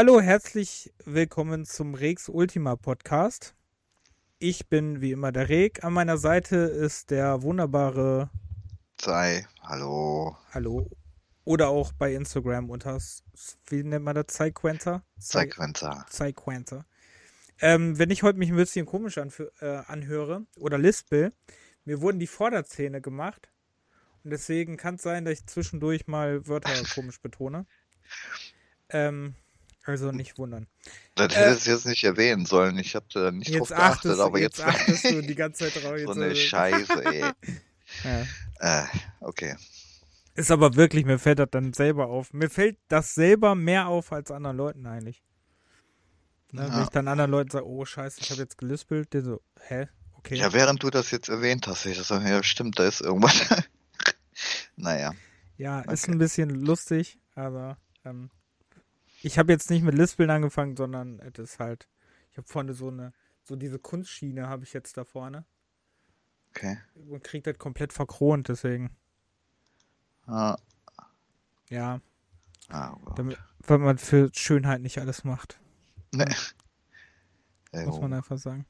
Hallo, herzlich willkommen zum Rex Ultima Podcast. Ich bin wie immer der Reg. An meiner Seite ist der wunderbare Sei. Hallo. Hallo. Oder auch bei Instagram unter, wie nennt man das? Zeitquenter? Zeitquenter. Zeitquenter. Ähm, wenn ich heute mich ein bisschen komisch äh, anhöre oder lispel, mir wurden die Vorderzähne gemacht. Und deswegen kann es sein, dass ich zwischendurch mal Wörter komisch betone. Ähm, also nicht wundern. Das hättest du äh, jetzt nicht erwähnen sollen. Ich habe da nicht drauf geachtet, aber jetzt. Jetzt achtest du die ganze Zeit drauf. so eine Scheiße, ey. ja. äh, okay. Ist aber wirklich, mir fällt das dann selber auf. Mir fällt das selber mehr auf als anderen Leuten eigentlich. Ne, ja. Wenn ich dann anderen Leuten sage, oh scheiße, ich habe jetzt gelispelt, der so, hä? Okay. Ja, während du das jetzt erwähnt hast, ich so, ja stimmt, da ist irgendwas. naja. Ja, okay. ist ein bisschen lustig, aber ähm, ich habe jetzt nicht mit Lispeln angefangen, sondern es ist halt, ich habe vorne so eine, so diese Kunstschiene habe ich jetzt da vorne. Okay. Und kriegt das komplett verkront, deswegen. Ah. Ja. Ah, Damit, weil man für Schönheit nicht alles macht. Nee. Muss man einfach sagen.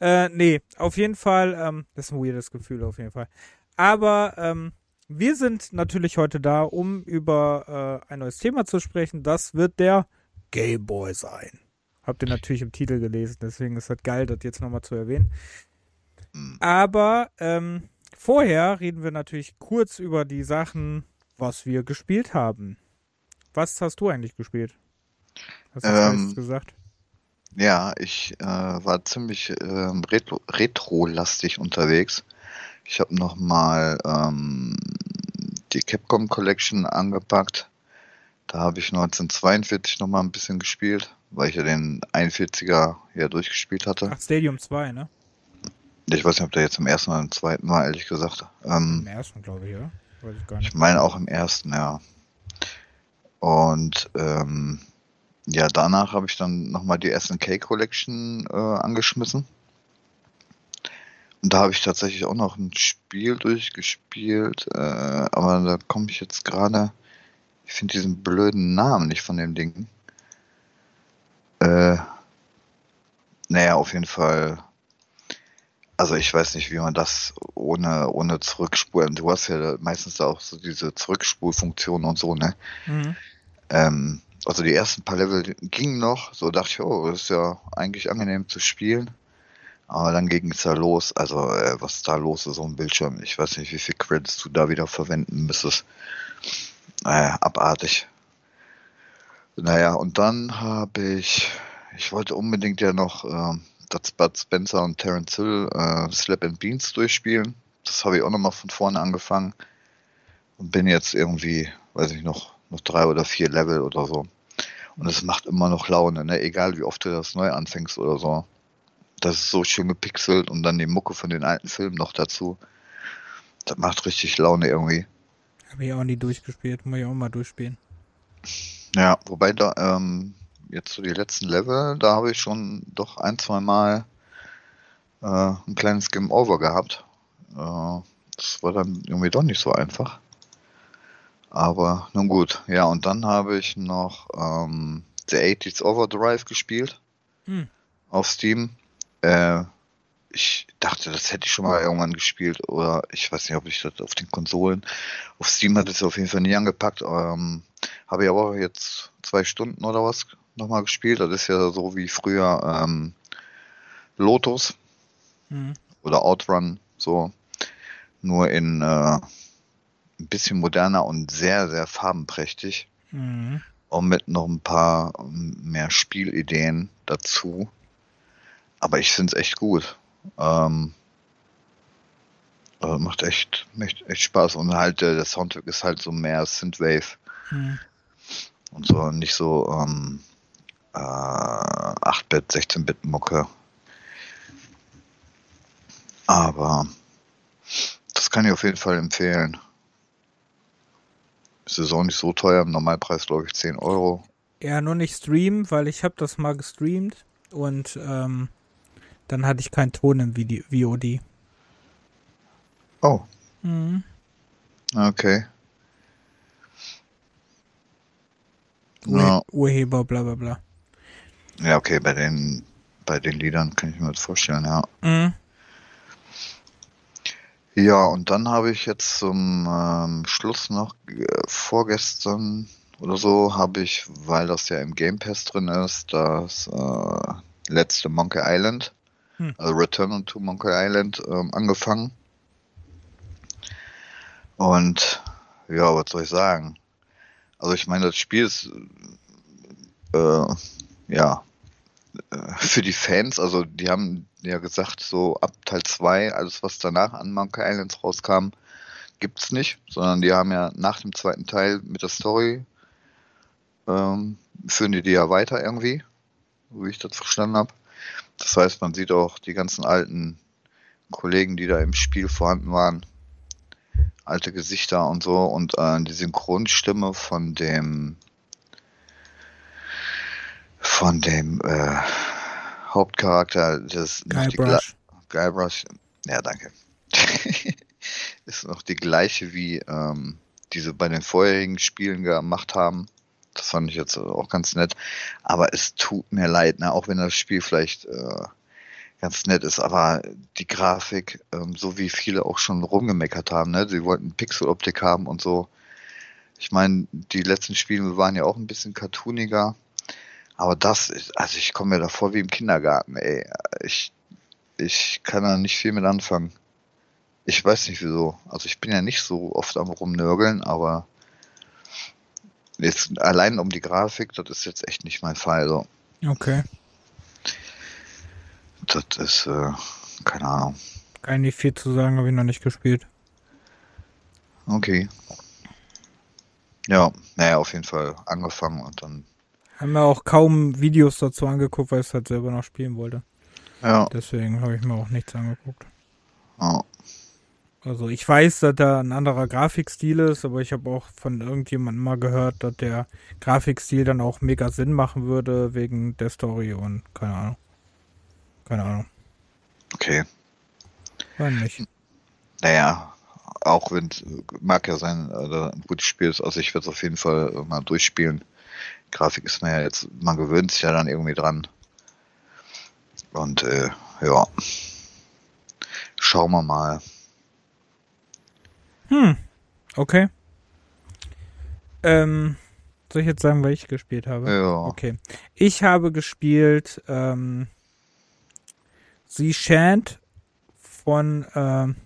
Äh, nee, auf jeden Fall, ähm, das ist ein weirdes Gefühl auf jeden Fall. Aber ähm, wir sind natürlich heute da, um über äh, ein neues Thema zu sprechen. Das wird der Gay Boy sein. Habt ihr natürlich im Titel gelesen, deswegen ist das geil, das jetzt nochmal zu erwähnen. Hm. Aber ähm, vorher reden wir natürlich kurz über die Sachen, was wir gespielt haben. Was hast du eigentlich gespielt? Hast du ähm, gesagt? Ja, ich äh, war ziemlich äh, retro-lastig unterwegs. Ich habe nochmal ähm, die Capcom Collection angepackt. Da habe ich 1942 nochmal ein bisschen gespielt, weil ich ja den 41er ja durchgespielt hatte. Ach, Stadium 2, ne? Ich weiß nicht, ob der jetzt im ersten oder im zweiten war, ehrlich gesagt. Ähm, Im ersten, glaube ich, ja. Weiß ich gar nicht. Ich meine auch im ersten, ja. Und ähm, ja, danach habe ich dann nochmal die SNK Collection äh, angeschmissen. Und da habe ich tatsächlich auch noch ein Spiel durchgespielt, äh, aber da komme ich jetzt gerade. Ich finde diesen blöden Namen nicht von dem Ding. Äh, naja, auf jeden Fall. Also ich weiß nicht, wie man das ohne, ohne Zurückspulen. Du hast ja meistens da auch so diese Zurückspulfunktion und so, ne? Mhm. Ähm, also die ersten paar Level gingen noch, so dachte ich, oh, das ist ja eigentlich angenehm zu spielen. Aber dann ging es da los. Also, äh, was da los ist auf dem Bildschirm. Ich weiß nicht, wie viel Credits du da wieder verwenden müsstest. Naja, abartig. Naja, und dann habe ich, ich wollte unbedingt ja noch äh, das Bud Spencer und Terence Hill äh, Slap and Beans durchspielen. Das habe ich auch nochmal von vorne angefangen. Und bin jetzt irgendwie, weiß ich noch, noch drei oder vier Level oder so. Und es macht immer noch Laune, ne? egal wie oft du das neu anfängst oder so. Das ist so schön gepixelt und dann die Mucke von den alten Filmen noch dazu. Das macht richtig Laune irgendwie. Habe ich auch nie durchgespielt, muss ich auch mal durchspielen. Ja, wobei da, ähm, jetzt so die letzten Level, da habe ich schon doch ein, zwei Mal äh, ein kleines Game Over gehabt. Äh, das war dann irgendwie doch nicht so einfach. Aber nun gut, ja, und dann habe ich noch ähm, The 80s Overdrive gespielt hm. auf Steam. Äh, ich dachte, das hätte ich schon mal irgendwann gespielt oder ich weiß nicht, ob ich das auf den Konsolen. Auf Steam hat es auf jeden Fall nie angepackt. Ähm, habe ich aber jetzt zwei Stunden oder was nochmal gespielt. Das ist ja so wie früher ähm, Lotus mhm. oder Outrun, so nur in äh, ein bisschen moderner und sehr, sehr farbenprächtig. Mhm. Und mit noch ein paar mehr Spielideen dazu. Aber ich finde es echt gut. Ähm, also macht echt, echt, echt Spaß. Und halt, äh, der Soundtrack ist halt so mehr Synthwave. Mhm. Und so nicht so ähm, äh, 8-Bit, 16-Bit Mucke. Aber das kann ich auf jeden Fall empfehlen. Ist es auch nicht so teuer, im Normalpreis glaube ich 10 Euro. Ja, nur nicht streamen, weil ich habe das mal gestreamt und ähm, dann hatte ich keinen Ton im Video VOD. Oh. Mhm. Okay. ja. Urheber, bla bla bla. Ja, okay, bei den, bei den Liedern kann ich mir das vorstellen, ja. Mhm. Ja, und dann habe ich jetzt zum ähm, Schluss noch äh, vorgestern oder so habe ich, weil das ja im Game Pass drin ist, das äh, letzte Monkey Island, hm. also Return to Monkey Island, ähm, angefangen. Und ja, was soll ich sagen? Also ich meine, das Spiel ist äh, ja äh, für die Fans, also die haben ja gesagt, so ab Teil 2, alles was danach an Monkey Islands rauskam, gibt's nicht, sondern die haben ja nach dem zweiten Teil mit der Story ähm, führen die die ja weiter irgendwie, wie ich das verstanden habe. Das heißt, man sieht auch die ganzen alten Kollegen, die da im Spiel vorhanden waren, alte Gesichter und so und äh, die Synchronstimme von dem von dem äh, Hauptcharakter des Guybrush. Guybrush. Ja, danke. ist noch die gleiche wie ähm, diese bei den vorherigen Spielen gemacht haben. Das fand ich jetzt auch ganz nett. Aber es tut mir leid, ne? auch wenn das Spiel vielleicht äh, ganz nett ist, aber die Grafik, ähm, so wie viele auch schon rumgemeckert haben, ne? sie wollten Pixeloptik haben und so. Ich meine, die letzten Spiele waren ja auch ein bisschen cartooniger. Aber das ist, also ich komme mir davor wie im Kindergarten, ey. Ich, ich kann da nicht viel mit anfangen. Ich weiß nicht wieso. Also ich bin ja nicht so oft am rumnörgeln, aber Jetzt allein um die Grafik, das ist jetzt echt nicht mein Fall. So. Okay. Das ist, äh, keine Ahnung. Kann nicht viel zu sagen, habe ich noch nicht gespielt. Okay. Ja, naja, auf jeden Fall angefangen und dann. Haben wir auch kaum Videos dazu angeguckt, weil ich es halt selber noch spielen wollte. Ja. Deswegen habe ich mir auch nichts angeguckt. Oh. Also ich weiß, dass da ein anderer Grafikstil ist, aber ich habe auch von irgendjemandem mal gehört, dass der Grafikstil dann auch mega Sinn machen würde wegen der Story und keine Ahnung. Keine Ahnung. Okay. War nicht. Naja, auch wenn mag ja sein, äh, ein gutes Spiel ist, also ich werde es auf jeden Fall mal durchspielen. Grafik ist mir ja jetzt, man gewöhnt sich ja dann irgendwie dran. Und äh, ja. Schauen wir mal. Hm, okay. Ähm, soll ich jetzt sagen, weil ich gespielt habe? Ja. Okay. Ich habe gespielt ähm, The Shant von ähm,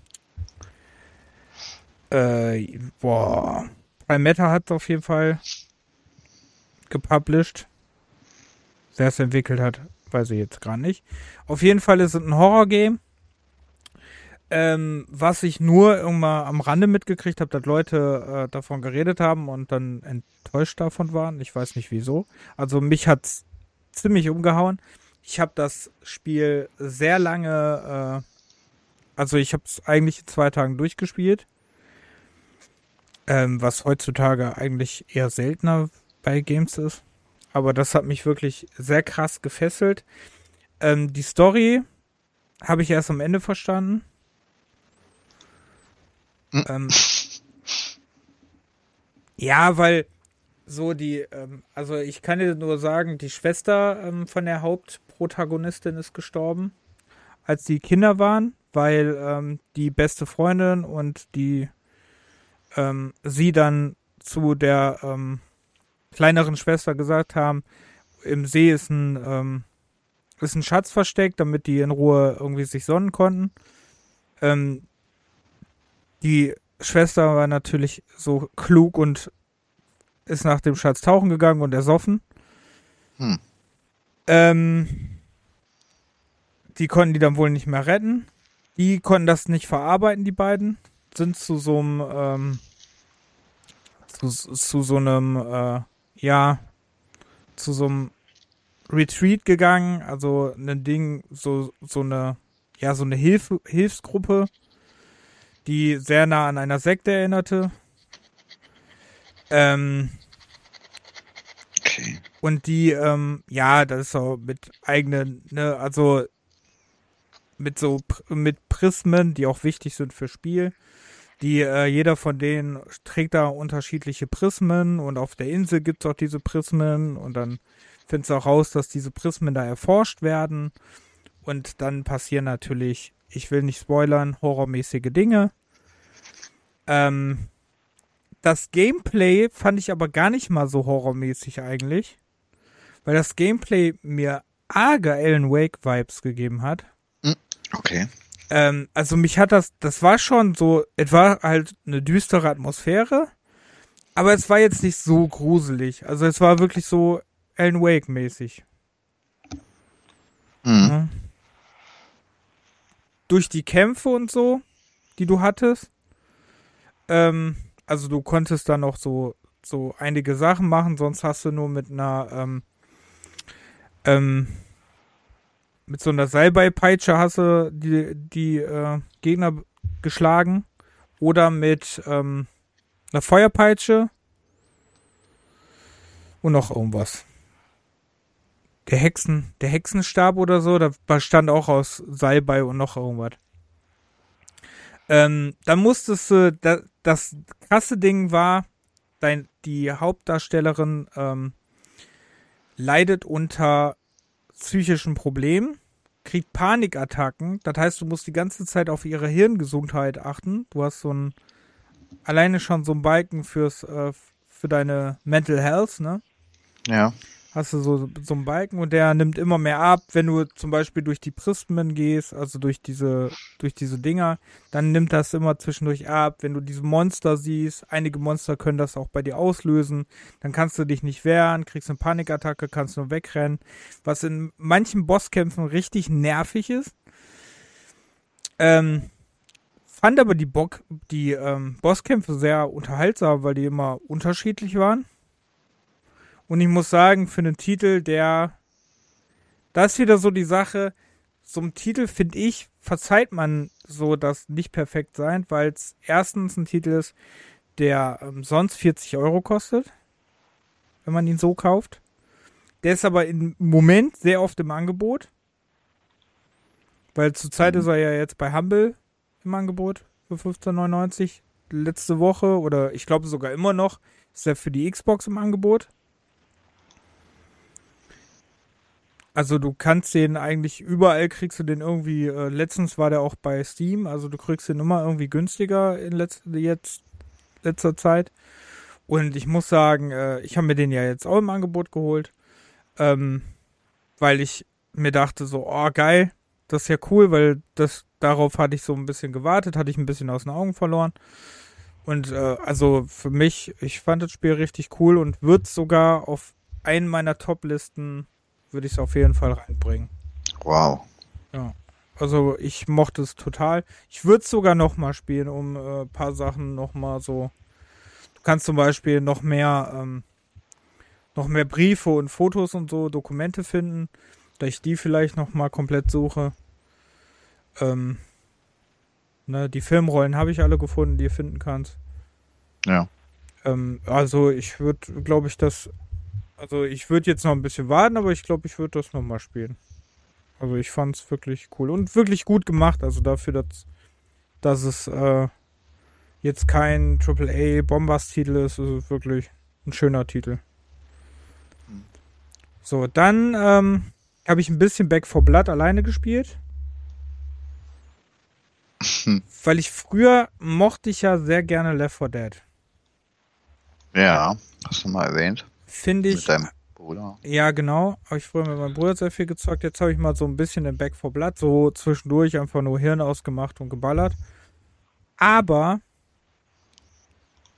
äh, boah. Bei Meta hat es auf jeden Fall gepublished. Wer es entwickelt hat, weiß ich jetzt gar nicht. Auf jeden Fall ist es ein Horror-Game. Ähm, was ich nur irgendwann am Rande mitgekriegt habe, dass Leute äh, davon geredet haben und dann enttäuscht davon waren. Ich weiß nicht wieso. Also mich hat's ziemlich umgehauen. Ich habe das Spiel sehr lange, äh, also ich habe es eigentlich in zwei Tagen durchgespielt. Ähm, was heutzutage eigentlich eher seltener bei Games ist. Aber das hat mich wirklich sehr krass gefesselt. Ähm, die Story habe ich erst am Ende verstanden. Hm. Ähm, ja, weil so die, ähm, also ich kann dir nur sagen, die Schwester ähm, von der Hauptprotagonistin ist gestorben, als die Kinder waren, weil ähm, die beste Freundin und die ähm, sie dann zu der ähm, kleineren Schwester gesagt haben, im See ist ein, ähm, ist ein Schatz versteckt, damit die in Ruhe irgendwie sich sonnen konnten. Die Schwester war natürlich so klug und ist nach dem Schatz tauchen gegangen und ersoffen. Hm. Ähm, die konnten die dann wohl nicht mehr retten. Die konnten das nicht verarbeiten, die beiden. Sind zu so einem, ähm, zu, zu so einem, äh, ja, zu so einem Retreat gegangen. Also ein Ding, so, so eine, ja, so eine Hilfe, Hilfsgruppe die sehr nah an einer Sekte erinnerte. Ähm, okay. Und die, ähm, ja, das ist so mit eigenen, ne, also mit so mit Prismen, die auch wichtig sind für Spiel, Die, äh, jeder von denen trägt da unterschiedliche Prismen und auf der Insel gibt es auch diese Prismen und dann findest du auch raus, dass diese Prismen da erforscht werden. Und dann passieren natürlich, ich will nicht spoilern, horrormäßige Dinge. Ähm, das Gameplay fand ich aber gar nicht mal so horrormäßig eigentlich. Weil das Gameplay mir arge Alan Wake Vibes gegeben hat. Hm, okay. Ähm, also mich hat das, das war schon so, es war halt eine düstere Atmosphäre, aber es war jetzt nicht so gruselig. Also es war wirklich so Alan Wake mäßig. Mhm. Ja. Durch die Kämpfe und so, die du hattest, ähm, also du konntest dann noch so, so einige Sachen machen, sonst hast du nur mit einer, ähm, ähm, mit so einer Seilbeipeitsche hast du die, die äh, Gegner geschlagen. Oder mit ähm, einer Feuerpeitsche. Und noch irgendwas. Der Hexen, der Hexenstab oder so, da bestand auch aus Seilbei und noch irgendwas. Ähm, dann musstest du, da, das krasse Ding war, dein, die Hauptdarstellerin ähm, leidet unter psychischen Problemen, kriegt Panikattacken. Das heißt, du musst die ganze Zeit auf ihre Hirngesundheit achten. Du hast so ein, alleine schon so ein Balken fürs, äh, für deine Mental Health, ne? Ja hast du so, so einen Balken und der nimmt immer mehr ab. Wenn du zum Beispiel durch die Prismen gehst, also durch diese, durch diese Dinger, dann nimmt das immer zwischendurch ab. Wenn du diese Monster siehst, einige Monster können das auch bei dir auslösen, dann kannst du dich nicht wehren, kriegst eine Panikattacke, kannst nur wegrennen. Was in manchen Bosskämpfen richtig nervig ist. Ähm, fand aber die, Bock, die ähm, Bosskämpfe sehr unterhaltsam, weil die immer unterschiedlich waren. Und ich muss sagen, für einen Titel, der. Da ist wieder so die Sache, so ein Titel, finde ich, verzeiht man so das nicht perfekt sein, weil es erstens ein Titel ist, der ähm, sonst 40 Euro kostet, wenn man ihn so kauft. Der ist aber im Moment sehr oft im Angebot. Weil zurzeit mhm. ist er ja jetzt bei Humble im Angebot für 15,99. Letzte Woche oder ich glaube sogar immer noch ist er für die Xbox im Angebot. Also du kannst den eigentlich überall kriegst du den irgendwie, äh, letztens war der auch bei Steam, also du kriegst den immer irgendwie günstiger in letz jetzt letzter Zeit. Und ich muss sagen, äh, ich habe mir den ja jetzt auch im Angebot geholt, ähm, weil ich mir dachte so, oh geil, das ist ja cool, weil das darauf hatte ich so ein bisschen gewartet, hatte ich ein bisschen aus den Augen verloren. Und äh, also für mich, ich fand das Spiel richtig cool und wird sogar auf einen meiner Top-Listen würde ich es auf jeden Fall reinbringen. Wow. Ja. Also ich mochte es total. Ich würde es sogar noch mal spielen, um ein äh, paar Sachen noch mal so. Du kannst zum Beispiel noch mehr, ähm, noch mehr Briefe und Fotos und so Dokumente finden, da ich die vielleicht noch mal komplett suche. Ähm, ne, die Filmrollen habe ich alle gefunden, die ihr finden kannst. Ja. Ähm, also ich würde, glaube ich, das also ich würde jetzt noch ein bisschen warten, aber ich glaube, ich würde das nochmal spielen. Also ich fand es wirklich cool und wirklich gut gemacht. Also dafür, dass, dass es äh, jetzt kein AAA Bombast-Titel ist, ist es wirklich ein schöner Titel. So, dann ähm, habe ich ein bisschen Back for Blood alleine gespielt. Weil ich früher mochte ich ja sehr gerne Left 4 Dead. Ja, hast du mal erwähnt. Finde ich. Mit deinem Bruder. Ja, genau. Habe ich früher mit meinem Bruder sehr viel gezockt. Jetzt habe ich mal so ein bisschen den Back for Blood, so zwischendurch einfach nur Hirn ausgemacht und geballert. Aber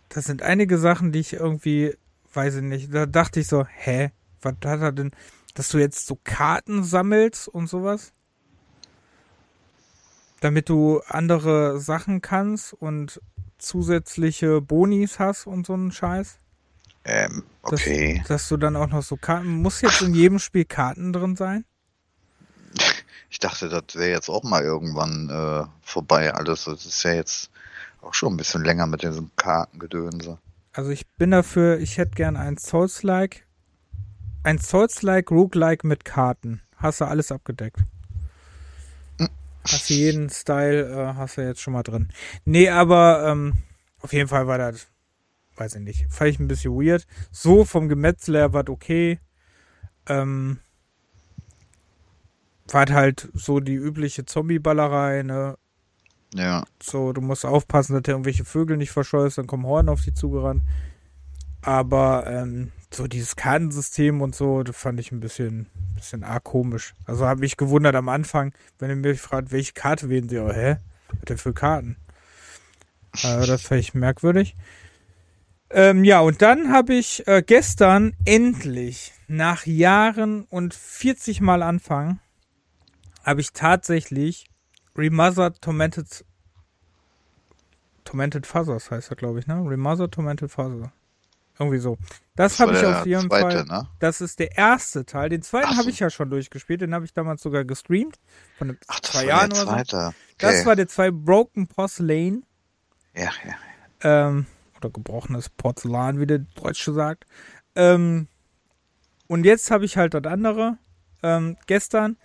das sind einige Sachen, die ich irgendwie, weiß ich nicht, da dachte ich so, hä, was hat er denn, dass du jetzt so Karten sammelst und sowas? Damit du andere Sachen kannst und zusätzliche Bonis hast und so einen Scheiß? Ähm, okay. Dass, dass, du dann auch noch so Karten. Muss jetzt in jedem Spiel Karten drin sein? Ich dachte, das wäre jetzt auch mal irgendwann äh, vorbei. Alles. Das ist ja jetzt auch schon ein bisschen länger mit diesen Kartengedönse. Also ich bin dafür, ich hätte gern ein Souls-like. Ein Souls-like, Roguelike mit Karten. Hast du alles abgedeckt. Hast du jeden Style, äh, hast du jetzt schon mal drin. Nee, aber ähm, auf jeden Fall war das, weiß ich nicht, fand ich ein bisschen weird. So vom Gemetzel her war okay. Ähm, war halt so die übliche Zombie-Ballerei, ne? Ja. So, du musst aufpassen, dass du irgendwelche Vögel nicht verscheust, dann kommen Horn auf dich zugerannt. Aber ähm, so dieses Kartensystem und so, das fand ich ein bisschen, bisschen arg komisch. Also habe ich gewundert am Anfang, wenn ihr mich fragt, welche Karte wählen sie, oh, hä? Was denn für Karten? Äh, das fand ich merkwürdig. Ähm, ja, und dann habe ich äh, gestern endlich nach Jahren und 40 Mal anfangen, habe ich tatsächlich Remothered Tormented Tormented Fathers heißt er, glaube ich, ne? Remothered Tormented Fathers. Irgendwie so. Das, das habe ich auf jeden zweite, Fall. Ne? Das ist der erste Teil. Den zweiten so. habe ich ja schon durchgespielt. Den habe ich damals sogar gestreamt. Von Ach, zwei Jahren oder so. Okay. Das war der zwei Broken Porcelain. Ja, ja. Ähm, oder gebrochenes Porzellan, wie der Deutsche sagt. Ähm, und jetzt habe ich halt das andere. Ähm, gestern.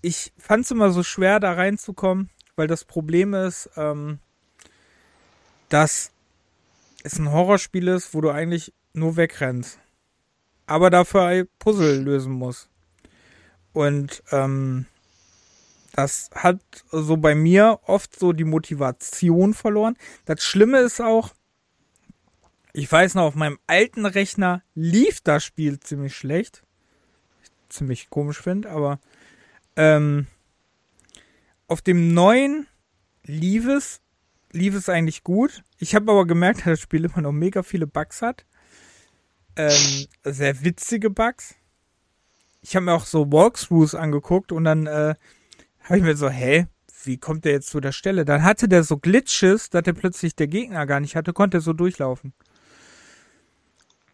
Ich fand es immer so schwer, da reinzukommen, weil das Problem ist, ähm, dass es ein Horrorspiel ist, wo du eigentlich nur wegrennst. Aber dafür ein Puzzle lösen musst. Und ähm, das hat so bei mir oft so die Motivation verloren. Das Schlimme ist auch, ich weiß noch, auf meinem alten Rechner lief das Spiel ziemlich schlecht. Ziemlich komisch finde, aber ähm, auf dem neuen lief es lief es eigentlich gut. Ich habe aber gemerkt, dass das Spiel immer noch mega viele Bugs hat. Ähm, sehr witzige Bugs. Ich habe mir auch so Walkthroughs angeguckt und dann äh, habe ich mir so, hä, wie kommt der jetzt zu der Stelle? Dann hatte der so Glitches, dass der plötzlich der Gegner gar nicht hatte, konnte er so durchlaufen.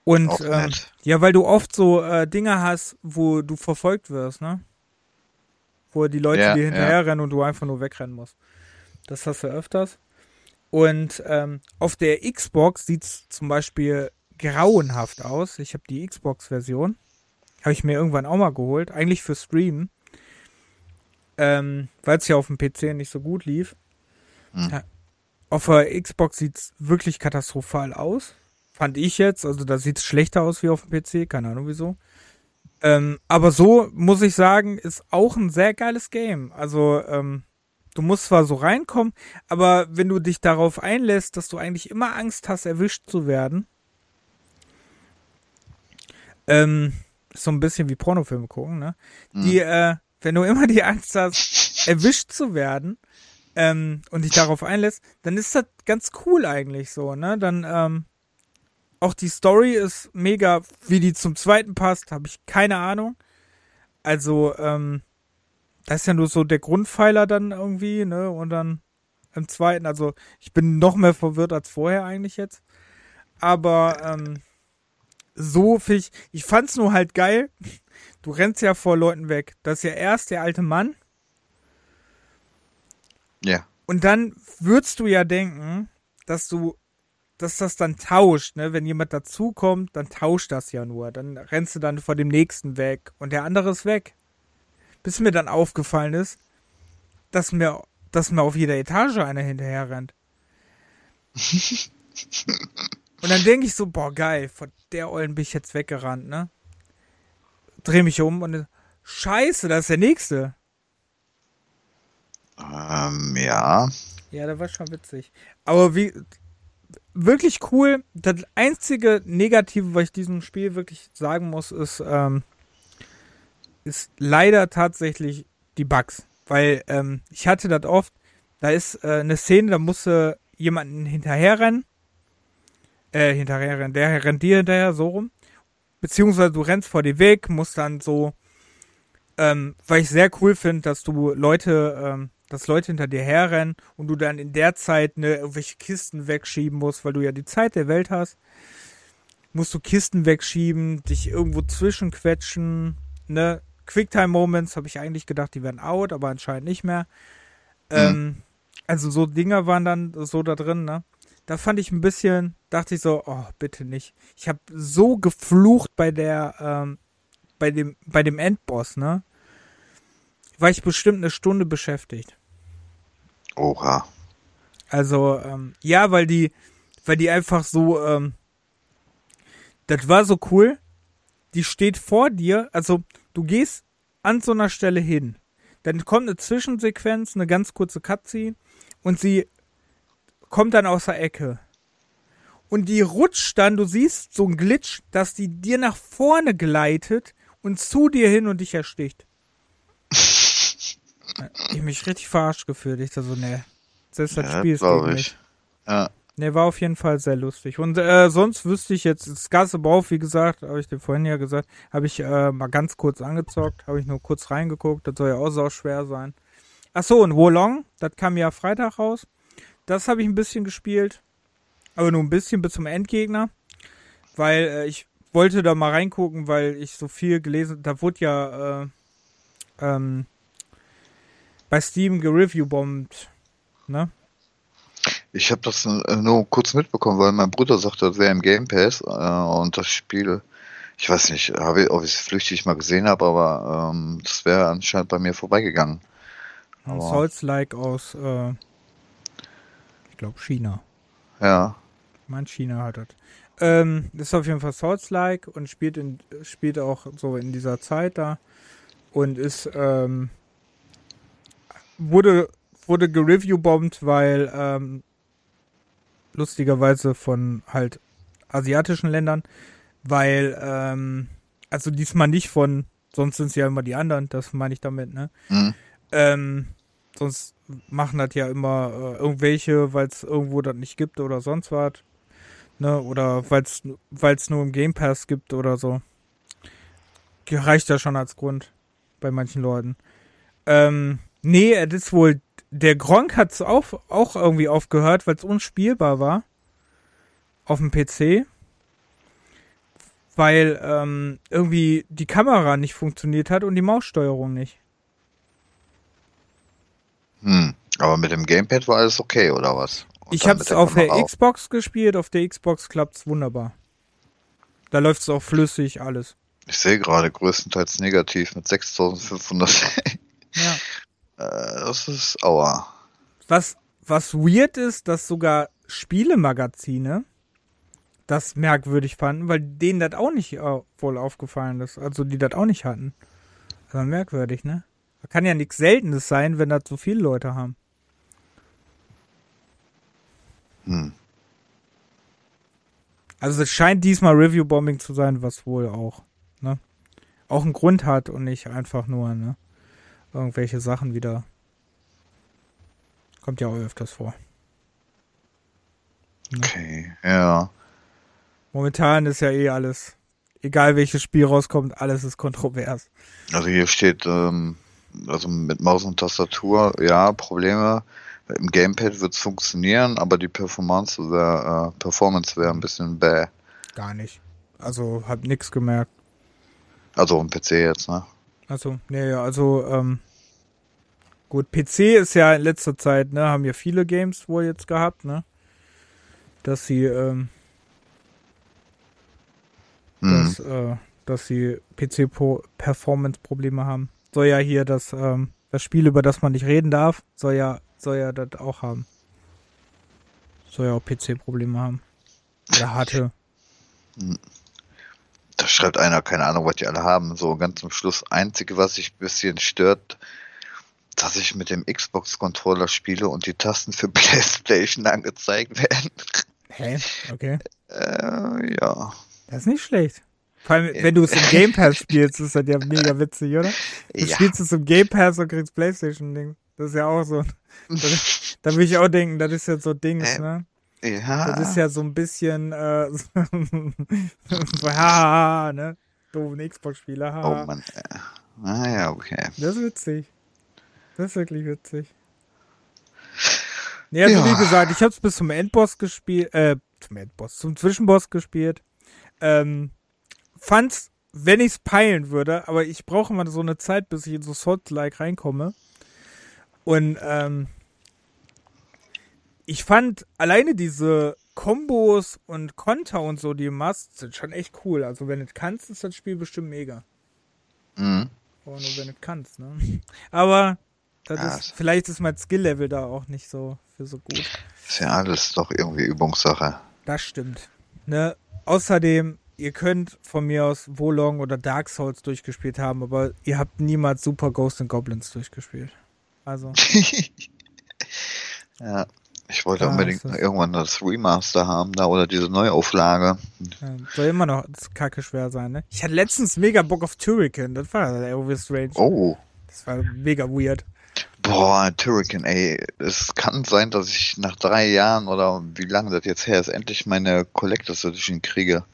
Und ähm, ja, weil du oft so äh, Dinge hast, wo du verfolgt wirst, ne? Wo die Leute ja, dir hinterherrennen ja. und du einfach nur wegrennen musst. Das hast du öfters. Und ähm, auf der Xbox sieht es zum Beispiel grauenhaft aus. Ich habe die Xbox-Version. Habe ich mir irgendwann auch mal geholt. Eigentlich für Stream. Ähm, Weil es ja auf dem PC nicht so gut lief. Ja, auf der Xbox sieht es wirklich katastrophal aus. Fand ich jetzt. Also da sieht es schlechter aus wie auf dem PC. Keine Ahnung wieso. Ähm, aber so muss ich sagen, ist auch ein sehr geiles Game. Also ähm, du musst zwar so reinkommen, aber wenn du dich darauf einlässt, dass du eigentlich immer Angst hast, erwischt zu werden, ähm, so ein bisschen wie Pornofilme gucken, ne? Mhm. Die, äh, wenn du immer die Angst hast, erwischt zu werden, ähm, und dich darauf einlässt, dann ist das ganz cool eigentlich so, ne? Dann, ähm, auch die Story ist mega, wie die zum zweiten passt, habe ich keine Ahnung. Also, ähm, das ist ja nur so der Grundpfeiler dann irgendwie, ne? Und dann im zweiten, also ich bin noch mehr verwirrt als vorher eigentlich jetzt. Aber ähm, so finde ich, ich fand's nur halt geil. Du rennst ja vor Leuten weg. Das ist ja erst der alte Mann. Ja. Und dann würdest du ja denken, dass du, dass das dann tauscht, ne? Wenn jemand dazukommt, dann tauscht das ja nur. Dann rennst du dann vor dem nächsten weg und der andere ist weg bis mir dann aufgefallen ist, dass mir, dass mir auf jeder Etage einer hinterher rennt. und dann denke ich so, boah, geil, von der Eulen bin ich jetzt weggerannt, ne? Dreh mich um und scheiße, das ist der nächste. Ähm, ja. Ja, der war schon witzig. Aber wie, wirklich cool. Das einzige Negative, was ich diesem Spiel wirklich sagen muss, ist, ähm, ist leider tatsächlich die Bugs. Weil ähm, ich hatte das oft, da ist äh, eine Szene, da musste jemanden hinterherrennen. Äh, hinterherrennen, der rennt dir hinterher, so rum. Beziehungsweise du rennst vor dir weg, musst dann so, ähm, weil ich sehr cool finde, dass du Leute, ähm, dass Leute hinter dir herrennen und du dann in der Zeit ne, irgendwelche Kisten wegschieben musst, weil du ja die Zeit der Welt hast. Musst du Kisten wegschieben, dich irgendwo zwischenquetschen, ne? Quicktime-Moments habe ich eigentlich gedacht, die werden out, aber anscheinend nicht mehr. Mhm. Ähm, also so Dinger waren dann so da drin, ne? Da fand ich ein bisschen, dachte ich so, oh, bitte nicht. Ich habe so geflucht bei der, ähm, bei dem, bei dem Endboss, ne? War ich bestimmt eine Stunde beschäftigt. Oha. Also, ähm, ja, weil die, weil die einfach so, ähm, das war so cool. Die steht vor dir, also du gehst an so einer Stelle hin. Dann kommt eine Zwischensequenz, eine ganz kurze Cutscene und sie kommt dann aus der Ecke. Und die rutscht dann, du siehst so ein Glitch, dass die dir nach vorne gleitet und zu dir hin und dich ersticht. Ich mich richtig verarscht gefühlt. Ich da so, ne, selbst das ja, Spiel ist gegen mich. Ja. Ne, war auf jeden Fall sehr lustig. Und äh, sonst wüsste ich jetzt, das ganze Bau, wie gesagt, habe ich dir vorhin ja gesagt, habe ich äh, mal ganz kurz angezockt, habe ich nur kurz reingeguckt, das soll ja auch sau schwer sein. Ach so, und Wolong, das kam ja Freitag raus. Das habe ich ein bisschen gespielt, aber nur ein bisschen bis zum Endgegner, weil äh, ich wollte da mal reingucken, weil ich so viel gelesen, da wurde ja äh, ähm, bei Steam gereviewbombt, ne? Ich habe das äh, nur kurz mitbekommen, weil mein Bruder sagte, das wäre im Game Pass äh, und das Spiel, ich weiß nicht, habe ich, ob ich es flüchtig mal gesehen habe, aber ähm, das wäre anscheinend bei mir vorbeigegangen. Souls-like aus, äh, ich glaube, China. Ja. Ich meine, China hat das. Ähm, ist auf jeden Fall Souls-like und spielt, in, spielt auch so in dieser Zeit da und ist, ähm, wurde, wurde gereviewbombt, weil ähm, lustigerweise von halt asiatischen Ländern, weil, ähm, also diesmal nicht von, sonst sind es ja immer die anderen, das meine ich damit, ne? Mhm. Ähm, sonst machen das ja immer äh, irgendwelche, weil es irgendwo das nicht gibt oder sonst was. Ne? Oder weil es nur im Game Pass gibt oder so. Reicht ja schon als Grund bei manchen Leuten. Ähm, nee, es ist wohl der Gronk hat es auch, auch irgendwie aufgehört, weil es unspielbar war. Auf dem PC. Weil ähm, irgendwie die Kamera nicht funktioniert hat und die Maussteuerung nicht. Hm, aber mit dem Gamepad war alles okay, oder was? Und ich habe es auf der auch. Xbox gespielt, auf der Xbox klappt es wunderbar. Da läuft es auch flüssig, alles. Ich sehe gerade größtenteils negativ mit 6500. ja. Äh, das ist aua. Was, was weird ist, dass sogar Spielemagazine das merkwürdig fanden, weil denen das auch nicht äh, wohl aufgefallen ist. Also die das auch nicht hatten. Aber merkwürdig, ne? Da kann ja nichts Seltenes sein, wenn das so viele Leute haben. Hm. Also es scheint diesmal Review-Bombing zu sein, was wohl auch, ne? Auch einen Grund hat und nicht einfach nur, ne? Irgendwelche Sachen wieder. Kommt ja auch öfters vor. Ne? Okay, ja. Momentan ist ja eh alles, egal welches Spiel rauskommt, alles ist kontrovers. Also hier steht, ähm, also mit Maus und Tastatur, ja, Probleme. Im Gamepad wird es funktionieren, aber die Performance wäre äh, Performance wäre ein bisschen bäh. Gar nicht. Also hab nix gemerkt. Also im PC jetzt, ne? Also, nee, also, ähm, gut, PC ist ja in letzter Zeit, ne, haben ja viele Games wohl jetzt gehabt, ne? Dass sie, ähm, mhm. dass, äh, dass sie PC-Performance-Probleme haben. Soll ja hier das, ähm, das Spiel, über das man nicht reden darf, soll ja, soll ja das auch haben. Soll ja auch PC-Probleme haben. Oder hatte. Mhm. Da schreibt einer, keine Ahnung, was die alle haben. So ganz zum Schluss. Einzige, was sich ein bisschen stört, dass ich mit dem Xbox-Controller spiele und die Tasten für PlayStation angezeigt werden. Hä? Okay. Äh, ja. Das ist nicht schlecht. Vor allem, wenn du es im Game Pass spielst, ist das ja mega witzig, oder? Du ja. spielst es im Game Pass und kriegst PlayStation-Ding. Das ist ja auch so. da würde ich auch denken, das ist ja so Dings, äh, ne? Ja. Das ist ja so ein bisschen, äh, so, haha, ne? Doofen Xbox-Spieler. Oh Mann. Ah ja, okay. Das ist witzig. Das ist wirklich witzig. Nee, also ja. wie gesagt, ich hab's bis zum Endboss gespielt, äh, zum Endboss, zum Zwischenboss gespielt. Ähm, fand's, wenn ich's peilen würde, aber ich brauche mal so eine Zeit, bis ich in so Salt-like reinkomme. Und, ähm, ich fand alleine diese Kombos und Konter und so, die du machst, sind schon echt cool. Also wenn du kannst, ist das Spiel bestimmt mega. Mhm. Aber nur wenn du kannst, ne? Aber ja, ist, vielleicht ist mein Skill-Level da auch nicht so für so gut. Ist ja alles doch irgendwie Übungssache. Das stimmt. Ne? Außerdem, ihr könnt von mir aus Wolong oder Dark Souls durchgespielt haben, aber ihr habt niemals Super Ghost and Goblins durchgespielt. Also. ja, ich wollte ja, unbedingt irgendwann das Remaster haben da oder diese Neuauflage. Ja, soll immer noch kacke schwer sein, ne? Ich hatte letztens mega Bock auf Turrican, das war irgendwie strange. Oh. Das war mega weird. Boah, Turrican, ey, es kann sein, dass ich nach drei Jahren oder wie lange das jetzt her ist, endlich meine Collectors Edition kriege.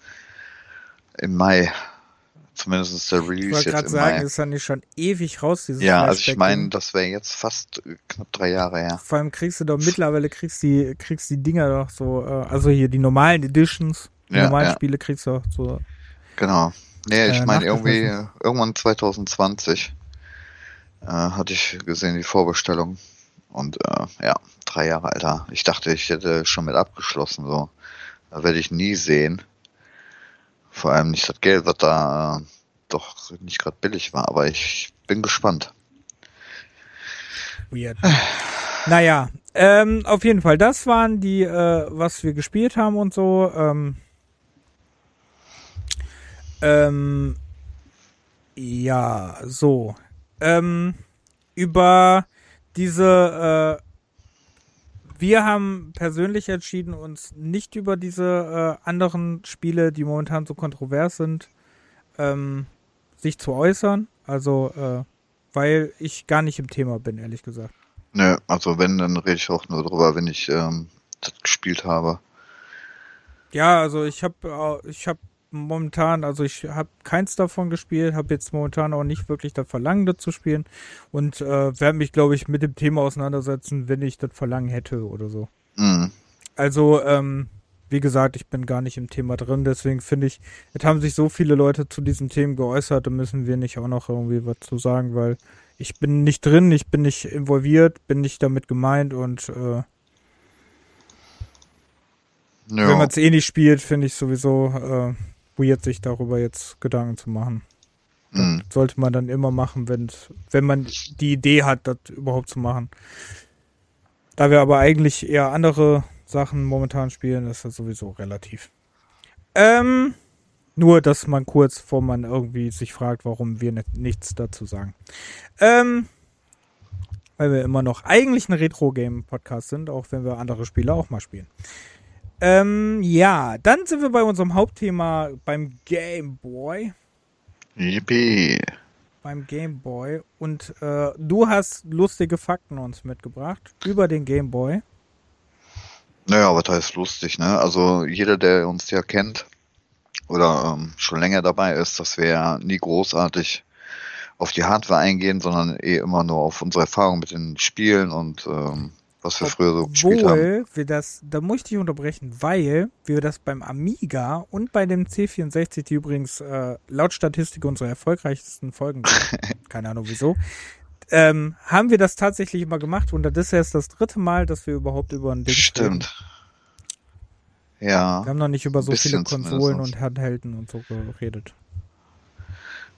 Im Mai. Zumindest der Release. Ich wollte gerade sagen, Mai. ist ja nicht schon ewig raus, dieses Ja, also ich meine, das wäre jetzt fast knapp drei Jahre her. Vor allem kriegst du doch mittlerweile kriegst die, kriegst die Dinger doch so, äh, also hier die normalen Editions, die ja, normalen ja. Spiele kriegst du auch so. Genau. Nee, ich äh, meine irgendwie irgendwann 2020 äh, hatte ich gesehen, die Vorbestellung. Und äh, ja, drei Jahre alter. Ich dachte, ich hätte schon mit abgeschlossen. So, da werde ich nie sehen. Vor allem nicht das Geld, was da äh, doch nicht gerade billig war. Aber ich bin gespannt. Weird. naja, ähm, auf jeden Fall, das waren die, äh, was wir gespielt haben und so. Ähm, ähm, ja, so ähm, über diese, äh, wir haben persönlich entschieden, uns nicht über diese äh, anderen Spiele, die momentan so kontrovers sind, ähm, sich zu äußern. Also, äh, weil ich gar nicht im Thema bin, ehrlich gesagt. Nö, also wenn, dann rede ich auch nur drüber, wenn ich ähm, das gespielt habe. Ja, also ich habe ich habe momentan, also ich habe keins davon gespielt, habe jetzt momentan auch nicht wirklich das Verlangen dazu spielen und äh, werde mich, glaube ich, mit dem Thema auseinandersetzen, wenn ich das Verlangen hätte oder so. Mhm. Also, ähm, wie gesagt, ich bin gar nicht im Thema drin, deswegen finde ich, es haben sich so viele Leute zu diesen Themen geäußert, da müssen wir nicht auch noch irgendwie was zu sagen, weil ich bin nicht drin, ich bin nicht involviert, bin nicht damit gemeint und äh, ja. wenn man es eh nicht spielt, finde ich sowieso äh, weird, sich darüber jetzt Gedanken zu machen. Mhm. sollte man dann immer machen, wenn man die Idee hat, das überhaupt zu machen. Da wir aber eigentlich eher andere Sachen momentan spielen, ist das sowieso relativ. Ähm, nur, dass man kurz, vor man irgendwie sich fragt, warum wir nichts dazu sagen. Ähm, weil wir immer noch eigentlich ein Retro-Game-Podcast sind, auch wenn wir andere Spiele auch mal spielen. Ähm, ja, dann sind wir bei unserem Hauptthema beim Game Boy. Yippie. Beim Game Boy. Und äh, du hast lustige Fakten uns mitgebracht über den Game Boy. Naja, was heißt lustig, ne? Also jeder, der uns ja kennt oder ähm, schon länger dabei ist, dass wir ja nie großartig auf die Hardware eingehen, sondern eh immer nur auf unsere Erfahrung mit den Spielen und ähm, was wir früher so gespielt haben. wir das, da muss ich dich unterbrechen, weil wir das beim Amiga und bei dem C64, die übrigens äh, laut Statistik unsere erfolgreichsten Folgen sind, keine Ahnung wieso, ähm, haben wir das tatsächlich immer gemacht und das ist jetzt das dritte Mal, dass wir überhaupt über ein Ding Stimmt. Reden. Ja. Wir haben noch nicht über so viele Konsolen und Handhelden und so geredet.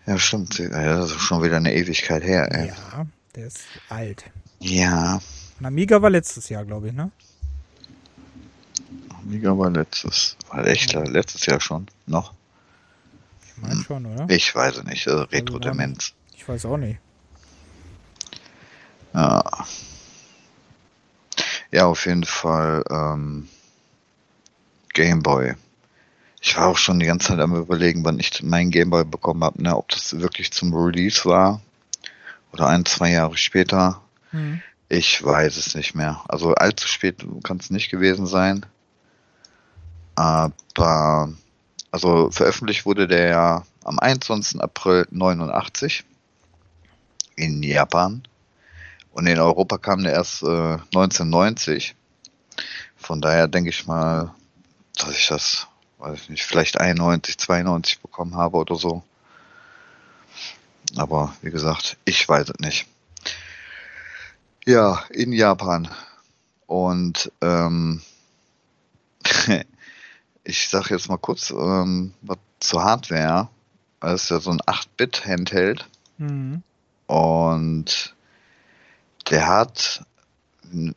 Ja, stimmt. Ja, das ist schon wieder eine Ewigkeit her, ey. Ja, der ist alt. Ja. Und Amiga war letztes Jahr, glaube ich, ne? Amiga war letztes, war echt ja. letztes Jahr schon, noch? Ich meine hm. schon, oder? Ich weiß es nicht, also Retro-Demenz. Ich weiß auch nicht. Ja. Ja, auf jeden Fall ähm, Gameboy. Ich war auch schon die ganze Zeit am überlegen, wann ich meinen Gameboy bekommen habe, ne, ob das wirklich zum Release war oder ein, zwei Jahre später. Mhm. Ich weiß es nicht mehr. Also allzu spät kann es nicht gewesen sein. Aber also veröffentlicht wurde der ja am 21. April 89 in Japan. Und in Europa kam der erst äh, 1990. Von daher denke ich mal, dass ich das, weiß ich nicht, vielleicht 91, 92 bekommen habe oder so. Aber wie gesagt, ich weiß es nicht. Ja, in Japan. Und ähm, ich sage jetzt mal kurz ähm, was zur Hardware. Das ist ja so ein 8-Bit-Handheld. Mhm. Und der hat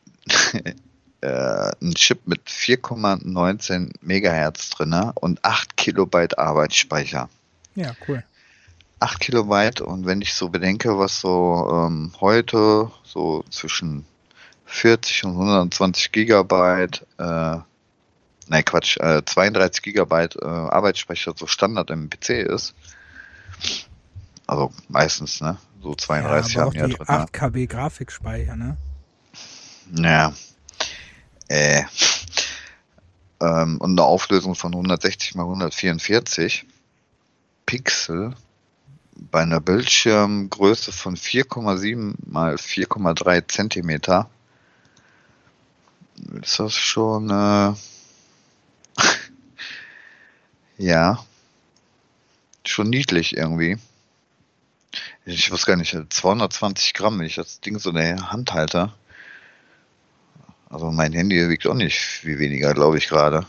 äh, einen Chip mit 4,19 Megahertz drin und 8 Kilobyte Arbeitsspeicher. Ja, cool. 8 Kilobyte und wenn ich so bedenke, was so ähm, heute so zwischen 40 und 120 Gigabyte, äh, nein Quatsch, äh, 32 Gigabyte äh, Arbeitsspeicher so Standard im PC ist, also meistens, ne? So 32 ja, aber haben auch die drin. 8 KB Grafikspeicher, ne? Ja. Äh. Ähm, und eine Auflösung von 160 mal 144 Pixel bei einer Bildschirmgröße von 4,7 mal 4,3 Zentimeter ist das schon äh, ja schon niedlich irgendwie. Ich weiß gar nicht, 220 Gramm, wenn ich das Ding so in der Hand halte. Also mein Handy wiegt auch nicht viel weniger, glaube ich gerade.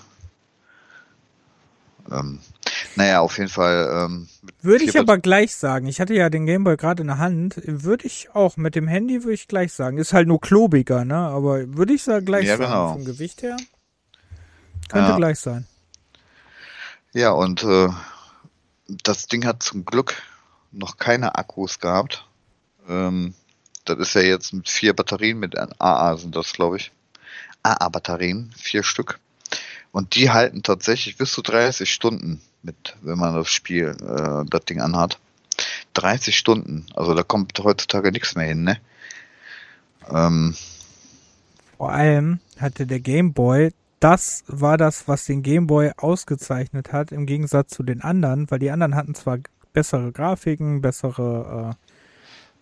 Ähm, naja, auf jeden Fall. Ähm, würde ich aber gleich sagen. Ich hatte ja den Gameboy gerade in der Hand. Würde ich auch mit dem Handy würde ich gleich sagen. Ist halt nur klobiger, ne? Aber würde ich sagen gleich ja, sagen genau. vom Gewicht her. Könnte ja. gleich sein. Ja, und äh, das Ding hat zum Glück noch keine Akkus gehabt. Ähm, das ist ja jetzt mit vier Batterien, mit AA sind das, glaube ich. AA-Batterien, vier Stück. Und die halten tatsächlich bis zu 30 Stunden mit, wenn man das Spiel, äh, das Ding anhat. 30 Stunden. Also da kommt heutzutage nichts mehr hin, ne? Ähm, Vor allem hatte der Game Boy, das war das, was den Game Boy ausgezeichnet hat, im Gegensatz zu den anderen, weil die anderen hatten zwar bessere Grafiken, bessere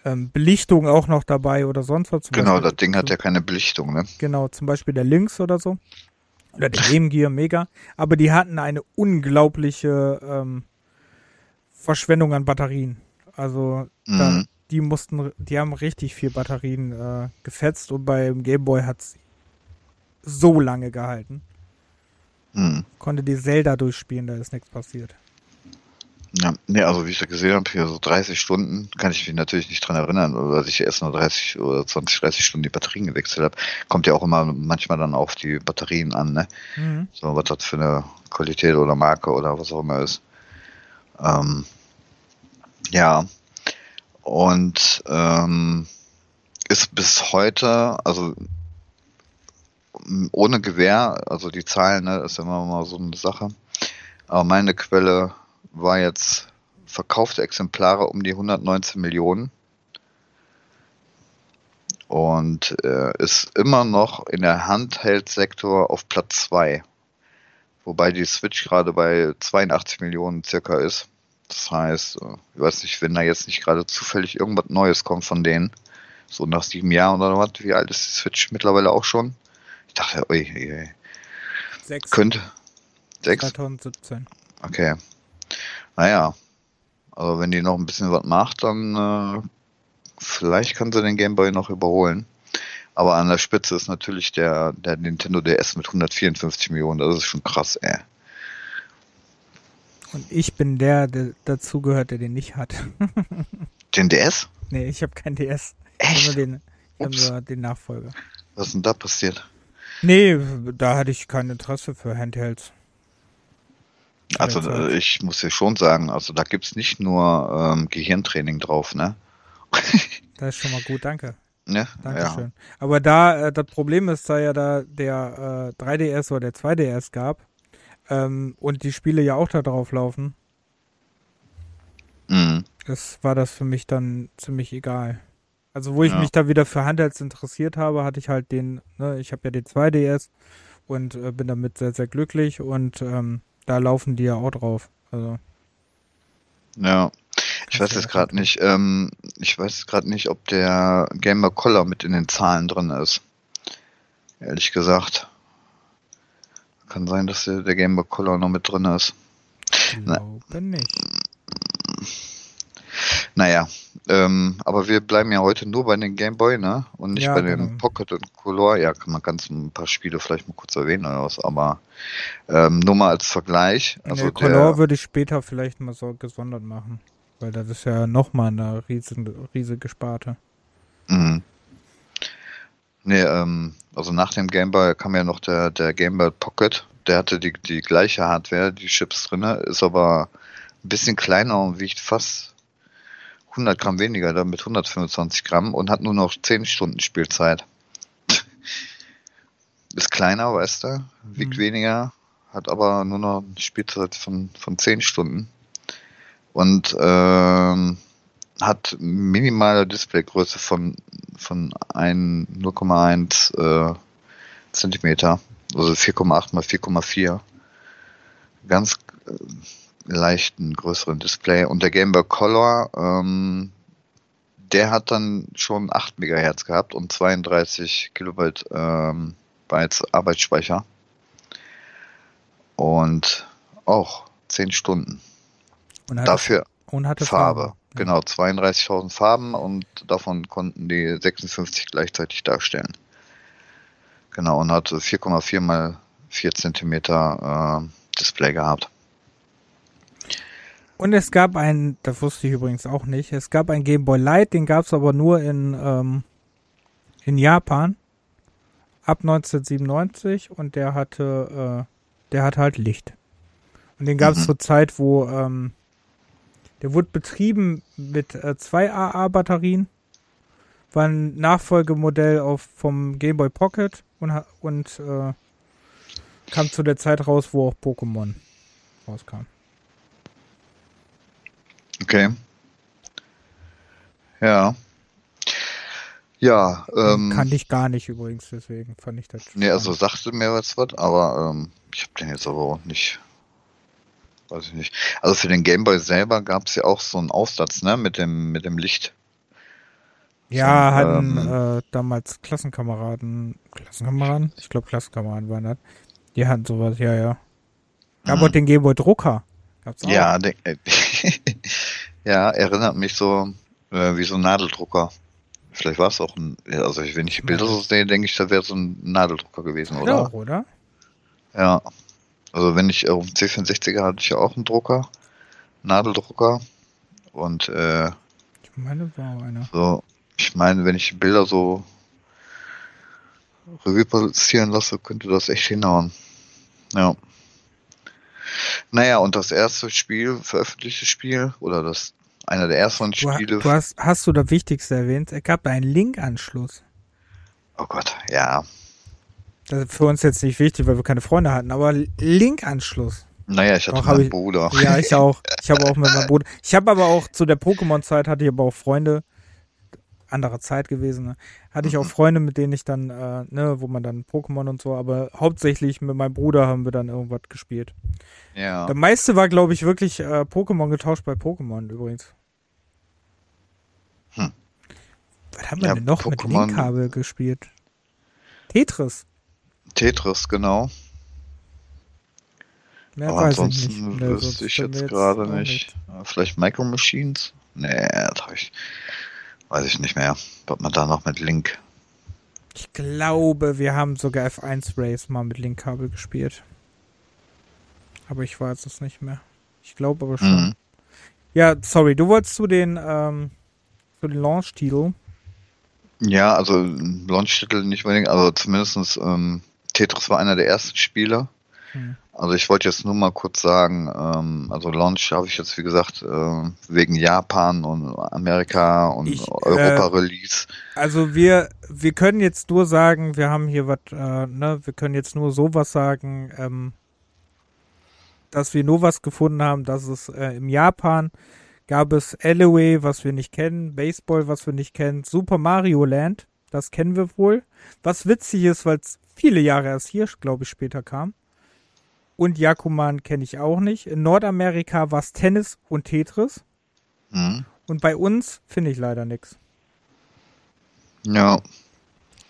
äh, ähm, Belichtung auch noch dabei oder sonst was. genau, Beispiel, das Ding hat ja keine Belichtung, ne? Genau, zum Beispiel der Lynx oder so oder der Game Gear Mega, aber die hatten eine unglaubliche ähm, Verschwendung an Batterien. Also mhm. da, die mussten, die haben richtig viel Batterien äh, gefetzt und beim Game Boy hat es so lange gehalten. Mhm. Konnte die Zelda durchspielen, da ist nichts passiert. Ja, nee, also wie ich da gesehen habe, hier so 30 Stunden, kann ich mich natürlich nicht dran erinnern, dass ich erst nur 30 oder 20, 30 Stunden die Batterien gewechselt habe. Kommt ja auch immer manchmal dann auf die Batterien an, ne? Mhm. So, was das für eine Qualität oder Marke oder was auch immer ist. Ähm, ja. Und ähm, ist bis heute, also ohne Gewehr, also die Zahlen, ne, ist immer mal so eine Sache. Aber meine Quelle war jetzt verkaufte Exemplare um die 119 Millionen und äh, ist immer noch in der Handheld-Sektor auf Platz 2. Wobei die Switch gerade bei 82 Millionen circa ist. Das heißt, äh, ich weiß nicht, wenn da jetzt nicht gerade zufällig irgendwas Neues kommt von denen, so nach sieben Jahren oder was, wie alt ist die Switch mittlerweile auch schon? Ich dachte, ui, ui, ui. Sechs. Könnte. Sechs? 2017. Okay. Naja, aber wenn die noch ein bisschen was macht, dann äh, vielleicht kann sie den Gameboy noch überholen. Aber an der Spitze ist natürlich der, der Nintendo DS mit 154 Millionen. Das ist schon krass, ey. Und ich bin der, der dazu gehört, der den nicht hat. den DS? Nee, ich habe keinen DS. Echt? Nur den, ich habe nur den Nachfolger. Was ist denn da passiert? Nee, da hatte ich kein Interesse für Handhelds. Also äh, ich muss ja schon sagen, also da gibt es nicht nur ähm, Gehirntraining drauf, ne? das ist schon mal gut, danke. Ja, Dankeschön. Ja. Aber da, äh, das Problem ist, da ja da der äh, 3DS oder der 2DS gab ähm, und die Spiele ja auch da drauf laufen, mhm. das war das für mich dann ziemlich egal. Also wo ich ja. mich da wieder für Handhelds interessiert habe, hatte ich halt den, ne, ich habe ja den 2DS und äh, bin damit sehr, sehr glücklich und ähm, da laufen die ja auch drauf. Also. Ja. Ich weiß jetzt gerade nicht, ähm, ich weiß gerade nicht, ob der Gamer Color mit in den Zahlen drin ist. Ehrlich gesagt. Kann sein, dass der, der Gamer Color noch mit drin ist. Ich glaube Na, nicht. Naja, ähm, aber wir bleiben ja heute nur bei den Game Boy, ne? Und nicht ja, bei genau. den Pocket und Color. Ja, man kann ein paar Spiele vielleicht mal kurz erwähnen oder was, aber ähm, nur mal als Vergleich. Also nee, Color würde ich später vielleicht mal so gesondert machen, weil das ist ja nochmal eine riesige, riesige Sparte. Mhm. Nee, ähm, also nach dem Game Boy kam ja noch der, der Game Boy Pocket. Der hatte die, die gleiche Hardware, die Chips drinne, ist aber ein bisschen kleiner und wiegt fast 100 Gramm weniger, da mit 125 Gramm und hat nur noch 10 Stunden Spielzeit. ist kleiner, weißt du, wiegt mhm. weniger, hat aber nur noch eine Spielzeit von, von 10 Stunden. Und ähm, hat minimale Displaygröße von, von 0,1 äh, Zentimeter, also 4,8 mal 4,4. Ganz äh, leichten größeren Display. Und der Game Boy Color, ähm, der hat dann schon 8 MHz gehabt und 32 Kilobyte ähm, Bytes Arbeitsspeicher. Und auch 10 Stunden. Dafür und hatte Farbe. Farbe. Genau, 32.000 Farben und davon konnten die 56 gleichzeitig darstellen. Genau, und hatte 4,4 mal 4 Zentimeter äh, Display gehabt. Und es gab einen, das wusste ich übrigens auch nicht, es gab einen Game Boy Light, den gab es aber nur in, ähm, in Japan ab 1997 und der hatte, äh, der hatte halt Licht. Und den gab es mhm. zur Zeit, wo ähm, der wurde betrieben mit äh, zwei AA-Batterien. War ein Nachfolgemodell auf, vom Game Boy Pocket und, und äh, kam zu der Zeit raus, wo auch Pokémon rauskam. Okay. Ja. Ja, ähm. Kann ich gar nicht übrigens, deswegen fand ich das. Nee, also sagte mir was, aber ähm, ich habe den jetzt aber auch nicht weiß ich nicht. Also für den Gameboy selber gab es ja auch so einen Aufsatz, ne, mit dem, mit dem Licht. Ja, so, hatten ähm, äh, damals Klassenkameraden, Klassenkameraden? Ich glaube Klassenkameraden waren das. Die hatten sowas, ja, ja. Gab mhm. den Gameboy Drucker. Gab's auch. Ja, den, äh, ja, erinnert mich so äh, wie so ein Nadeldrucker. Vielleicht war es auch ein, also wenn ich die Bilder so sehe, denke ich, da wäre so ein Nadeldrucker gewesen, oder? Ja, oder? Ja. Also wenn ich auf dem C64er hatte ich ja auch einen Drucker, Nadeldrucker und äh, ich meine war einer. So, ich meine, wenn ich Bilder so Revue passieren lasse, könnte das echt hinhauen. Ja. Naja, und das erste Spiel, veröffentlichte Spiel, oder das einer der ersten du, Spiele. Du hast, hast du das Wichtigste erwähnt? Es gab einen Link-Anschluss. Oh Gott, ja. Das ist für uns jetzt nicht wichtig, weil wir keine Freunde hatten, aber Link-Anschluss. Naja, ich hatte auch meinen ich, Bruder. Ja, ich auch. Ich habe auch mit meinem Bruder. Ich habe aber auch zu der Pokémon-Zeit hatte ich aber auch Freunde, andere Zeit gewesen, ne? hatte ich auch mhm. Freunde, mit denen ich dann, äh, ne, wo man dann Pokémon und so, aber hauptsächlich mit meinem Bruder haben wir dann irgendwas gespielt. Ja. Der meiste war, glaube ich, wirklich äh, Pokémon getauscht bei Pokémon übrigens. Hm. Was haben wir ja, denn noch Pokémon mit Linkkabel gespielt? Tetris. Tetris, genau. Mehr Aber ansonsten ich wüsste ich jetzt, gerade nicht. nicht. Vielleicht Micro Machines? Nee, das ich. Weiß ich nicht mehr. Was man da noch mit Link. Ich glaube, wir haben sogar F1 Race mal mit Linkkabel gespielt. Aber ich weiß es nicht mehr. Ich glaube aber schon. Mhm. Ja, sorry, du wolltest zu den, ähm, zu den Launch-Titel. Ja, also Launch-Titel nicht unbedingt, also zumindestens ähm, Tetris war einer der ersten Spiele. Hm. Also ich wollte jetzt nur mal kurz sagen, ähm, also Launch habe ich jetzt wie gesagt äh, wegen Japan und Amerika und ich, Europa-Release. Äh, also wir wir können jetzt nur sagen, wir haben hier was, äh, ne, wir können jetzt nur sowas sagen, ähm, dass wir nur was gefunden haben, dass es äh, im Japan gab es Alloway, was wir nicht kennen, Baseball, was wir nicht kennen, Super Mario Land, das kennen wir wohl. Was witzig ist, weil es viele Jahre erst hier, glaube ich, später kam. Und Yakuman kenne ich auch nicht. In Nordamerika war es Tennis und Tetris. Mhm. Und bei uns finde ich leider nichts. Ja.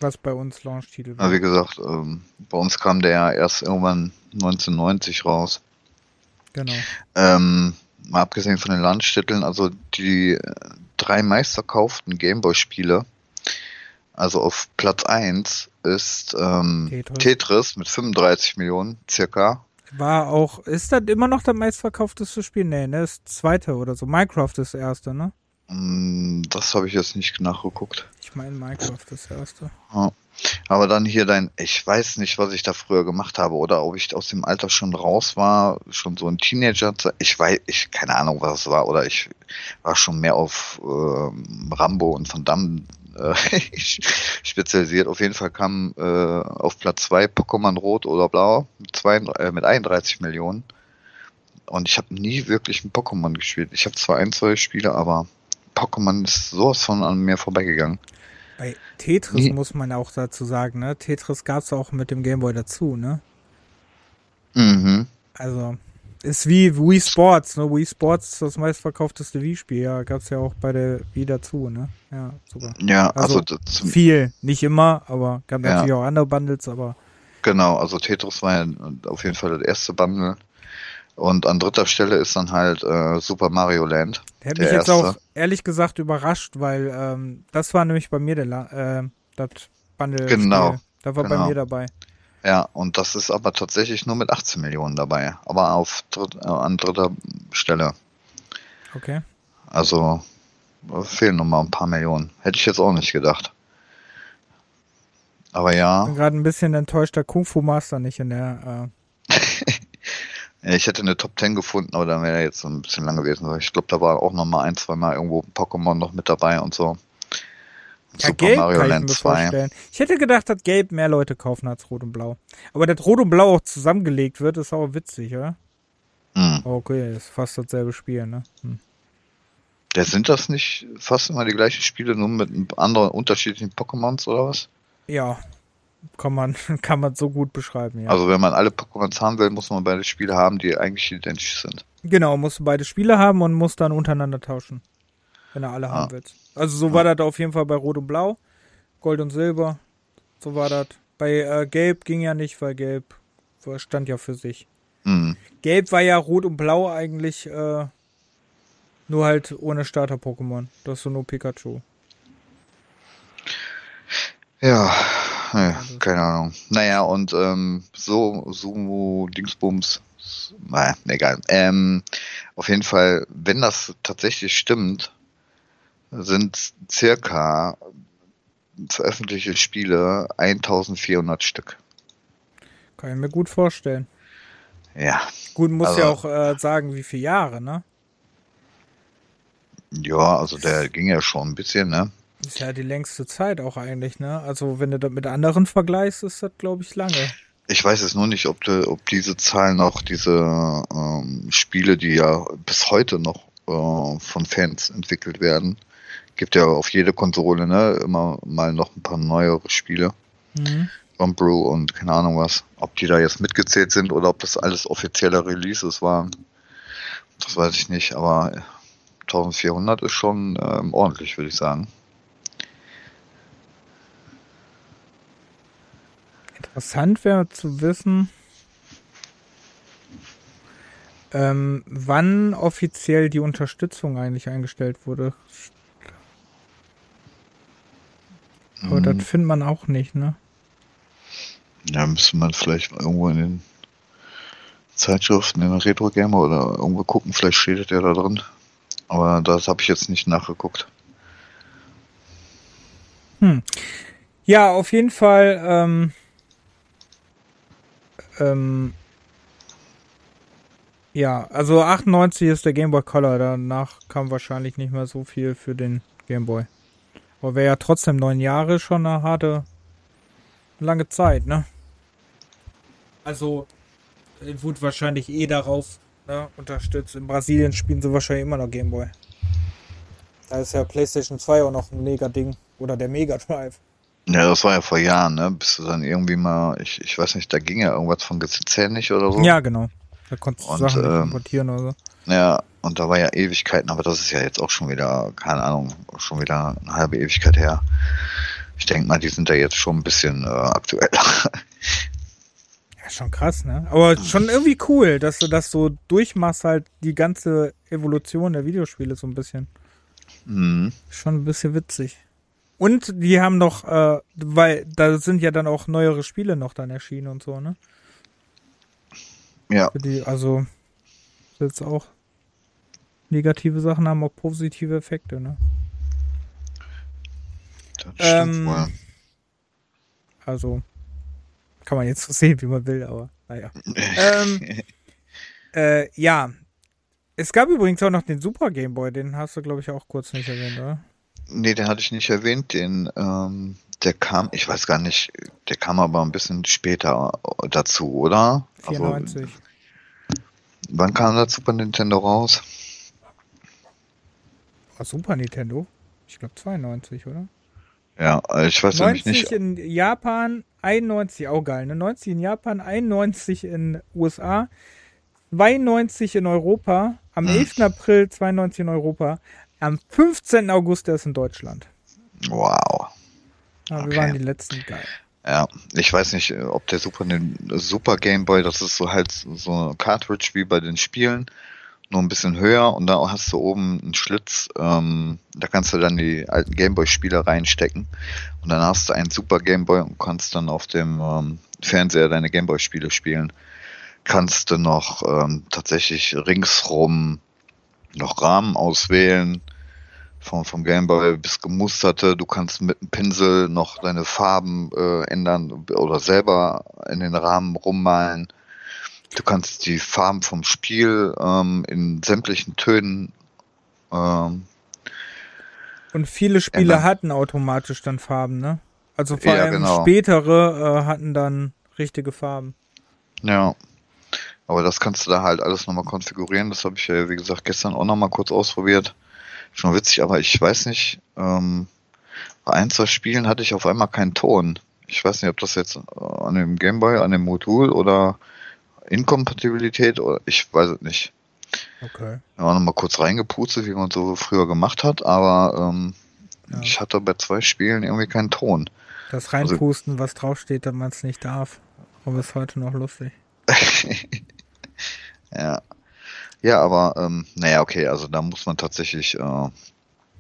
Was bei uns Launch-Titel war. Ja, wie gesagt, ähm, bei uns kam der ja erst irgendwann 1990 raus. Genau. Ähm, mal abgesehen von den Launch-Titeln, also die drei meistverkauften Gameboy-Spiele also auf Platz 1 ist ähm, Tetris. Tetris. mit 35 Millionen circa. War auch, ist das immer noch das meistverkaufteste Spiel? Nee, ne, das zweite oder so. Minecraft ist das erste, ne? Mm, das habe ich jetzt nicht nachgeguckt. Ich meine, Minecraft ist das erste. Ja. Aber dann hier dein, ich weiß nicht, was ich da früher gemacht habe oder ob ich aus dem Alter schon raus war, schon so ein Teenager. Ich weiß, ich keine Ahnung, was es war oder ich war schon mehr auf äh, Rambo und Van Damme äh, spezialisiert. Auf jeden Fall kam äh, auf Platz zwei Pokémon Rot oder Blau mit, zwei, äh, mit 31 Millionen. Und ich habe nie wirklich ein Pokémon gespielt. Ich habe zwar ein, zwei Spiele, aber Pokémon ist sowas von an mir vorbeigegangen. Bei Tetris Nie. muss man auch dazu sagen, ne? Tetris gab es auch mit dem Gameboy dazu, ne? Mhm. Also, ist wie Wii Sports, ne? Wii Sports ist das meistverkaufteste Wii-Spiel, ja, gab es ja auch bei der Wii dazu, ne? Ja, sogar. Ja, also, also viel, nicht immer, aber gab ja. natürlich auch andere Bundles, aber. Genau, also Tetris war ja auf jeden Fall das erste Bundle. Und an dritter Stelle ist dann halt äh, Super Mario Land. Der hat mich jetzt erste. auch ehrlich gesagt überrascht, weil ähm, das war nämlich bei mir der äh, das Bundle. Genau. Da war genau. bei mir dabei. Ja, und das ist aber tatsächlich nur mit 18 Millionen dabei, aber auf dritt, äh, an dritter Stelle. Okay. Also fehlen noch mal ein paar Millionen. Hätte ich jetzt auch nicht gedacht. Aber ja. Ich bin gerade ein bisschen enttäuscht, der Kung Fu Master nicht in der äh, Ich hätte eine Top 10 gefunden, aber dann wäre jetzt so ein bisschen lang gewesen. Ich glaube, da war auch noch mal ein, zwei Mal irgendwo Pokémon noch mit dabei und so. Ja, Super Gelb Mario Land 2. Vorstellen. Ich hätte gedacht, dass Gelb mehr Leute kaufen als Rot und Blau. Aber dass Rot und Blau auch zusammengelegt wird, ist auch witzig, oder? Hm. Okay, ist fast dasselbe Spiel, ne? Hm. Ja, sind das nicht fast immer die gleichen Spiele, nur mit anderen unterschiedlichen Pokémons oder was? Ja, kann man, kann man so gut beschreiben, ja. Also wenn man alle Pokémons haben will, muss man beide Spiele haben, die eigentlich identisch sind. Genau, musst du beide Spiele haben und musst dann untereinander tauschen. Wenn er alle ah. haben willst. Also so ah. war das auf jeden Fall bei Rot und Blau. Gold und Silber. So war das. Bei äh, Gelb ging ja nicht, weil Gelb stand ja für sich. Mhm. Gelb war ja Rot und Blau eigentlich äh, nur halt ohne Starter-Pokémon. Das ist so nur Pikachu. Ja, ja, keine Ahnung. Naja, und ähm, so, Sumo, Dingsbums, naja, egal. Ähm, auf jeden Fall, wenn das tatsächlich stimmt, sind circa veröffentlichte Spiele 1400 Stück. Kann ich mir gut vorstellen. Ja. Gut, muss also, ja auch äh, sagen, wie viele Jahre, ne? Ja, also der ging ja schon ein bisschen, ne? ist ja die längste Zeit auch eigentlich, ne? Also wenn du das mit anderen vergleichst, ist das, glaube ich, lange. Ich weiß jetzt nur nicht, ob, de, ob diese Zahlen auch diese ähm, Spiele, die ja bis heute noch äh, von Fans entwickelt werden, gibt ja auf jede Konsole, ne, immer mal noch ein paar neuere Spiele. Mhm. Brew und keine Ahnung was. Ob die da jetzt mitgezählt sind oder ob das alles offizielle Releases waren, das weiß ich nicht, aber 1400 ist schon ähm, ordentlich, würde ich sagen. Interessant wäre zu wissen, ähm, wann offiziell die Unterstützung eigentlich eingestellt wurde. Aber mhm. das findet man auch nicht, ne? Ja, müsste man vielleicht irgendwo in den Zeitschriften, in der Retro Gamer oder irgendwo gucken, vielleicht steht der da drin. Aber das habe ich jetzt nicht nachgeguckt. Hm. Ja, auf jeden Fall ähm, ähm, ja, also 98 ist der Game Boy Color, danach kam wahrscheinlich nicht mehr so viel für den Game Boy. Aber wäre ja trotzdem neun Jahre schon eine harte, lange Zeit, ne? Also, wurde wahrscheinlich eh darauf ne, unterstützt. In Brasilien spielen sie wahrscheinlich immer noch Game Boy. Da ist ja PlayStation 2 auch noch ein mega Ding. Oder der Mega Drive. Ja, das war ja vor Jahren, ne? Bist du dann irgendwie mal, ich, ich weiß nicht, da ging ja irgendwas von Gesetz nicht oder so. Ja, genau. Da konntest du und, Sachen ähm, importieren oder so. Ja, und da war ja Ewigkeiten, aber das ist ja jetzt auch schon wieder, keine Ahnung, schon wieder eine halbe Ewigkeit her. Ich denke mal, die sind da jetzt schon ein bisschen äh, aktueller. Ja, schon krass, ne? Aber schon irgendwie cool, dass du das so durchmachst, halt die ganze Evolution der Videospiele so ein bisschen. Mhm. Schon ein bisschen witzig. Und die haben noch, äh, weil da sind ja dann auch neuere Spiele noch dann erschienen und so, ne? Ja. Die, also jetzt auch negative Sachen haben auch positive Effekte, ne? Das stimmt ähm, Also kann man jetzt so sehen, wie man will, aber naja. ähm, äh, ja. Es gab übrigens auch noch den Super Game Boy, den hast du, glaube ich, auch kurz nicht erwähnt, oder? Nee, den hatte ich nicht erwähnt. Den, ähm, der kam, ich weiß gar nicht, der kam aber ein bisschen später dazu, oder? 94. Also, wann kam der Super Nintendo raus? Super Nintendo? Ich glaube 92, oder? Ja, ich weiß 90 nicht. in Japan, 91, auch geil, ne? 90 in Japan, 91 in USA, 92 in Europa, am 11. Hm. April 92 in Europa, am 15. August erst in Deutschland. Wow. Ja, wir okay. waren die letzten geil. Ja, ich weiß nicht, ob der Super, Super Game Boy, das ist so halt so ein Cartridge wie bei den Spielen nur ein bisschen höher und da hast du oben einen Schlitz, ähm, da kannst du dann die alten Gameboy-Spiele reinstecken und dann hast du einen super Gameboy und kannst dann auf dem ähm, Fernseher deine Gameboy-Spiele spielen. Kannst du noch ähm, tatsächlich ringsrum noch Rahmen auswählen vom, vom Gameboy bis gemusterte. Du kannst mit einem Pinsel noch deine Farben äh, ändern oder selber in den Rahmen rummalen. Du kannst die Farben vom Spiel ähm, in sämtlichen Tönen. Ähm, und viele Spiele ändern. hatten automatisch dann Farben, ne? Also vor ja, allem genau. spätere äh, hatten dann richtige Farben. Ja. Aber das kannst du da halt alles nochmal konfigurieren. Das habe ich ja, wie gesagt, gestern auch nochmal kurz ausprobiert. Schon witzig, aber ich weiß nicht, ähm, bei ein, zwei Spielen hatte ich auf einmal keinen Ton. Ich weiß nicht, ob das jetzt an dem Gameboy, an dem Modul oder Inkompatibilität oder ich weiß es nicht. Okay. Haben nochmal kurz reingepuzelt, wie man so früher gemacht hat, aber ähm, ja. ich hatte bei zwei Spielen irgendwie keinen Ton. Das Reinpusten, also, was draufsteht, dass man es nicht darf. Aber ist heute noch lustig. ja. Ja, aber ähm, naja, okay, also da muss man tatsächlich, äh,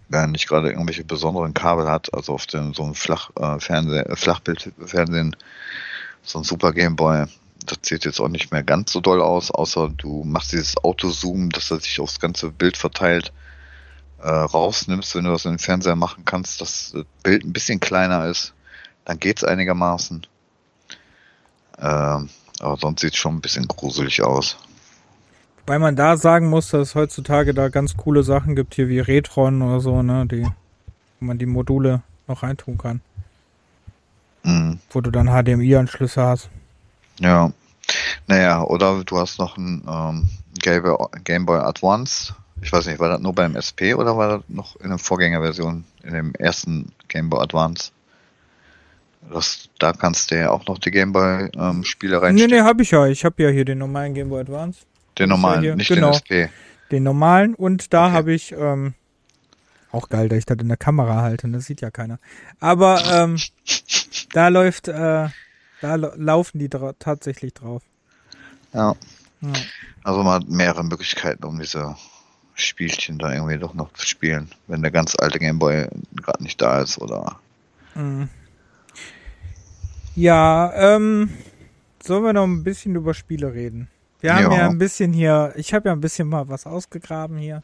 wenn nicht gerade irgendwelche besonderen Kabel hat, also auf dem so einem Flach, äh, Fernseh, Flachbildfernsehen, so ein Super Gameboy, das sieht jetzt auch nicht mehr ganz so doll aus, außer du machst dieses Autozoom, dass er sich aufs ganze Bild verteilt, äh, rausnimmst, wenn du das in den Fernseher machen kannst, dass das Bild ein bisschen kleiner ist, dann geht's einigermaßen. Ähm, aber sonst sieht es schon ein bisschen gruselig aus. Weil man da sagen muss, dass es heutzutage da ganz coole Sachen gibt, hier wie Retron oder so, ne, die, wo man die Module noch reintun kann. Mhm. Wo du dann HDMI-Anschlüsse hast. Ja. Naja, oder du hast noch ein ähm, Game Boy Advance. Ich weiß nicht, war das nur beim SP oder war das noch in der Vorgängerversion, in dem ersten Game Boy Advance? Das, da kannst du ja auch noch die Gameboy ähm, Spiele reinstellen. Nee, nee, hab ich ja. Ich habe ja hier den normalen Game Boy Advance. Den normalen, ja nicht genau, den SP. Den normalen und da okay. habe ich ähm, auch geil, dass ich das in der Kamera halte, das sieht ja keiner. Aber ähm, da läuft äh, da laufen die dra tatsächlich drauf. Ja. ja. Also man hat mehrere Möglichkeiten, um diese Spielchen da irgendwie doch noch zu spielen, wenn der ganz alte Gameboy gerade nicht da ist oder. Mhm. Ja, ähm, sollen wir noch ein bisschen über Spiele reden? Wir haben ja, ja ein bisschen hier, ich habe ja ein bisschen mal was ausgegraben hier.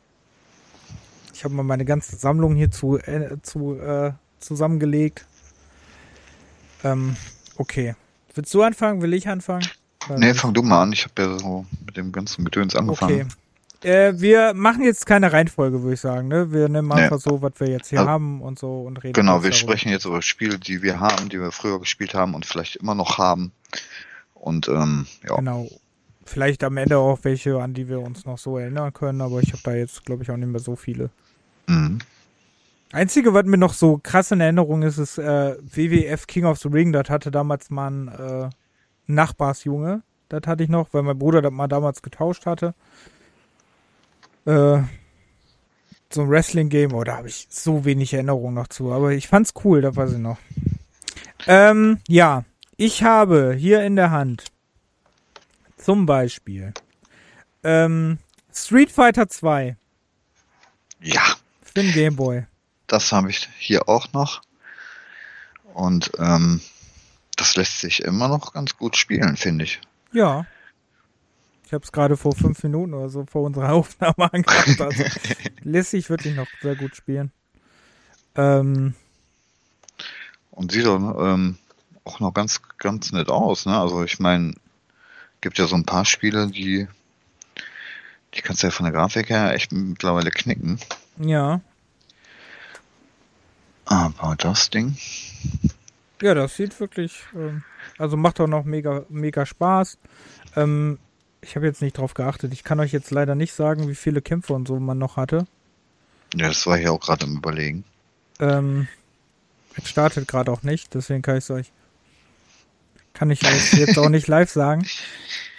Ich habe mal meine ganze Sammlung hier zu, äh, zu äh, zusammengelegt. Ähm, okay. Willst du anfangen? Will ich anfangen? Nee, fang du mal an. Ich habe ja so mit dem ganzen Gedöns angefangen. Okay. Äh, wir machen jetzt keine Reihenfolge, würde ich sagen. Ne? Wir nehmen einfach nee. so, was wir jetzt hier also, haben und so und reden. Genau, wir darüber. sprechen jetzt über Spiele, die wir haben, die wir früher gespielt haben und vielleicht immer noch haben. Und ähm, ja. Genau. Vielleicht am Ende auch welche, an die wir uns noch so erinnern können, aber ich habe da jetzt, glaube ich, auch nicht mehr so viele. Mhm. Einzige, was mir noch so krass in Erinnerung ist, ist äh, WWF King of the Ring. Das hatte damals mal ein äh, Nachbarsjunge. Das hatte ich noch, weil mein Bruder das mal damals getauscht hatte. Äh, so ein Wrestling-Game, oh, da habe ich so wenig Erinnerung noch zu. Aber ich fand's cool, da weiß ich noch. Ähm, ja, ich habe hier in der Hand zum Beispiel ähm, Street Fighter 2. Ja. Für den Gameboy. Das habe ich hier auch noch. Und ähm, das lässt sich immer noch ganz gut spielen, finde ich. Ja. Ich habe es gerade vor fünf Minuten oder so vor unserer Aufnahme angemacht. Also lässt sich wirklich noch sehr gut spielen. Ähm, und sieht auch ähm, auch noch ganz, ganz nett aus, ne? Also ich meine, gibt ja so ein paar Spiele, die, die kannst du ja von der Grafik her echt mittlerweile knicken. Ja. Aber das Ding. Ja, das sieht wirklich, ähm, also macht auch noch mega, mega Spaß. Ähm, ich habe jetzt nicht drauf geachtet. Ich kann euch jetzt leider nicht sagen, wie viele Kämpfe und so man noch hatte. Ja, das war hier auch gerade im Überlegen. Ähm, es startet gerade auch nicht, deswegen kann ich es euch, kann ich euch jetzt auch nicht live sagen.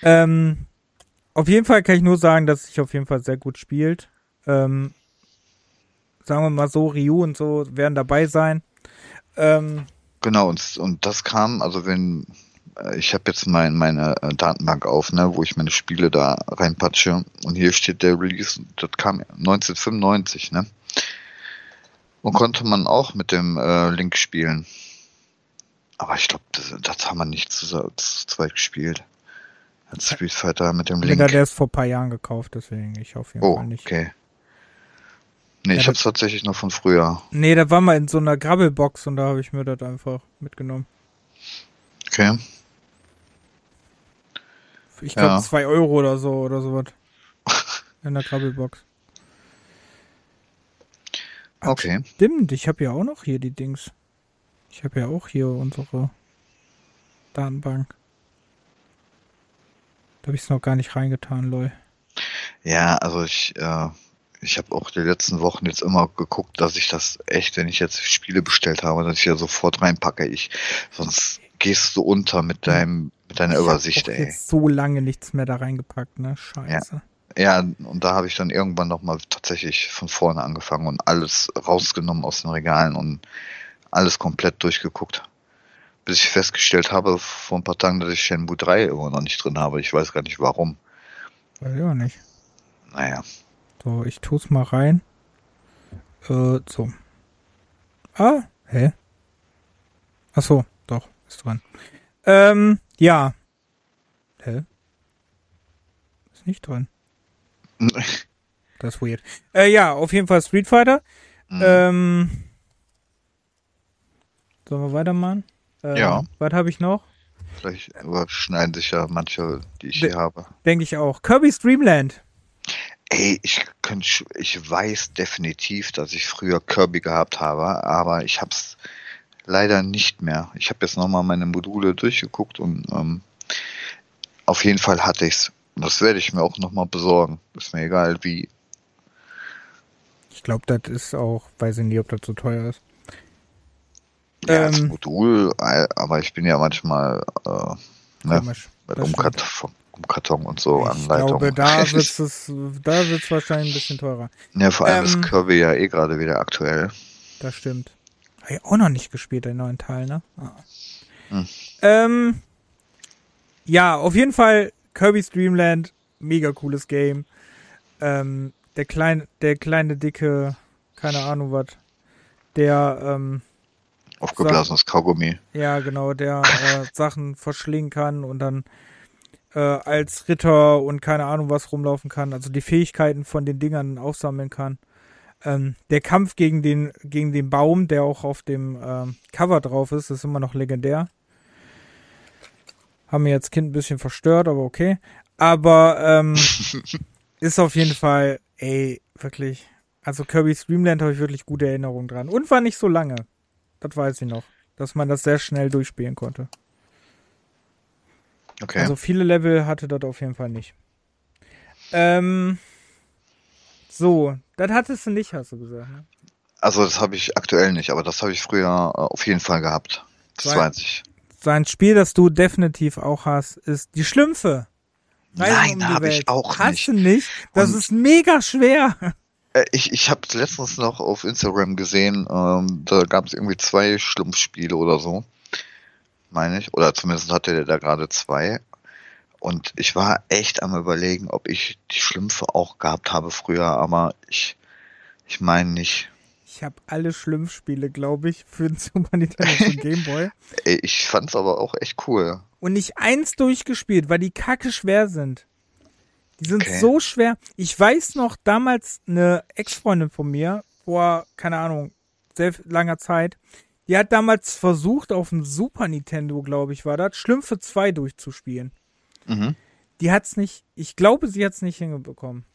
Ähm, auf jeden Fall kann ich nur sagen, dass sich auf jeden Fall sehr gut spielt. Ähm, sagen wir mal so, Ryu und so werden dabei sein. Ähm, genau, und, und das kam, also wenn, äh, ich habe jetzt mein, meine äh, Datenbank auf, ne, wo ich meine Spiele da reinpatsche und hier steht der Release, das kam 1995, ne? Und konnte man auch mit dem äh, Link spielen. Aber ich glaube, das, das, haben wir nicht zu, zu zweit gespielt. Als Street Fighter mit dem Link. Ja, der ist vor ein paar Jahren gekauft, deswegen ich auf jeden oh, Fall nicht. okay. Nee, ja, ich hab's tatsächlich noch von früher. Nee, da war mal in so einer Grabbelbox und da habe ich mir das einfach mitgenommen. Okay. Ich glaube, ja. zwei Euro oder so oder sowas. in der Grabbelbox. Okay. Stimmt, ich habe ja auch noch hier die Dings. Ich habe ja auch hier unsere Datenbank. Da habe ich es noch gar nicht reingetan, lol. Ja, also ich, äh, ich habe auch die letzten Wochen jetzt immer geguckt, dass ich das echt, wenn ich jetzt Spiele bestellt habe, dass ich ja sofort reinpacke. Ich, sonst gehst du unter mit deinem, mit deiner ich Übersicht, ey. jetzt so lange nichts mehr da reingepackt, ne? Scheiße. Ja. Ja, und da habe ich dann irgendwann nochmal tatsächlich von vorne angefangen und alles rausgenommen aus den Regalen und alles komplett durchgeguckt. Bis ich festgestellt habe vor ein paar Tagen, dass ich Shenmue 3 immer noch nicht drin habe. Ich weiß gar nicht warum. Weiß ich auch nicht. Naja. So, ich tue es mal rein. Äh, so. Ah, hä? Ach so, doch, ist dran. Ähm, ja. Hä? Ist nicht dran. das ist weird. Äh, ja, auf jeden Fall Street Fighter. Mhm. Ähm, sollen wir weitermachen? Äh, ja. Was habe ich noch? Vielleicht überschneiden sich ja manche, die ich De hier habe. Denke ich auch. Kirby's Dreamland. Ey, ich, könnt, ich weiß definitiv, dass ich früher Kirby gehabt habe, aber ich habe es leider nicht mehr. Ich habe jetzt nochmal meine Module durchgeguckt und ähm, auf jeden Fall hatte ich es. Das werde ich mir auch nochmal besorgen. Ist mir egal wie. Ich glaube, das ist auch, weiß ich nicht, ob das so teuer ist. Ja, ähm, als Modul, äh, aber ich bin ja manchmal äh, ne, mit Umkarton und so. Ich glaube, da wird es da wird's wahrscheinlich ein bisschen teurer. Ja, vor allem ähm, ist Kirby ja eh gerade wieder aktuell. Das stimmt. Habe ich auch noch nicht gespielt, den neuen Teil, ne? Ah. Hm. Ähm, ja, auf jeden Fall Kirby's Dreamland, mega cooles Game. Ähm, der kleine, der kleine, dicke, keine Ahnung was, der, ähm, Aufgeblasenes Kaugummi. Ja, genau, der äh, Sachen verschlingen kann und dann äh, als Ritter und keine Ahnung was rumlaufen kann, also die Fähigkeiten von den Dingern aufsammeln kann. Ähm, der Kampf gegen den, gegen den Baum, der auch auf dem ähm, Cover drauf ist, ist immer noch legendär. Haben mir jetzt Kind ein bisschen verstört, aber okay. Aber ähm, ist auf jeden Fall, ey, wirklich. Also Kirby's Dreamland habe ich wirklich gute Erinnerungen dran. Und war nicht so lange. Das weiß ich noch. Dass man das sehr schnell durchspielen konnte. Okay. Also viele Level hatte das auf jeden Fall nicht. Ähm, so, das hattest du nicht, hast du gesagt, ne? Also das habe ich aktuell nicht, aber das habe ich früher äh, auf jeden Fall gehabt. Das sein, weiß ich. Sein Spiel, das du definitiv auch hast, ist die Schlümpfe. Reisen Nein, um habe ich auch hast nicht. Hast du nicht? Das Und ist mega schwer. Äh, ich, ich habe letztens noch auf Instagram gesehen, ähm, da gab es irgendwie zwei Schlumpfspiele oder so, meine ich. Oder zumindest hatte der da gerade zwei. Und ich war echt am überlegen, ob ich die Schlümpfe auch gehabt habe früher, aber ich, ich meine nicht. Ich habe alle Schlumpfspiele, glaube ich, für den Super Nintendo und Gameboy. Ich fand's aber auch echt cool. Und nicht eins durchgespielt, weil die kacke schwer sind. Die sind okay. so schwer. Ich weiß noch damals eine Ex-Freundin von mir vor, keine Ahnung, sehr langer Zeit, die hat damals versucht, auf dem Super Nintendo, glaube ich, war das, Schlümpfe 2 durchzuspielen. Mhm. Die hat's nicht, ich glaube, sie hat's nicht hinbekommen.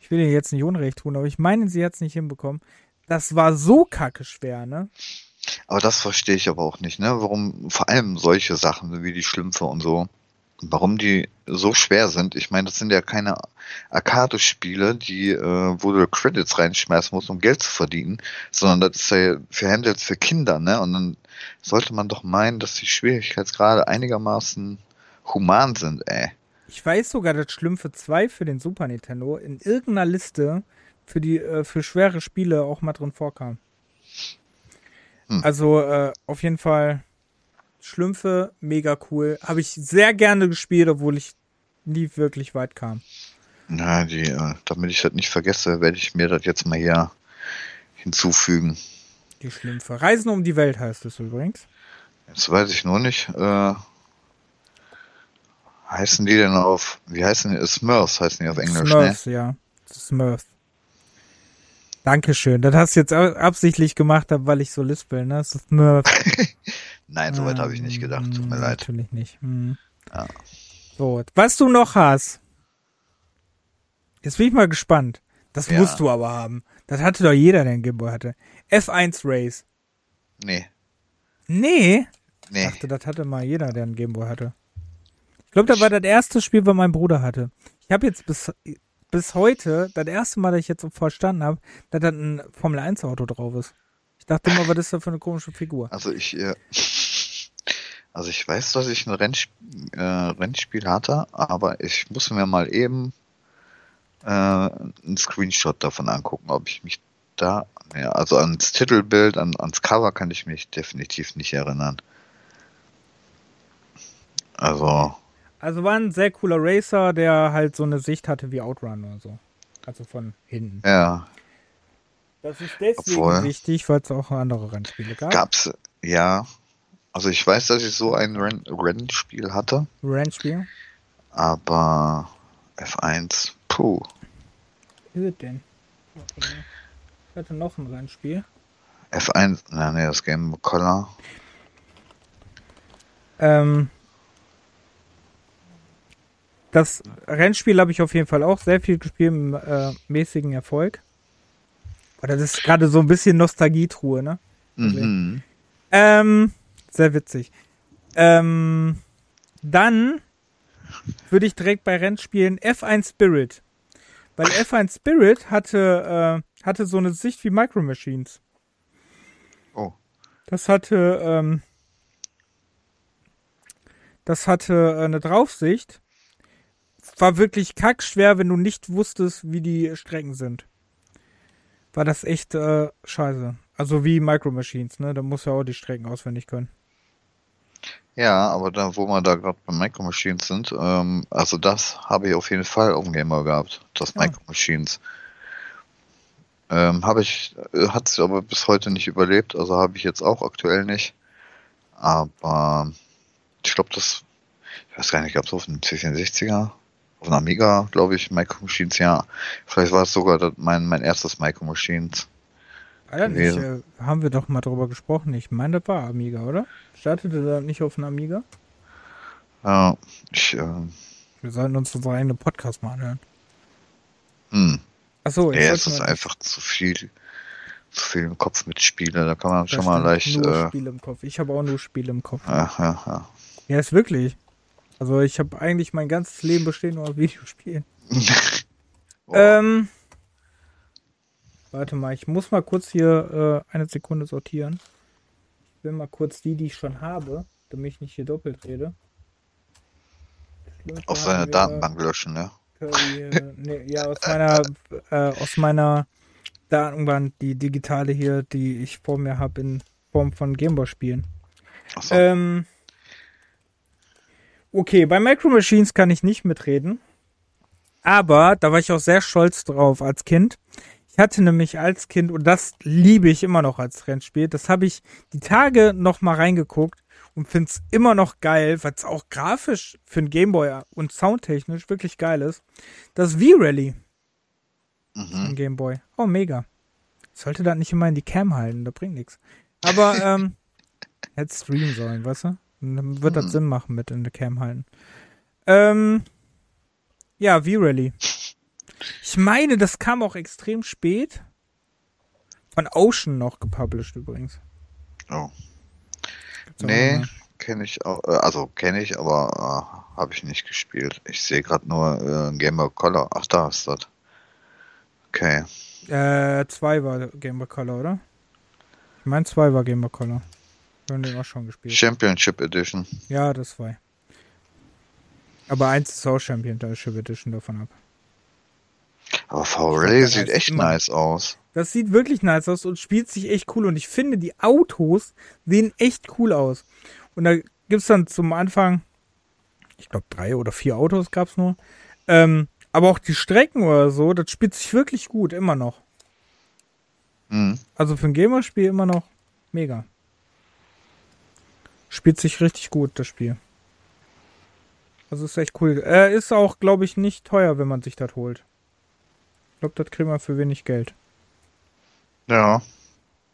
Ich will ihr jetzt nicht Unrecht tun, aber ich meine, sie hat's nicht hinbekommen. Das war so kacke schwer, ne? Aber das verstehe ich aber auch nicht, ne? Warum vor allem solche Sachen wie die Schlümpfe und so, warum die so schwer sind. Ich meine, das sind ja keine Arcade-Spiele, die, äh, wo du Credits reinschmeißen musst, um Geld zu verdienen, sondern das ist ja für Handhelds für Kinder, ne? Und dann sollte man doch meinen, dass die Schwierigkeitsgrade einigermaßen human sind, ey. Ich weiß sogar, dass Schlümpfe 2 für den Super Nintendo in irgendeiner Liste für die äh, für schwere Spiele auch mal drin vorkam. Hm. Also äh, auf jeden Fall Schlümpfe, mega cool. Habe ich sehr gerne gespielt, obwohl ich nie wirklich weit kam. Na, die, äh, damit ich das nicht vergesse, werde ich mir das jetzt mal hier hinzufügen. Die Schlümpfe. Reisen um die Welt heißt es übrigens. Jetzt weiß ich nur nicht. Äh, heißen die denn auf, wie heißen die? Smurfs heißen die auf Englisch, Smurfs, ne? ja. Smurfs. Dankeschön. Das hast du jetzt absichtlich gemacht, weil ich so lispel, ne? Das ist Smurfs. Nein, soweit ähm, habe ich nicht gedacht. Tut mir ähm, leid. Natürlich nicht. Hm. Ja. So, was du noch hast. Jetzt bin ich mal gespannt. Das ja. musst du aber haben. Das hatte doch jeder, der einen Gameboy hatte. F1 Race. Nee. Nee? Nee. Ich dachte, das hatte mal jeder, der einen Gameboy hatte. Ich glaube, das war das erste Spiel, was mein Bruder hatte. Ich habe jetzt bis, bis heute, das erste Mal, dass ich jetzt so verstanden habe, dass da ein Formel 1 Auto drauf ist. Ich dachte immer, was ist das für eine komische Figur? Also ich, äh, also ich weiß, dass ich ein Rennsp äh, Rennspiel hatte, aber ich muss mir mal eben äh, einen Screenshot davon angucken, ob ich mich da, ja, also ans Titelbild, an, ans Cover kann ich mich definitiv nicht erinnern. Also. Also war ein sehr cooler Racer, der halt so eine Sicht hatte wie Outrun oder so. Also von hinten. Ja. Das ist deswegen Obwohl, wichtig, weil es auch andere Rennspiele gab. Gab's, ja. Also ich weiß, dass ich so ein Renn Rennspiel hatte. Rennspiel? Aber F1, puh. Wie ist es denn? Ich hatte noch ein Rennspiel. F1, na nee, das Game Color. Ähm, das Rennspiel habe ich auf jeden Fall auch sehr viel gespielt, mit äh, mäßigen Erfolg. Oder das ist gerade so ein bisschen Nostalgietruhe, ne? Mhm. Ähm, sehr witzig. Ähm, dann würde ich direkt bei Rennspielen F1 Spirit. Weil F1 Spirit hatte, äh, hatte so eine Sicht wie Micro Machines. Oh. Das hatte, ähm, das hatte äh, eine Draufsicht war wirklich kackschwer, wenn du nicht wusstest, wie die Strecken sind. War das echt äh, scheiße. Also wie Micro Machines, ne? Da muss ja auch die Strecken auswendig können. Ja, aber da, wo wir da gerade bei Micro Machines sind, ähm, also das habe ich auf jeden Fall auf dem Gamer gehabt, das ja. Micro Machines. Ähm, habe ich, hat es aber bis heute nicht überlebt, also habe ich jetzt auch aktuell nicht. Aber ich glaube, das, ich weiß gar nicht, gab es auf dem C64er auf einem Amiga, glaube ich, Micro Machines, ja. Vielleicht war es sogar mein, mein erstes Micro Machines. Alter, nicht, äh, haben wir doch mal drüber gesprochen. Ich meine, das war Amiga, oder? Startete da nicht auf einem Amiga? Ja, ich, äh, Wir sollten uns unsere eigene Podcast mal anhören. Hm. Achso, ja, es ist einfach zu viel, zu viel im Kopf mit Spiele. Da kann man das schon mal leicht. Nur äh, Spiele im Kopf. Ich habe auch nur Spiele im Kopf. Ja, ja, ja. Ja, ist wirklich. Also ich habe eigentlich mein ganzes Leben bestehen nur aus Videospielen. oh. Ähm. Warte mal, ich muss mal kurz hier äh, eine Sekunde sortieren. Ich will mal kurz die, die ich schon habe, damit ich nicht hier doppelt rede. Auf seine Datenbank löschen, ne? nee, ja, aus meiner, äh, aus meiner Datenbank, die digitale hier, die ich vor mir habe in Form von Gameboy-Spielen. So. Ähm, Okay, bei Micro Machines kann ich nicht mitreden. Aber da war ich auch sehr stolz drauf als Kind. Ich hatte nämlich als Kind, und das liebe ich immer noch als Rennspiel, das habe ich die Tage noch mal reingeguckt und finde es immer noch geil, weil es auch grafisch für ein Gameboy und soundtechnisch wirklich geil ist. Das V-Rally. Mhm. Gameboy. Oh, mega. Sollte das nicht immer in die Cam halten, das bringt nichts. Aber, ähm, hätte streamen sollen, weißt du? Dann wird das hm. Sinn machen mit in der Cam halten. Ähm, ja, V-Rally. Ich meine, das kam auch extrem spät. Von Ocean noch gepublished übrigens. Oh. nee, kenne ich auch. Äh, also kenne ich, aber äh, habe ich nicht gespielt. Ich sehe gerade nur äh, Game Boy Color. Ach, da ist das. Okay. Äh, zwei war Game Boy Color, oder? Ich meine, zwei war Game Boy Color. Wir haben den auch schon gespielt. Championship Edition. Ja, das war. Aber eins ist auch Championship Edition davon ab. Aber V-Ray sieht echt nice aus. Das sieht wirklich nice aus und spielt sich echt cool. Und ich finde, die Autos sehen echt cool aus. Und da gibt es dann zum Anfang, ich glaube, drei oder vier Autos gab es nur. Ähm, aber auch die Strecken oder so, das spielt sich wirklich gut, immer noch. Mhm. Also für ein Gamerspiel immer noch mega. Spielt sich richtig gut, das Spiel. Also ist echt cool. Er ist auch, glaube ich, nicht teuer, wenn man sich das holt. Ich glaube, das kriegt man für wenig Geld. Ja,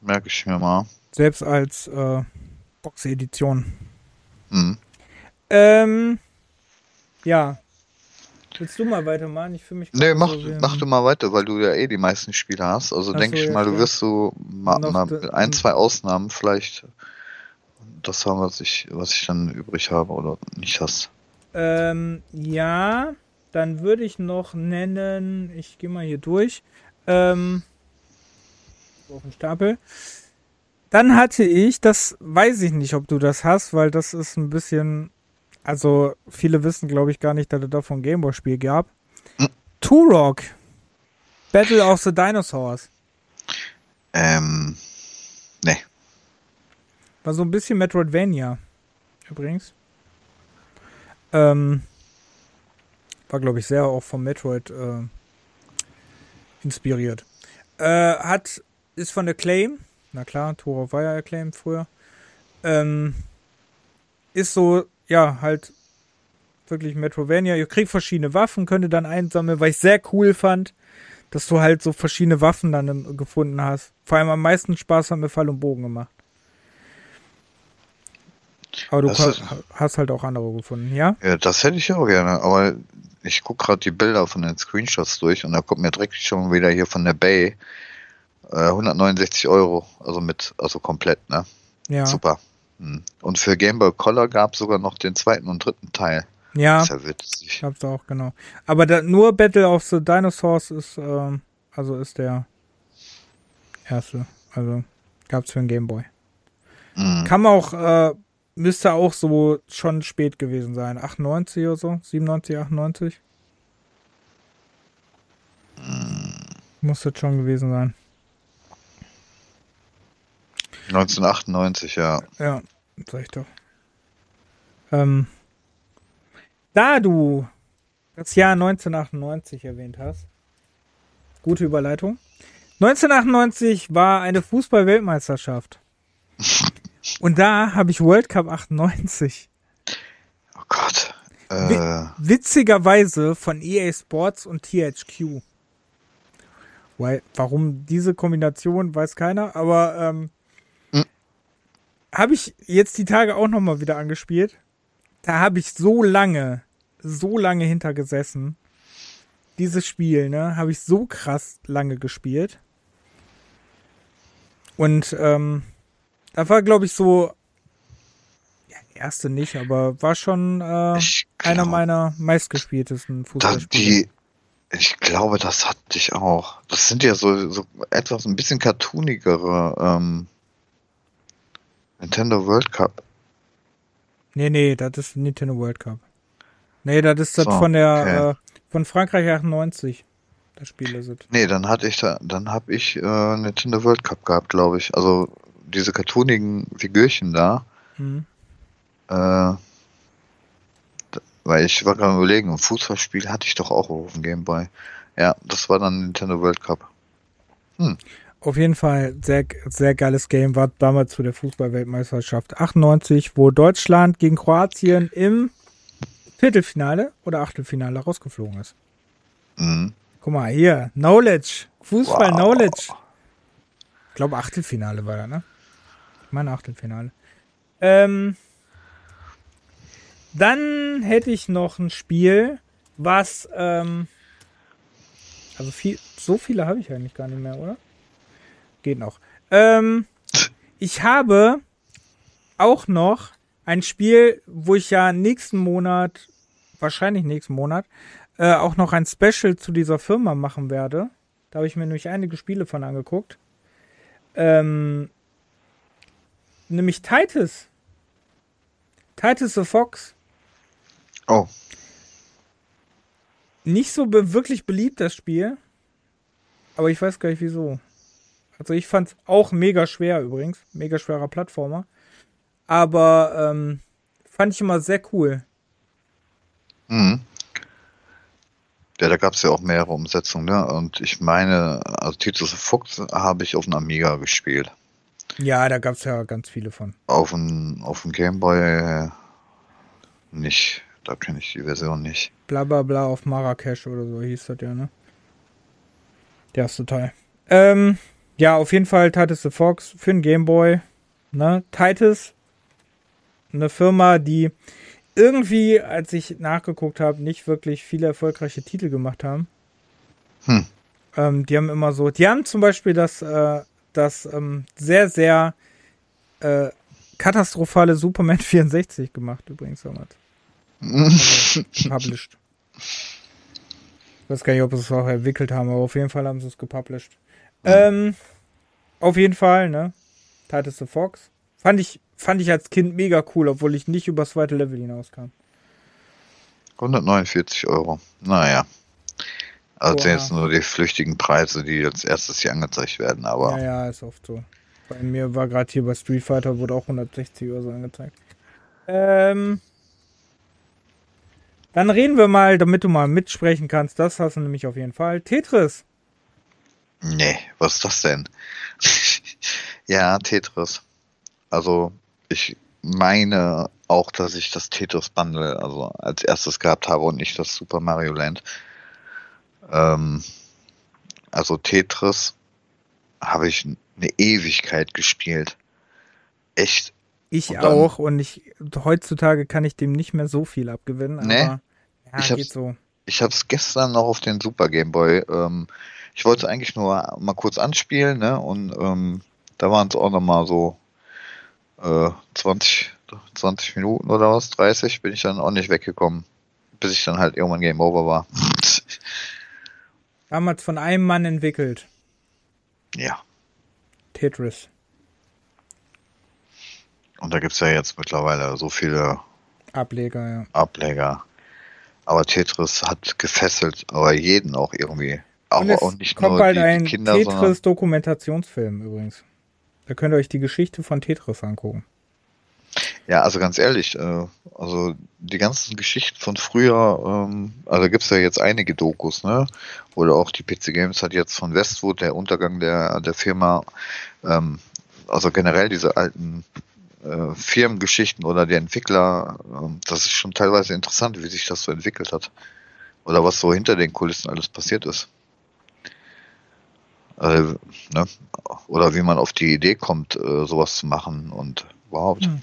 merke ich mir mal. Selbst als äh, Box-Edition. Mhm. Ähm, ja. Willst du mal weitermachen? Ich fühle mich. Nee, mach, so mach du mal weiter, weil du ja eh die meisten Spiele hast. Also denke ich ja, mal, du wirst so mal, mal ein, zwei Ausnahmen vielleicht das haben, was ich, was ich dann übrig habe oder nicht hast. Ähm, ja, dann würde ich noch nennen, ich gehe mal hier durch, ähm, auf den Stapel. Dann hatte ich, das weiß ich nicht, ob du das hast, weil das ist ein bisschen, also viele wissen, glaube ich, gar nicht, dass es davon ein Gameboy-Spiel gab. Hm. Turok. Battle of the Dinosaurs. Ähm, nee. War so ein bisschen Metroidvania. Übrigens. Ähm, war, glaube ich, sehr auch vom Metroid äh, inspiriert. Äh, hat, ist von der Claim. Na klar, Toro war ja Acclaim früher. Ähm, ist so, ja, halt wirklich Metrovania. Ihr kriegt verschiedene Waffen, könnt ihr dann einsammeln, weil ich sehr cool fand, dass du halt so verschiedene Waffen dann gefunden hast. Vor allem am meisten Spaß hat mir Fall und Bogen gemacht. Aber du ist, hast halt auch andere gefunden, ja? Ja, das hätte ich auch gerne. Aber ich gucke gerade die Bilder von den Screenshots durch und da kommt mir direkt schon wieder hier von der Bay äh, 169 Euro. Also mit, also komplett, ne? Ja. Super. Hm. Und für Game Boy Color gab es sogar noch den zweiten und dritten Teil. Ja. Das ist ja witzig. Gab's auch, genau. Aber da, nur Battle of the Dinosaurs ist, ähm, also ist der erste. Also gab's für den Game Boy. Mhm. Kann man auch äh, müsste auch so schon spät gewesen sein. 98 oder so? 97, 98? Muss das schon gewesen sein. 1998, ja. Ja, sag ich doch. Ähm, da du das Jahr 1998 erwähnt hast, gute Überleitung. 1998 war eine Fußball-Weltmeisterschaft. Und da habe ich World Cup 98. Oh Gott. Äh. Witzigerweise von EA Sports und THQ. Weil, warum diese Kombination, weiß keiner, aber ähm, hm. habe ich jetzt die Tage auch nochmal wieder angespielt. Da habe ich so lange, so lange hintergesessen. Dieses Spiel, ne, habe ich so krass lange gespielt. Und ähm, da war, glaube ich, so. Ja, erste nicht, aber war schon äh, glaub, einer meiner meistgespieltesten Fußballspiele. ich glaube, das hatte ich auch. Das sind ja so, so etwas ein bisschen cartoonigere ähm, Nintendo World Cup. Nee, nee, das ist Nintendo World Cup. Nee, das ist das so, von der okay. äh, von Frankreich 98. Das Spiel ist es. Nee, dann hatte ich da, dann habe ich äh, Nintendo World Cup gehabt, glaube ich. Also diese cartoonigen Figürchen da. Mhm. Äh, weil ich war gerade überlegen, ein Fußballspiel hatte ich doch auch auf dem Gameboy. Ja, das war dann Nintendo World Cup. Hm. Auf jeden Fall sehr, sehr geiles Game, war damals zu der Fußballweltmeisterschaft 98, wo Deutschland gegen Kroatien im Viertelfinale oder Achtelfinale rausgeflogen ist. Mhm. Guck mal, hier, Knowledge, Fußball-Knowledge. Wow. Ich glaube, Achtelfinale war er, ne? Mein Achtelfinale. Ähm, dann hätte ich noch ein Spiel, was, ähm, also viel, so viele habe ich eigentlich gar nicht mehr, oder? Geht noch. Ähm, ich habe auch noch ein Spiel, wo ich ja nächsten Monat, wahrscheinlich nächsten Monat, äh, auch noch ein Special zu dieser Firma machen werde. Da habe ich mir nämlich einige Spiele von angeguckt. Ähm, nämlich Titus. Titus the Fox. Oh. Nicht so be wirklich beliebt, das Spiel. Aber ich weiß gar nicht wieso. Also ich fand es auch mega schwer übrigens. Mega schwerer Plattformer. Aber ähm, fand ich immer sehr cool. Mhm. Ja, da gab es ja auch mehrere Umsetzungen, ne? Und ich meine, also Titus Fox habe ich auf dem Amiga gespielt. Ja, da gab es ja ganz viele von. Auf dem auf dem Gameboy nicht. Da kenne ich die Version nicht. Bla bla bla auf Marrakesch oder so hieß das ja, ne? Der erste Teil. Ähm, ja, auf jeden Fall Titus the Fox für den Gameboy. Ne? Titus, eine Firma, die irgendwie, als ich nachgeguckt habe, nicht wirklich viele erfolgreiche Titel gemacht haben. Hm. Ähm, die haben immer so, die haben zum Beispiel das, äh, das ähm, sehr, sehr äh, katastrophale Superman 64 gemacht, übrigens damals. published. Ich weiß gar nicht, ob sie es auch entwickelt haben, aber auf jeden Fall haben sie es gepublished. Mhm. Ähm, auf jeden Fall, ne? Titus the Fox. Fand ich, fand ich als Kind mega cool, obwohl ich nicht übers zweite Level hinauskam. 149 Euro. Naja. Also Boah. jetzt nur die flüchtigen Preise, die als erstes hier angezeigt werden, aber. Ja, ja, ist oft so. Bei mir war gerade hier bei Street Fighter wurde auch 160 oder so angezeigt. Ähm. Dann reden wir mal, damit du mal mitsprechen kannst. Das hast du nämlich auf jeden Fall. Tetris. Nee, was ist das denn? ja, Tetris. Also ich meine auch, dass ich das Tetris Bundle also als erstes gehabt habe und nicht das Super Mario Land. Ähm, also Tetris habe ich eine Ewigkeit gespielt. Echt. Ich und auch und ich heutzutage kann ich dem nicht mehr so viel abgewinnen, aber nee, ja, ich geht so. Ich habe es gestern noch auf den Super Game Boy. Ähm, ich wollte es eigentlich nur mal kurz anspielen, ne? Und ähm, da waren es auch noch mal so äh, 20, 20 Minuten oder was, 30, bin ich dann auch nicht weggekommen. Bis ich dann halt irgendwann Game Over war. Damals von einem Mann entwickelt. Ja. Tetris. Und da gibt es ja jetzt mittlerweile so viele Ableger, ja. Ableger. Aber Tetris hat gefesselt, aber jeden auch irgendwie. Auch, und es auch nicht kommt nur bald die, ein Tetris-Dokumentationsfilm übrigens. Da könnt ihr euch die Geschichte von Tetris angucken. Ja, also ganz ehrlich, äh, also die ganzen Geschichten von früher, ähm, also gibt es ja jetzt einige Dokus, ne? Oder auch die PC Games hat jetzt von Westwood, der Untergang der, der Firma, ähm, also generell diese alten äh, Firmengeschichten oder der Entwickler, äh, das ist schon teilweise interessant, wie sich das so entwickelt hat. Oder was so hinter den Kulissen alles passiert ist. Äh, ne? Oder wie man auf die Idee kommt, äh, sowas zu machen und überhaupt. Hm.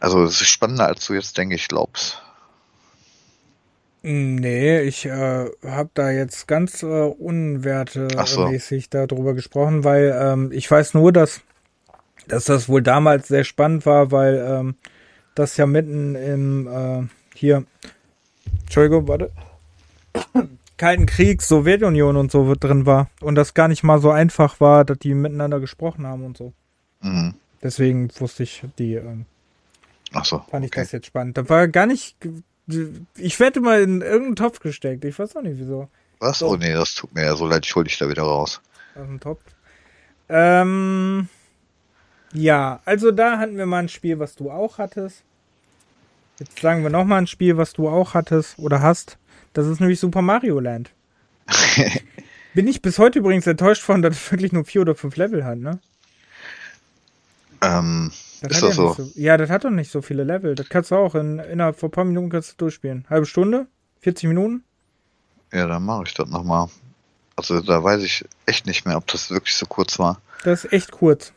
Also es ist spannender, als du jetzt, denke ich, glaubst. Nee, ich äh, habe da jetzt ganz äh, unwertemäßig so. darüber gesprochen, weil ähm, ich weiß nur, dass, dass das wohl damals sehr spannend war, weil ähm, das ja mitten im äh, hier Entschuldigung, warte. Kalten Krieg, Sowjetunion und so drin war. Und das gar nicht mal so einfach war, dass die miteinander gesprochen haben und so. Mhm. Deswegen wusste ich die. Ähm, Ach so. Fand ich okay. das jetzt spannend. Da war gar nicht. Ich werde mal in irgendeinen Topf gesteckt. Ich weiß auch nicht wieso. Was? So. Oh nee, das tut mir ja so leid. Ich hol dich da wieder raus. Aus dem Topf. Ähm. Ja, also da hatten wir mal ein Spiel, was du auch hattest. Jetzt sagen wir nochmal ein Spiel, was du auch hattest oder hast. Das ist nämlich Super Mario Land. Bin ich bis heute übrigens enttäuscht von, dass es wirklich nur vier oder fünf Level hat, ne? Ähm, das ist das ja so? so? Ja, das hat doch nicht so viele Level. Das kannst du auch in, innerhalb von ein paar Minuten kannst du durchspielen. Halbe Stunde? 40 Minuten? Ja, dann mache ich das nochmal. Also da weiß ich echt nicht mehr, ob das wirklich so kurz war. Das ist echt kurz.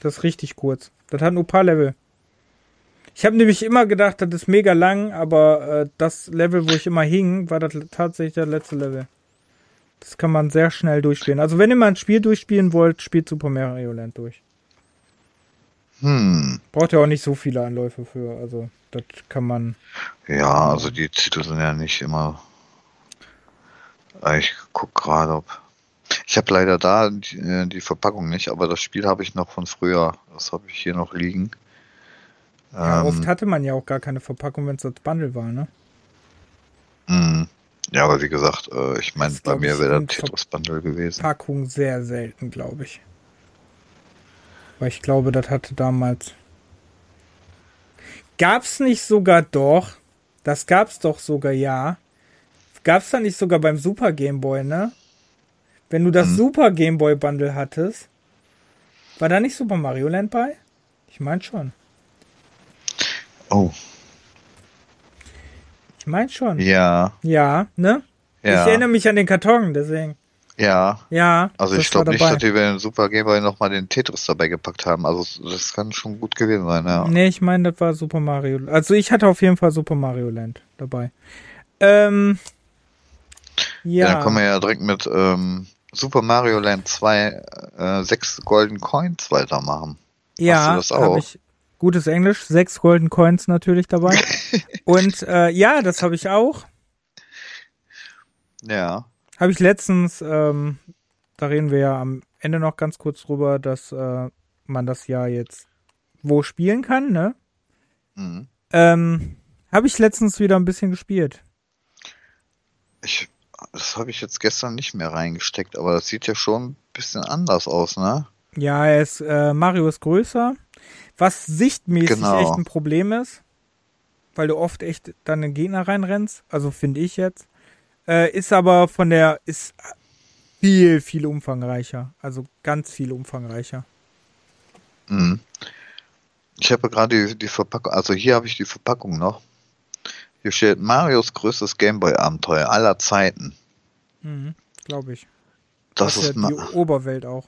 Das ist richtig kurz. Das hat nur ein paar Level. Ich habe nämlich immer gedacht, das ist mega lang, aber äh, das Level, wo ich immer hing, war das tatsächlich das letzte Level. Das kann man sehr schnell durchspielen. Also wenn ihr mal ein Spiel durchspielen wollt, spielt Super Mario Land durch. Hm. Braucht ja auch nicht so viele Anläufe für. Also das kann man. Ja, also die Titel sind ja nicht immer. Ich guck gerade, ob. Ich habe leider da die, äh, die, Verpackung nicht, aber das Spiel habe ich noch von früher. Das habe ich hier noch liegen. Ja, ähm, oft hatte man ja auch gar keine Verpackung, wenn es das Bundle war, ne? Mh. Ja, aber wie gesagt, äh, ich meine, bei mir wäre das Tetris Bundle gewesen. Verpackung sehr selten, glaube ich. Weil ich glaube, das hatte damals. Gab's nicht sogar doch? Das gab's doch sogar, ja. Gab's da nicht sogar beim Super Game Boy, ne? Wenn du das hm. Super Game Boy Bundle hattest, war da nicht Super Mario Land bei? Ich meine schon. Oh. Ich meine schon. Ja. Ja, ne? Ja. Ich erinnere mich an den Karton, deswegen. Ja. Ja. Also ich glaube nicht, dass die bei den Super Game Boy nochmal den Tetris dabei gepackt haben. Also das kann schon gut gewesen sein, ja. Nee, ich meine, das war Super Mario. Also ich hatte auf jeden Fall Super Mario Land dabei. Ähm. Ja. ja dann kommen wir ja direkt mit ähm, Super Mario Land 2 äh, sechs Golden Coins weitermachen. Ja, Hast du das auch? Ich, gutes Englisch, sechs Golden Coins natürlich dabei. Und äh, ja, das habe ich auch. Ja. Habe ich letztens, ähm, da reden wir ja am Ende noch ganz kurz drüber, dass äh, man das ja jetzt wo spielen kann, ne? Mhm. Ähm, habe ich letztens wieder ein bisschen gespielt. Ich, das habe ich jetzt gestern nicht mehr reingesteckt, aber das sieht ja schon ein bisschen anders aus, ne? Ja, er ist, äh, Mario ist größer, was sichtmäßig genau. echt ein Problem ist, weil du oft echt dann den Gegner reinrennst, also finde ich jetzt. Äh, ist aber von der, ist viel, viel umfangreicher. Also ganz viel umfangreicher. Mhm. Ich habe gerade die, die Verpackung, also hier habe ich die Verpackung noch. Hier steht Marios größtes Gameboy-Abenteuer aller Zeiten. Mhm, Glaube ich. Das, das ist ja die Oberwelt auch.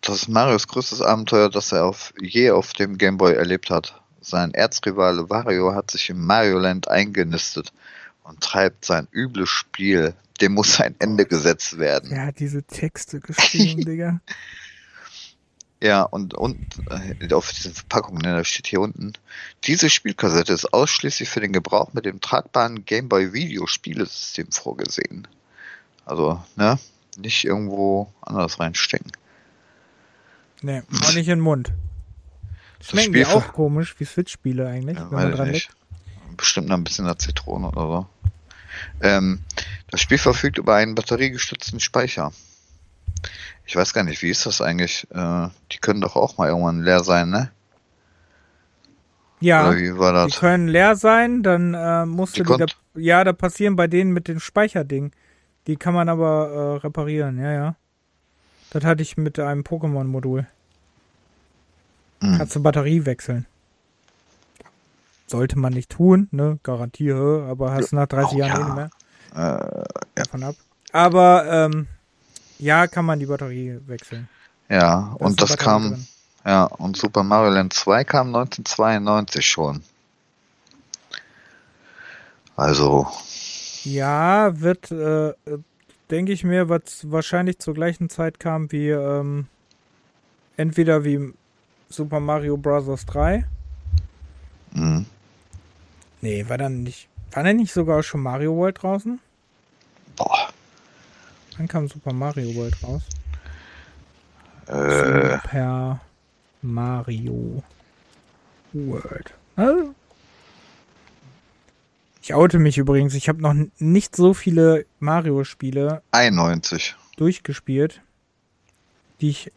Das ist Marios größtes Abenteuer, das er auf, je auf dem Gameboy erlebt hat. Sein Erzrivale Wario hat sich im Mario Land eingenistet und treibt sein übles Spiel. Dem muss ein Ende gesetzt werden. Er hat diese Texte geschrieben, Digga. Ja, und, und äh, auf diesen Verpackungen, ne, da steht hier unten, diese Spielkassette ist ausschließlich für den Gebrauch mit dem tragbaren Gameboy Videospielesystem vorgesehen. Also, ne, nicht irgendwo anders reinstecken. Nee, auch nicht in den Mund. Schmecken die auch komisch, wie Switch-Spiele eigentlich, ja, wenn man dran liegt bestimmt noch ein bisschen nach Zitrone oder so. Ähm, das Spiel verfügt über einen batteriegestützten Speicher. Ich weiß gar nicht, wie ist das eigentlich? Äh, die können doch auch mal irgendwann leer sein, ne? Ja, die können leer sein, dann äh, musst die du die da, ja, da passieren bei denen mit dem Speicherding. Die kann man aber äh, reparieren, ja, ja. Das hatte ich mit einem Pokémon-Modul. Hm. Kannst du Batterie wechseln sollte man nicht tun, ne? Garantiere, aber hast nach 30 oh, Jahren ja. eh nicht mehr. Äh, ja. Davon ab. Aber ähm, ja, kann man die Batterie wechseln. Ja, da und das kam, drin. ja, und Super Mario Land 2 kam 1992 schon. Also. Ja, wird, äh, denke ich mir, was wahrscheinlich zur gleichen Zeit kam wie, ähm, entweder wie Super Mario Bros. 3. Mhm. Nee, war dann nicht. War denn nicht sogar schon Mario World draußen? Boah. Wann kam Super Mario World raus? Äh. Super Mario World. Also, ich oute mich übrigens. Ich habe noch nicht so viele Mario-Spiele 91 durchgespielt, die ich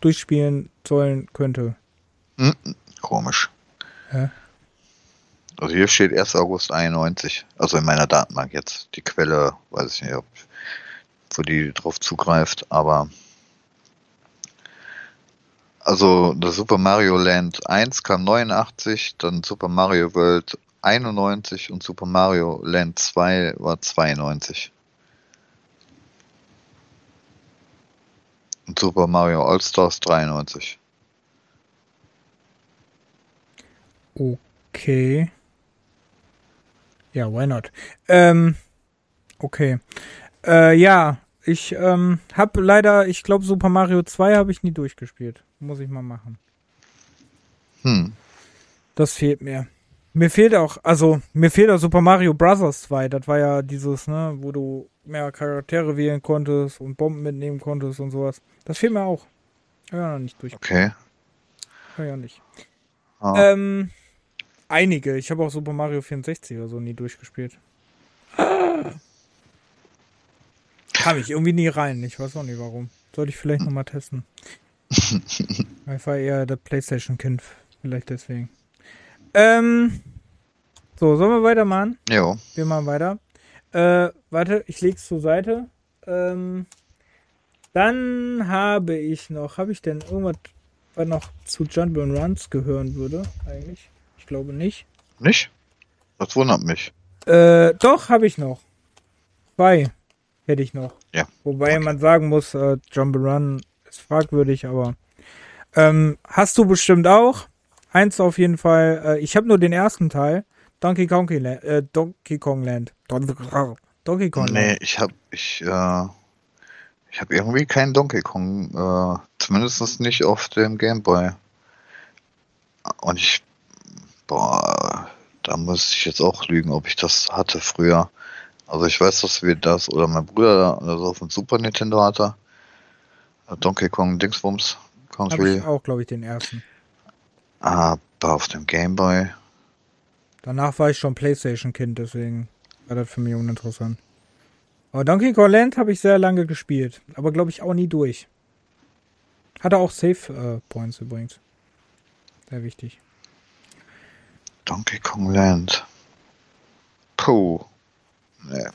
durchspielen sollen könnte. Hm, komisch. Hä? Also hier steht 1. August 91. Also in meiner Datenbank jetzt. Die Quelle, weiß ich nicht, ob, wo die drauf zugreift, aber also das Super Mario Land 1 kam 89, dann Super Mario World 91 und Super Mario Land 2 war 92. Und Super Mario All-Stars 93. Okay. Ja, why not? Ähm, okay. Äh, ja, ich ähm, habe leider, ich glaube, Super Mario 2 habe ich nie durchgespielt. Muss ich mal machen. Hm. Das fehlt mir. Mir fehlt auch, also, mir fehlt auch Super Mario Bros. 2. Das war ja dieses, ne, wo du mehr Charaktere wählen konntest und Bomben mitnehmen konntest und sowas. Das fehlt mir auch. Ja, noch nicht durch. Okay. Ja, ja nicht. Ah. Ähm, einige. Ich habe auch Super Mario 64 oder so nie durchgespielt. Kam ich irgendwie nie rein. Ich weiß auch nicht warum. Sollte ich vielleicht nochmal testen. ich war eher der Playstation-Kind. Vielleicht deswegen. Ähm. So, sollen wir weitermachen? Jo. Wir machen weiter. Äh, warte, ich leg's zur Seite. Ähm, dann habe ich noch, habe ich denn irgendwas, was noch zu Jump and Runs gehören würde, eigentlich? Glaube nicht. Nicht? Das wundert mich. Äh, doch, habe ich noch. Zwei hätte ich noch. Ja. Wobei okay. man sagen muss, äh, Jump Run ist fragwürdig, aber ähm, hast du bestimmt auch. Eins auf jeden Fall. Äh, ich habe nur den ersten Teil. Donkey Kong, äh, Donkey Kong Land. Donkey Kong Land. Nee, ich habe ich, äh, ich habe irgendwie keinen Donkey Kong. Äh, zumindest nicht auf dem Game Boy. Und ich, boah, da muss ich jetzt auch lügen, ob ich das hatte früher. Also ich weiß, dass wir das, oder mein Bruder das auf dem Super Nintendo hatte. Donkey Kong Dingsbums. Country. ich auch, glaube ich, den ersten. Aber auf dem Game Boy. Danach war ich schon Playstation-Kind, deswegen war das für mich uninteressant. Aber Donkey Kong Land habe ich sehr lange gespielt, aber glaube ich auch nie durch. Hatte auch Save äh, Points übrigens. Sehr wichtig. Donkey Kong Land. Puh. Nee.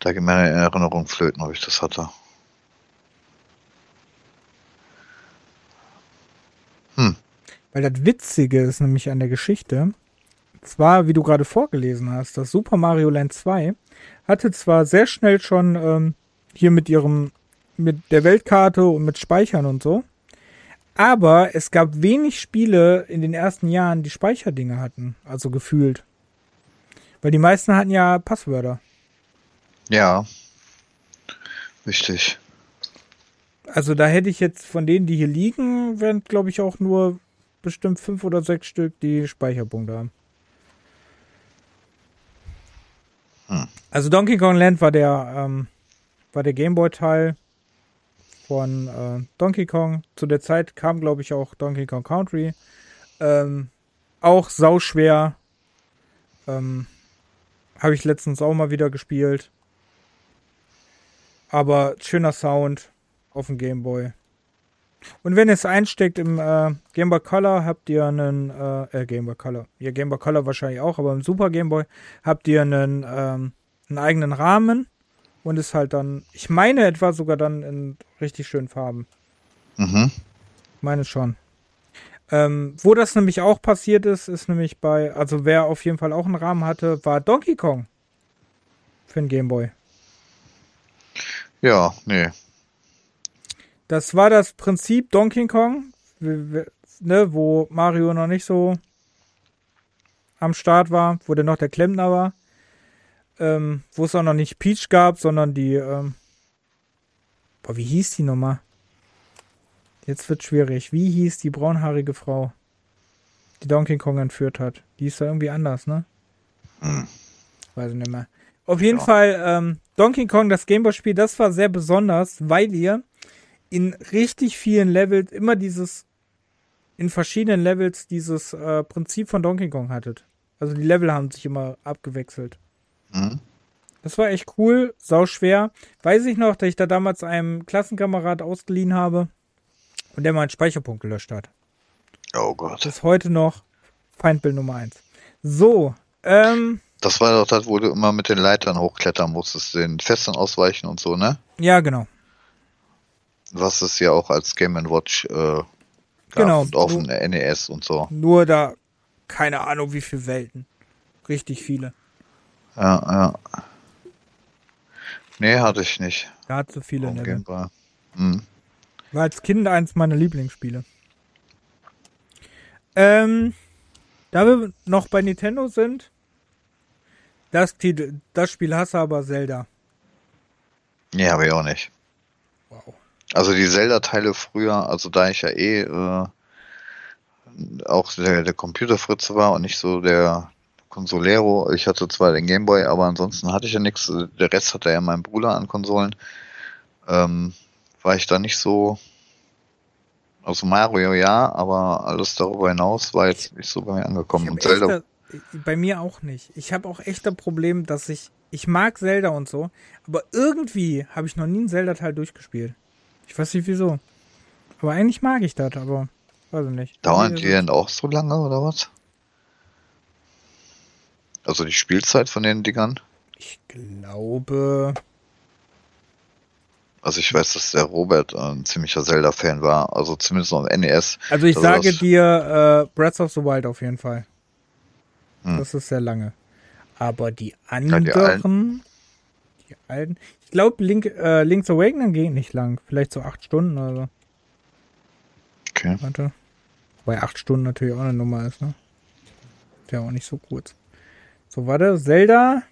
Da geht meine Erinnerung flöten, ob ich das hatte. Hm. Weil das Witzige ist nämlich an der Geschichte, zwar, wie du gerade vorgelesen hast, das Super Mario Land 2 hatte zwar sehr schnell schon ähm, hier mit ihrem, mit der Weltkarte und mit Speichern und so, aber es gab wenig Spiele in den ersten Jahren, die Speicherdinge hatten, also gefühlt. Weil die meisten hatten ja Passwörter. Ja. Richtig. Also da hätte ich jetzt von denen, die hier liegen, wären glaube ich auch nur bestimmt fünf oder sechs Stück, die Speicherpunkte haben. Hm. Also Donkey Kong Land war der, ähm, war der Gameboy-Teil von äh, Donkey Kong. Zu der Zeit kam, glaube ich, auch Donkey Kong Country. Ähm, auch sauschwer. Ähm, Habe ich letztens auch mal wieder gespielt. Aber schöner Sound auf dem Gameboy. Und wenn es einsteckt im äh, Game Boy Color, habt ihr einen, äh, äh, Game Boy Color, ihr Game Boy Color wahrscheinlich auch, aber im Super Game Boy habt ihr einen, ähm, einen eigenen Rahmen und ist halt dann, ich meine etwa sogar dann in richtig schönen Farben. Mhm. Ich meine schon. Ähm, wo das nämlich auch passiert ist, ist nämlich bei, also wer auf jeden Fall auch einen Rahmen hatte, war Donkey Kong. Für den Game Boy. Ja, nee, das war das Prinzip Donkey Kong, ne, wo Mario noch nicht so am Start war, wo der noch der Klempner war. Ähm, wo es auch noch nicht Peach gab, sondern die, ähm, boah, wie hieß die nochmal? Jetzt wird schwierig. Wie hieß die braunhaarige Frau, die Donkey Kong entführt hat? Die ist da irgendwie anders, ne? Hm. Weiß ich nicht mehr. Auf jeden ja. Fall, ähm, Donkey Kong, das Gameboy-Spiel, das war sehr besonders, weil ihr in richtig vielen Levels immer dieses, in verschiedenen Levels dieses äh, Prinzip von Donkey Kong hattet. Also die Level haben sich immer abgewechselt. Mhm. Das war echt cool, sau schwer. Weiß ich noch, dass ich da damals einem Klassenkamerad ausgeliehen habe und der meinen Speicherpunkt gelöscht hat. Oh Gott. Das ist heute noch Feindbild Nummer 1. So, ähm. Das war doch das, wo du immer mit den Leitern hochklettern musstest, den Festern ausweichen und so, ne? Ja, genau was es ja auch als Game Watch äh, genau, und auf dem NES und so. Nur da, keine Ahnung, wie viele Welten. Richtig viele. Ja, ja. Nee, hatte ich nicht. Da hat so viele Game Hm. War als Kind eins meiner Lieblingsspiele. Ähm, da wir noch bei Nintendo sind, das, das Spiel hasse aber Zelda. Nee, habe ich auch nicht. Wow. Also die Zelda-Teile früher, also da ich ja eh äh, auch der, der Computerfritze war und nicht so der Consolero. Ich hatte zwar den Gameboy, aber ansonsten hatte ich ja nichts. Der Rest hatte ja mein Bruder an Konsolen. Ähm, war ich da nicht so. Also Mario ja, aber alles darüber hinaus war jetzt nicht so bei mir angekommen. Und Zelda. bei mir auch nicht. Ich habe auch echt ein Problem, dass ich. Ich mag Zelda und so, aber irgendwie habe ich noch nie einen Zelda-Teil durchgespielt. Ich weiß nicht wieso. Aber eigentlich mag ich das, aber weiß ich nicht. Dauern die denn auch so lange oder was? Also die Spielzeit von den Dingern? Ich glaube. Also ich weiß, dass der Robert ein ziemlicher Zelda-Fan war, also zumindest auf NES. Also ich sage dir äh, Breath of the Wild auf jeden Fall. Hm. Das ist sehr lange. Aber die anderen, ja, die, alten. die alten. Ich glaube, Link, äh, Link's Awakening ging nicht lang. Vielleicht so acht Stunden oder so. Okay. Warte. Wobei acht Stunden natürlich auch eine Nummer ist, ne? Ist ja auch nicht so kurz. So, warte, Zelda.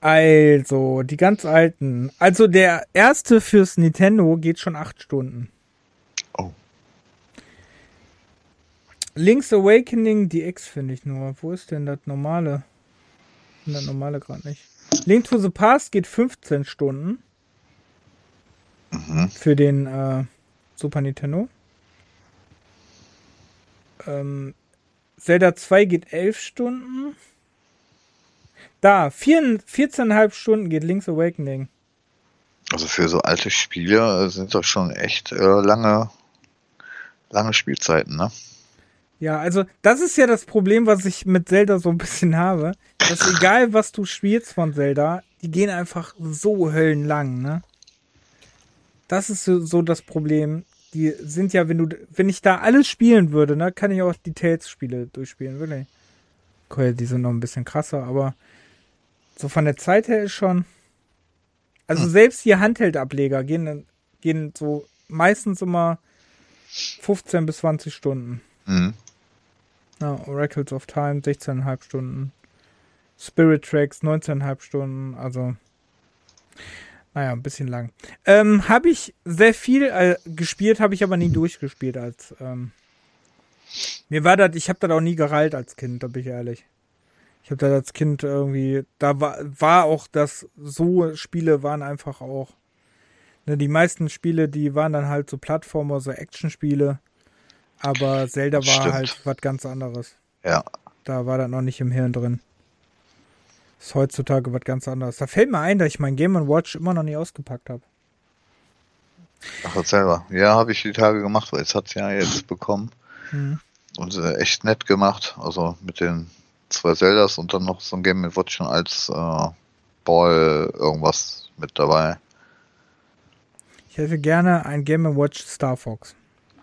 Also, die ganz alten. Also, der erste fürs Nintendo geht schon acht Stunden. Oh. Link's Awakening DX finde ich nur. Wo ist denn das normale? Das normale gerade nicht. Link to the Past geht 15 Stunden. Mhm. Für den äh, Super Nintendo. Ähm, Zelda 2 geht 11 Stunden. Da, 14,5 Stunden geht Link's Awakening. Also für so alte Spiele sind das schon echt äh, lange, lange Spielzeiten, ne? Ja, also das ist ja das Problem, was ich mit Zelda so ein bisschen habe. Dass egal, was du spielst von Zelda, die gehen einfach so höllenlang, ne? Das ist so, so das Problem die sind ja, wenn du, wenn ich da alles spielen würde, ne, kann ich auch die Tales-Spiele durchspielen, wirklich. Cool, die sind noch ein bisschen krasser, aber so von der Zeit her ist schon. Also hm. selbst die Handheld-Ableger gehen, gehen so meistens immer 15 bis 20 Stunden. Mhm. Ja, Oracles of Time 16,5 Stunden. Spirit Tracks 19,5 Stunden, also naja, ein bisschen lang. Ähm, habe ich sehr viel äh, gespielt, habe ich aber nie durchgespielt als. Ähm, mir war das, ich habe das auch nie gereilt als Kind, da bin ich ehrlich. Ich habe das als Kind irgendwie, da war, war auch das, so Spiele waren einfach auch. Ne, die meisten Spiele, die waren dann halt so Plattformer, so Actionspiele. Aber Zelda war Stimmt. halt was ganz anderes. Ja. Da war das noch nicht im Hirn drin. Ist heutzutage was ganz anderes. Da fällt mir ein, dass ich mein Game Watch immer noch nie ausgepackt habe. Ach, selber. Ja, habe ich die Tage gemacht, weil es hat ja jetzt bekommen. Mhm. Und äh, echt nett gemacht. Also mit den zwei Zeldas und dann noch so ein Game Watch schon als äh, Ball irgendwas mit dabei. Ich hätte gerne ein Game Watch Star Fox.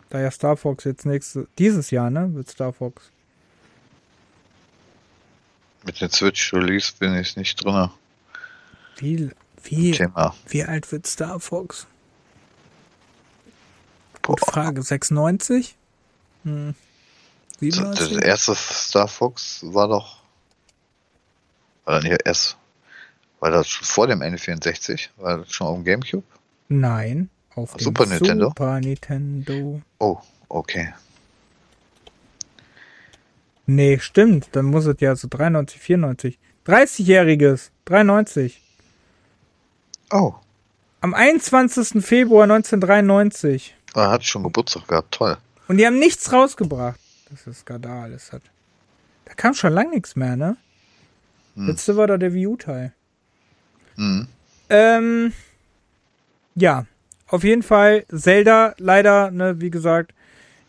Da ja Star Fox jetzt nächstes, dieses Jahr, ne, wird Star Fox mit dem Switch Release bin ich nicht drin. Wie, wie, Thema. wie alt wird Star Fox? Gute Frage. 96? Hm. 97? Das erste Star Fox war doch. War dann hier erst. War das vor dem N64? War das schon auf dem Gamecube? Nein, auf Super dem Nintendo. Super Nintendo. Oh, okay. Nee, stimmt. Dann muss es ja so 93, 94. 30-jähriges. 93. Oh. Am 21. Februar 1993. Er hat schon Geburtstag gehabt. Toll. Und die haben nichts rausgebracht. Das ist Skandal. Das hat. Da kam schon lang nichts mehr, ne? Hm. Letzte war da der Wii U-Teil. Hm. Ähm. Ja. Auf jeden Fall Zelda, leider, ne, wie gesagt,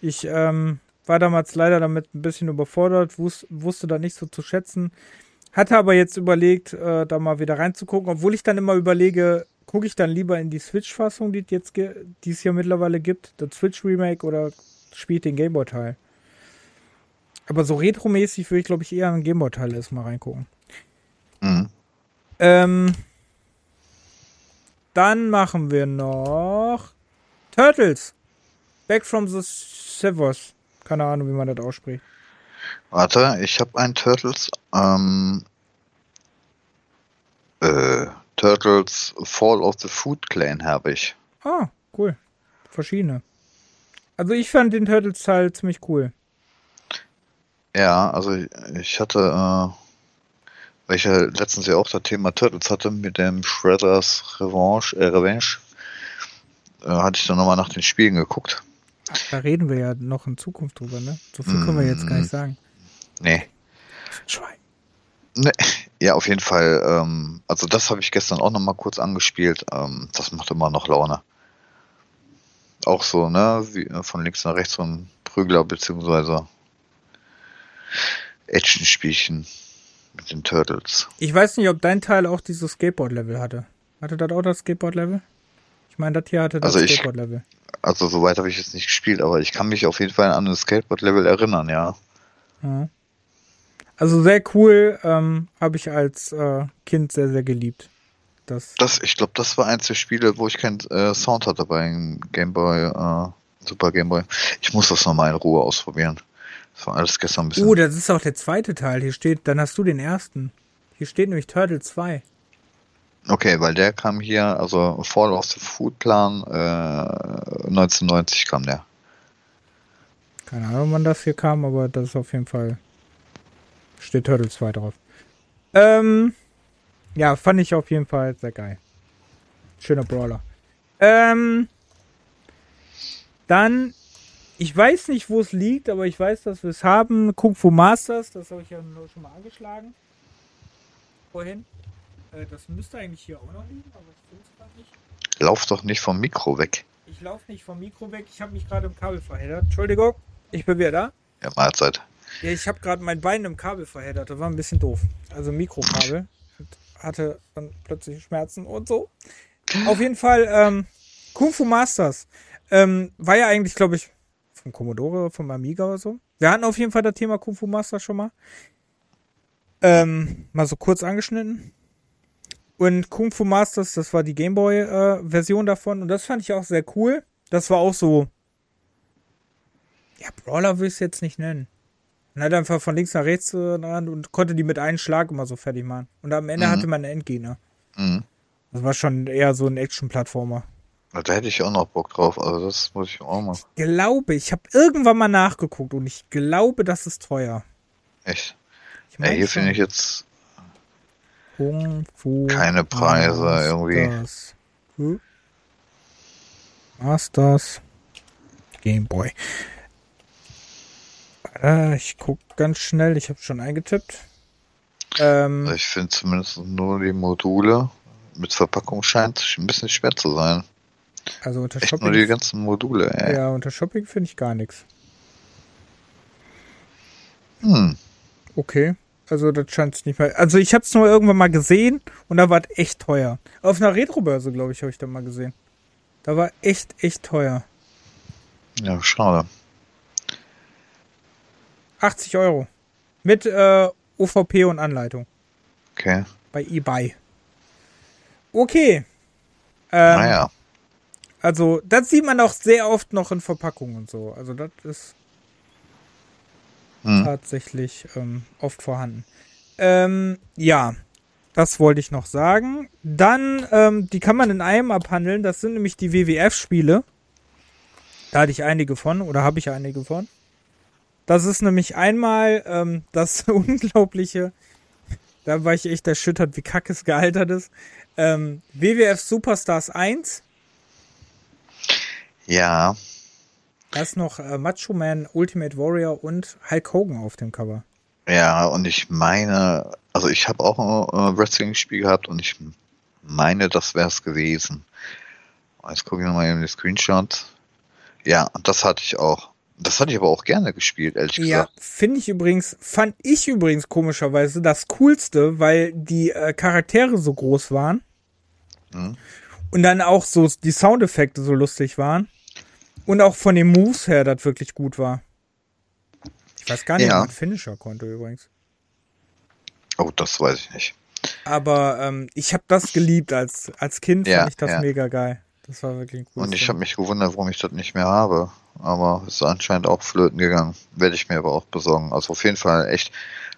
ich ähm, war damals leider damit ein bisschen überfordert, wus wusste da nicht so zu schätzen. Hatte aber jetzt überlegt, äh, da mal wieder reinzugucken, obwohl ich dann immer überlege, gucke ich dann lieber in die Switch-Fassung, die jetzt die es hier mittlerweile gibt, das Switch-Remake oder spiele ich den Gameboy-Teil. Aber so retromäßig würde ich, glaube ich, eher einen Gameboy-Teil erstmal reingucken. Mhm. Ähm, dann machen wir noch Turtles. Back from the Severs. Keine Ahnung, wie man das ausspricht. Warte, ich habe ein Turtles. Ähm, äh, Turtles Fall of the Food Clan habe ich. Ah, cool. Verschiedene. Also ich fand den Turtles-Teil ziemlich cool. Ja, also ich hatte, äh, weil ich ja letztens ja auch das Thema Turtles hatte mit dem Shredders Revanche, äh, Revenge, äh, hatte ich dann nochmal nach den Spielen geguckt. Da reden wir ja noch in Zukunft drüber, ne? So viel können wir jetzt gar nicht mm. sagen. Nee. Schwein. Nee. Ja, auf jeden Fall. Ähm, also das habe ich gestern auch nochmal kurz angespielt. Ähm, das macht immer noch Laune. Auch so, ne? Wie, äh, von links nach rechts so ein Prügler beziehungsweise Action-Spielchen mit den Turtles. Ich weiß nicht, ob dein Teil auch dieses Skateboard-Level hatte. Hatte das auch das Skateboard-Level? Ich meine, das hier hatte das also Skateboard-Level. Also soweit habe ich jetzt nicht gespielt, aber ich kann mich auf jeden Fall an das Skateboard-Level erinnern, ja. ja. Also sehr cool, ähm, habe ich als äh, Kind sehr, sehr geliebt. Das, das ich glaube, das war eins der Spiele, wo ich keinen äh, Sound hatte bei Game Boy, äh, Super Game Boy. Ich muss das nochmal in Ruhe ausprobieren. Das war alles gestern ein bisschen. Oh, das ist auch der zweite Teil. Hier steht, dann hast du den ersten. Hier steht nämlich Turtle 2. Okay, weil der kam hier, also Fall of the Food Plan, äh, 1990 kam der. Keine Ahnung, wann das hier kam, aber das ist auf jeden Fall. Steht Turtle 2 drauf. Ähm, ja, fand ich auf jeden Fall sehr geil. Schöner Brawler. Ähm, dann ich weiß nicht, wo es liegt, aber ich weiß, dass wir es haben. Kung Fu Masters, das habe ich ja schon mal angeschlagen. Vorhin. Äh, das müsste eigentlich hier auch noch liegen, aber ich finde es gerade nicht. Lauf doch nicht vom Mikro weg. Ich laufe nicht vom Mikro weg. Ich habe mich gerade im Kabel verheddert. Entschuldigung, ich bin wieder da. Ja, Mahlzeit. Ja, ich habe gerade mein Bein im Kabel verheddert. Das war ein bisschen doof. Also Mikrokabel. Hatte dann plötzlich Schmerzen und so. Auf jeden Fall, ähm, Kung Fu Masters. Ähm, war ja eigentlich, glaube ich, vom Commodore, vom Amiga oder so. Wir hatten auf jeden Fall das Thema Kung Fu Master schon mal. Ähm, mal so kurz angeschnitten. Und Kung Fu Masters, das war die Gameboy-Version äh, davon. Und das fand ich auch sehr cool. Das war auch so. Ja, Brawler will ich es jetzt nicht nennen. Man hat einfach von links nach rechts äh, und konnte die mit einem Schlag immer so fertig machen. Und am Ende mhm. hatte man einen Endgegner. Mhm. Das war schon eher so ein Action-Plattformer. Da hätte ich auch noch Bock drauf, also das muss ich auch mal. Ich glaube, ich habe irgendwann mal nachgeguckt und ich glaube, das ist teuer. Echt? Ich mein, ja, hier finde ich jetzt keine Preise Masters. irgendwie. Hm? Masters Gameboy. Äh, ich guck ganz schnell, ich habe schon eingetippt. Ähm, ich finde zumindest nur die Module mit Verpackung scheint ein bisschen schwer zu sein. Also unter Echt Shopping. Nur die ganzen Module, ey. Ja, unter Shopping finde ich gar nichts. Hm. Okay. Also das scheint es nicht mehr. Also ich habe es nur irgendwann mal gesehen und da war es echt teuer. Auf einer Retrobörse, glaube ich, habe ich da mal gesehen. Da war echt, echt teuer. Ja, schade. 80 Euro. Mit äh, OVP und Anleitung. Okay. Bei eBay. Okay. Ähm, naja. Also, das sieht man auch sehr oft noch in Verpackungen und so. Also, das ist hm. tatsächlich ähm, oft vorhanden. Ähm, ja, das wollte ich noch sagen. Dann, ähm, die kann man in einem abhandeln. Das sind nämlich die WWF-Spiele. Da hatte ich einige von, oder habe ich einige von. Das ist nämlich einmal ähm, das unglaubliche, da war ich echt erschüttert, wie kacke es gealtert ist. Ähm, WWF Superstars 1 ja. Da ist noch äh, Macho Man, Ultimate Warrior und Hulk Hogan auf dem Cover. Ja, und ich meine, also ich habe auch ein äh, Wrestling-Spiel gehabt und ich meine, das wäre es gewesen. Jetzt gucke ich nochmal in die Screenshots. Ja, das hatte ich auch. Das hatte ich aber auch gerne gespielt, ehrlich gesagt. Ja, finde ich übrigens, fand ich übrigens komischerweise das Coolste, weil die äh, Charaktere so groß waren. Mhm. Und dann auch so die Soundeffekte so lustig waren. Und auch von den Moves her das wirklich gut war. Ich weiß gar nicht, ja. ob man Finisher konnte übrigens. Oh, das weiß ich nicht. Aber ähm, ich habe das geliebt als, als Kind, ja, fand ich das ja. mega geil. Das war wirklich ein cooles Und ich habe mich gewundert, warum ich das nicht mehr habe. Aber es ist anscheinend auch flöten gegangen. Werde ich mir aber auch besorgen. Also auf jeden Fall echt,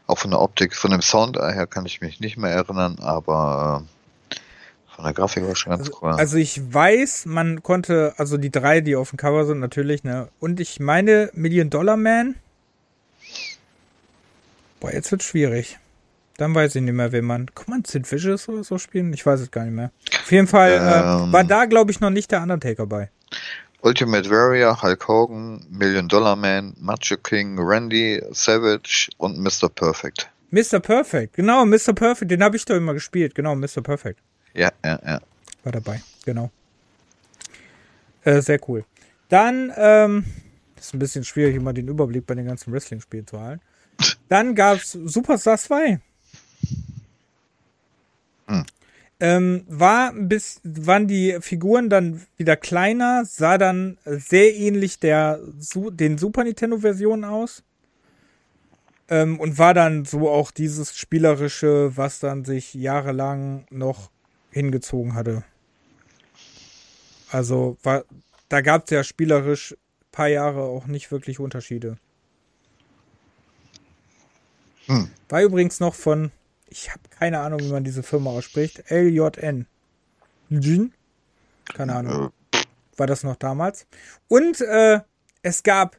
auch von der Optik, von dem Sound her kann ich mich nicht mehr erinnern, aber äh, von der Grafik war schon ganz also, cool. Also ich weiß, man konnte, also die drei, die auf dem Cover sind, natürlich, ne? Und ich meine Million Dollar Man. Boah, jetzt wird schwierig. Dann weiß ich nicht mehr, wen man. Kann man Sid Vicious oder so spielen? Ich weiß es gar nicht mehr. Auf jeden Fall ähm, äh, war da, glaube ich, noch nicht der Undertaker bei. Ultimate Warrior, Hulk Hogan, Million Dollar Man, Macho King, Randy, Savage und Mr. Perfect. Mr. Perfect, genau, Mr. Perfect, den habe ich doch immer gespielt, genau, Mr. Perfect. Ja, ja, ja. War dabei, genau. Äh, sehr cool. Dann, ähm, ist ein bisschen schwierig, immer den Überblick bei den ganzen Wrestling-Spielen zu halten. Dann gab es Superstar 2. Hm. Ähm, war bis, waren die Figuren dann wieder kleiner, sah dann sehr ähnlich der, den Super Nintendo-Versionen aus. Ähm, und war dann so auch dieses Spielerische, was dann sich jahrelang noch hingezogen hatte. Also war, da gab es ja spielerisch paar Jahre auch nicht wirklich Unterschiede. Hm. War übrigens noch von ich habe keine Ahnung, wie man diese Firma ausspricht. LJN. Jin? Keine Ahnung. War das noch damals? Und äh, es gab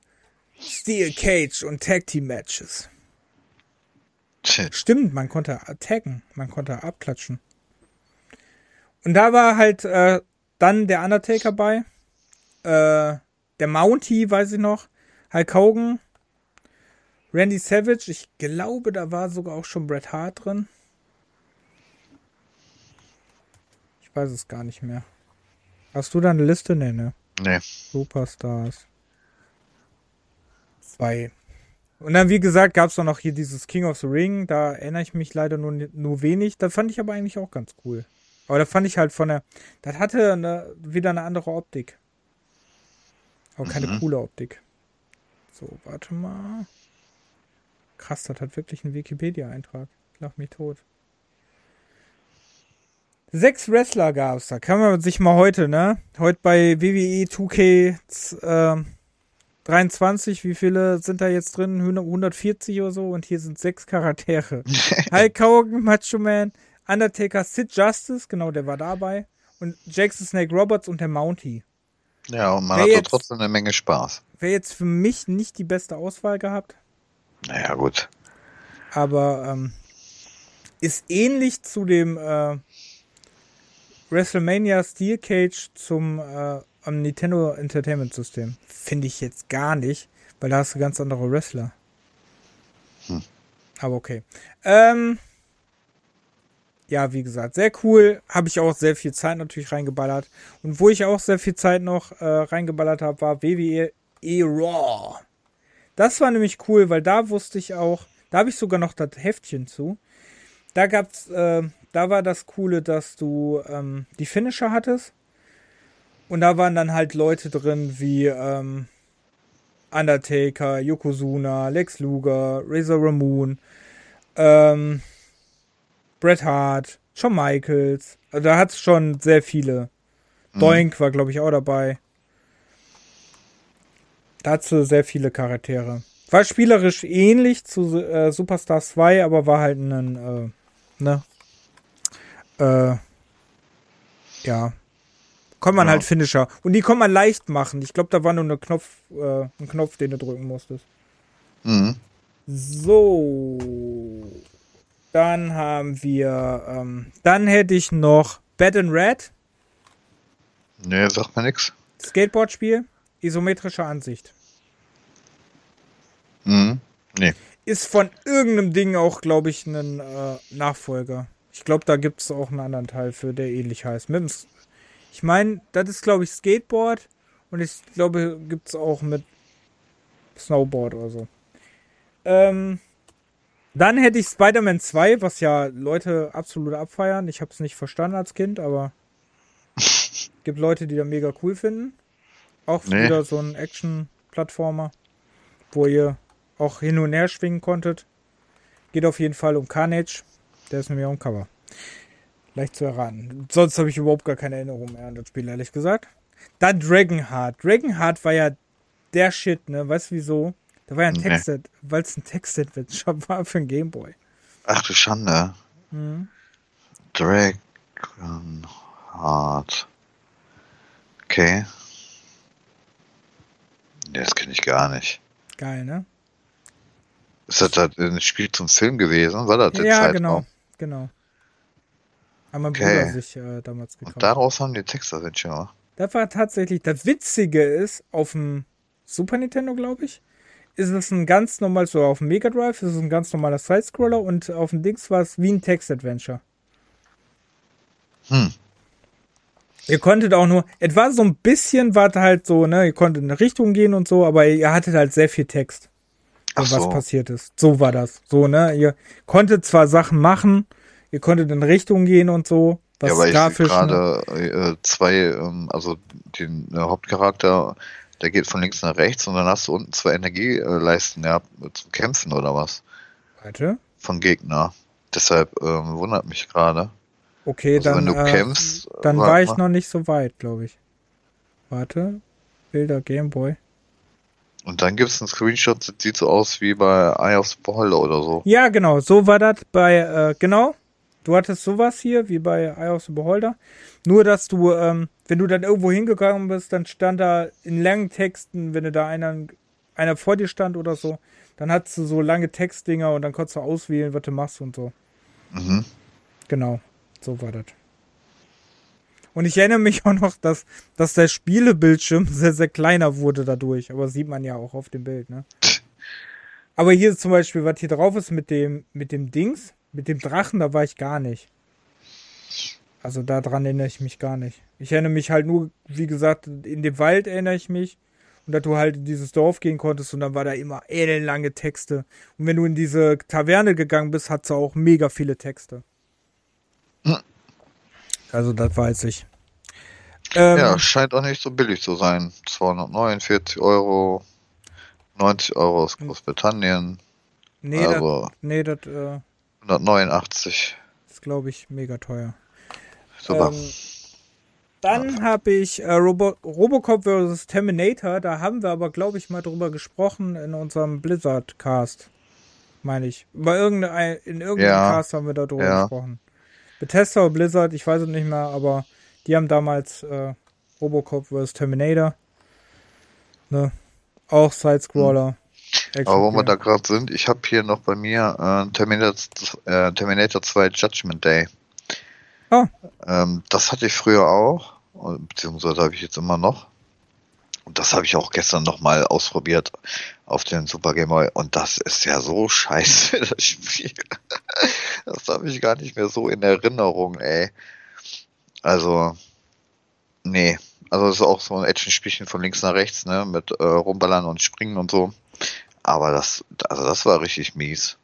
Steel Cage und Tag Team Matches. Stimmt, man konnte taggen, man konnte abklatschen. Und da war halt äh, dann der Undertaker bei, äh, der Mountie, weiß ich noch, Hulk Hogan, Randy Savage, ich glaube, da war sogar auch schon Bret Hart drin. Ich weiß es gar nicht mehr. Hast du da eine Liste? Nee, ne? Nee. Superstars. Zwei. Und dann, wie gesagt, gab es doch noch hier dieses King of the Ring. Da erinnere ich mich leider nur, nur wenig. Das fand ich aber eigentlich auch ganz cool. Aber da fand ich halt von der. Das hatte eine, wieder eine andere Optik. Aber keine mhm. coole Optik. So, warte mal. Krass, das hat wirklich einen Wikipedia-Eintrag. Ich lach mich tot. Sechs Wrestler gab es. Da kann man sich mal heute, ne? Heute bei WWE 2K äh, 23, wie viele sind da jetzt drin? 140 oder so. Und hier sind sechs Charaktere. Hulk Hogan, Macho Man, Undertaker, Sid Justice, genau, der war dabei. Und Jackson Snake Roberts und der Mountie. Ja, und man hat trotzdem eine Menge Spaß. Wäre jetzt für mich nicht die beste Auswahl gehabt. Naja, gut. Aber ähm, ist ähnlich zu dem äh, WrestleMania Steel Cage zum äh, am Nintendo Entertainment System. Finde ich jetzt gar nicht, weil da hast du ganz andere Wrestler. Hm. Aber okay. Ähm, ja, wie gesagt, sehr cool. Habe ich auch sehr viel Zeit natürlich reingeballert. Und wo ich auch sehr viel Zeit noch äh, reingeballert habe, war WWE Raw. Das war nämlich cool, weil da wusste ich auch, da habe ich sogar noch das Heftchen zu. Da gab's, äh, da war das Coole, dass du ähm, die Finisher hattest. Und da waren dann halt Leute drin wie ähm, Undertaker, Yokozuna, Lex Luger, Razor Ramon, ähm, Bret Hart, Shawn Michaels. Also da hat es schon sehr viele. Mhm. Doink war, glaube ich, auch dabei. Dazu sehr viele Charaktere. War spielerisch ähnlich zu äh, Superstars 2, aber war halt ein, äh, ne? Äh, ja. Kommt man ja. halt Finisher. Und die kann man leicht machen. Ich glaube, da war nur eine Knopf, äh, ein Knopf, den du drücken musstest. Mhm. So. Dann haben wir, ähm, dann hätte ich noch Bad and Red. Nee, sagt mir nix. Skateboard-Spiel, isometrische Ansicht. Mhm. Nee. Ist von irgendeinem Ding auch, glaube ich, ein äh, Nachfolger. Ich glaube, da gibt es auch einen anderen Teil für, der ähnlich heißt. Ich meine, das ist, glaube ich, Skateboard. Und ich glaube, gibt es auch mit Snowboard oder so. Ähm, dann hätte ich Spider-Man 2, was ja Leute absolut abfeiern. Ich habe es nicht verstanden als Kind, aber gibt Leute, die da mega cool finden. Auch nee. wieder so ein Action-Plattformer, wo ihr auch hin und her schwingen konntet. Geht auf jeden Fall um Carnage. Der ist nämlich auch im Cover. leicht zu erraten. Sonst habe ich überhaupt gar keine Erinnerung mehr an das Spiel, ehrlich gesagt. Dann Dragonheart. Dragonheart war ja der Shit, ne? Weißt du wieso? Da war ja ein nee. Text, weil es ein Text-Adventure war für ein Gameboy. Ach du Schande. Mhm. Dragonheart. Okay. Nee, das kenne ich gar nicht. Geil, ne? Ist das, das ein Spiel zum Film gewesen? War das der Ja, Zeitraum? genau, genau. Haben mein okay. Bruder sich äh, damals gekauft. Und daraus haben die Textadventure. Das war tatsächlich, das Witzige ist, auf dem Super Nintendo, glaube ich, ist es ein ganz normal, so auf dem Mega Drive ist es ein ganz normaler Sidescroller und auf dem Dings war es wie ein Text-Adventure. Hm. Ihr konntet auch nur, etwa so ein bisschen war halt so, ne, ihr konntet in eine Richtung gehen und so, aber ihr hattet halt sehr viel Text, so. was passiert ist. So war das. So, ne, ihr konntet zwar Sachen machen, ihr konntet in Richtung gehen und so. Was ja, aber ich gerade äh, zwei, ähm, also den äh, Hauptcharakter, der geht von links nach rechts und dann hast du unten zwei Energieleisten ja, zum Kämpfen oder was? Warte. Von Gegner. Deshalb ähm, wundert mich gerade. Okay, also dann, wenn du äh, kämpfst, dann war ich mal. noch nicht so weit, glaube ich. Warte. Bilder Gameboy. Und dann gibt es einen Screenshot, das sieht so aus wie bei Eye of the Beholder oder so. Ja, genau, so war das bei, äh, genau. Du hattest sowas hier, wie bei Eye of the Beholder. Nur, dass du, ähm, wenn du dann irgendwo hingegangen bist, dann stand da in langen Texten, wenn du da einer, einer vor dir stand oder so, dann hattest du so lange Textdinger und dann konntest du auswählen, was du machst und so. Mhm. Genau, so war das. Und ich erinnere mich auch noch, dass, dass der Spielebildschirm sehr, sehr kleiner wurde dadurch. Aber sieht man ja auch auf dem Bild, ne? Aber hier ist zum Beispiel, was hier drauf ist mit dem, mit dem Dings, mit dem Drachen, da war ich gar nicht. Also daran erinnere ich mich gar nicht. Ich erinnere mich halt nur, wie gesagt, in dem Wald erinnere ich mich. Und dass du halt in dieses Dorf gehen konntest und dann war da immer ellenlange Texte. Und wenn du in diese Taverne gegangen bist, hat sie auch mega viele Texte. Hm. Also das weiß ich. Ähm, ja, scheint auch nicht so billig zu sein. 249 Euro, 90 Euro aus Großbritannien. Nee, also, das, nee, das, äh, 189. Ist, glaube ich, mega teuer. Super. Ähm, dann habe ich äh, Robo Robocop vs. Terminator. Da haben wir aber, glaube ich, mal drüber gesprochen in unserem Blizzard-Cast. Meine ich. Bei irgendein, in irgendeinem ja, Cast haben wir da drüber ja. gesprochen. Bethesda oder Blizzard, ich weiß es nicht mehr, aber die haben damals äh, Robocop vs. Terminator. Ne? Auch Sidescroller. Hm. Aber wo wir da gerade sind, ich habe hier noch bei mir äh, Terminator, äh, Terminator 2 Judgment Day. Oh. Ähm, das hatte ich früher auch, beziehungsweise habe ich jetzt immer noch. Und das habe ich auch gestern nochmal ausprobiert auf den Super Game Boy. Und das ist ja so scheiße, das Spiel. Das habe ich gar nicht mehr so in Erinnerung, ey. Also, nee. Also, es ist auch so ein Action-Spielchen von links nach rechts, ne? Mit äh, Rumballern und Springen und so. Aber das, also das war richtig mies.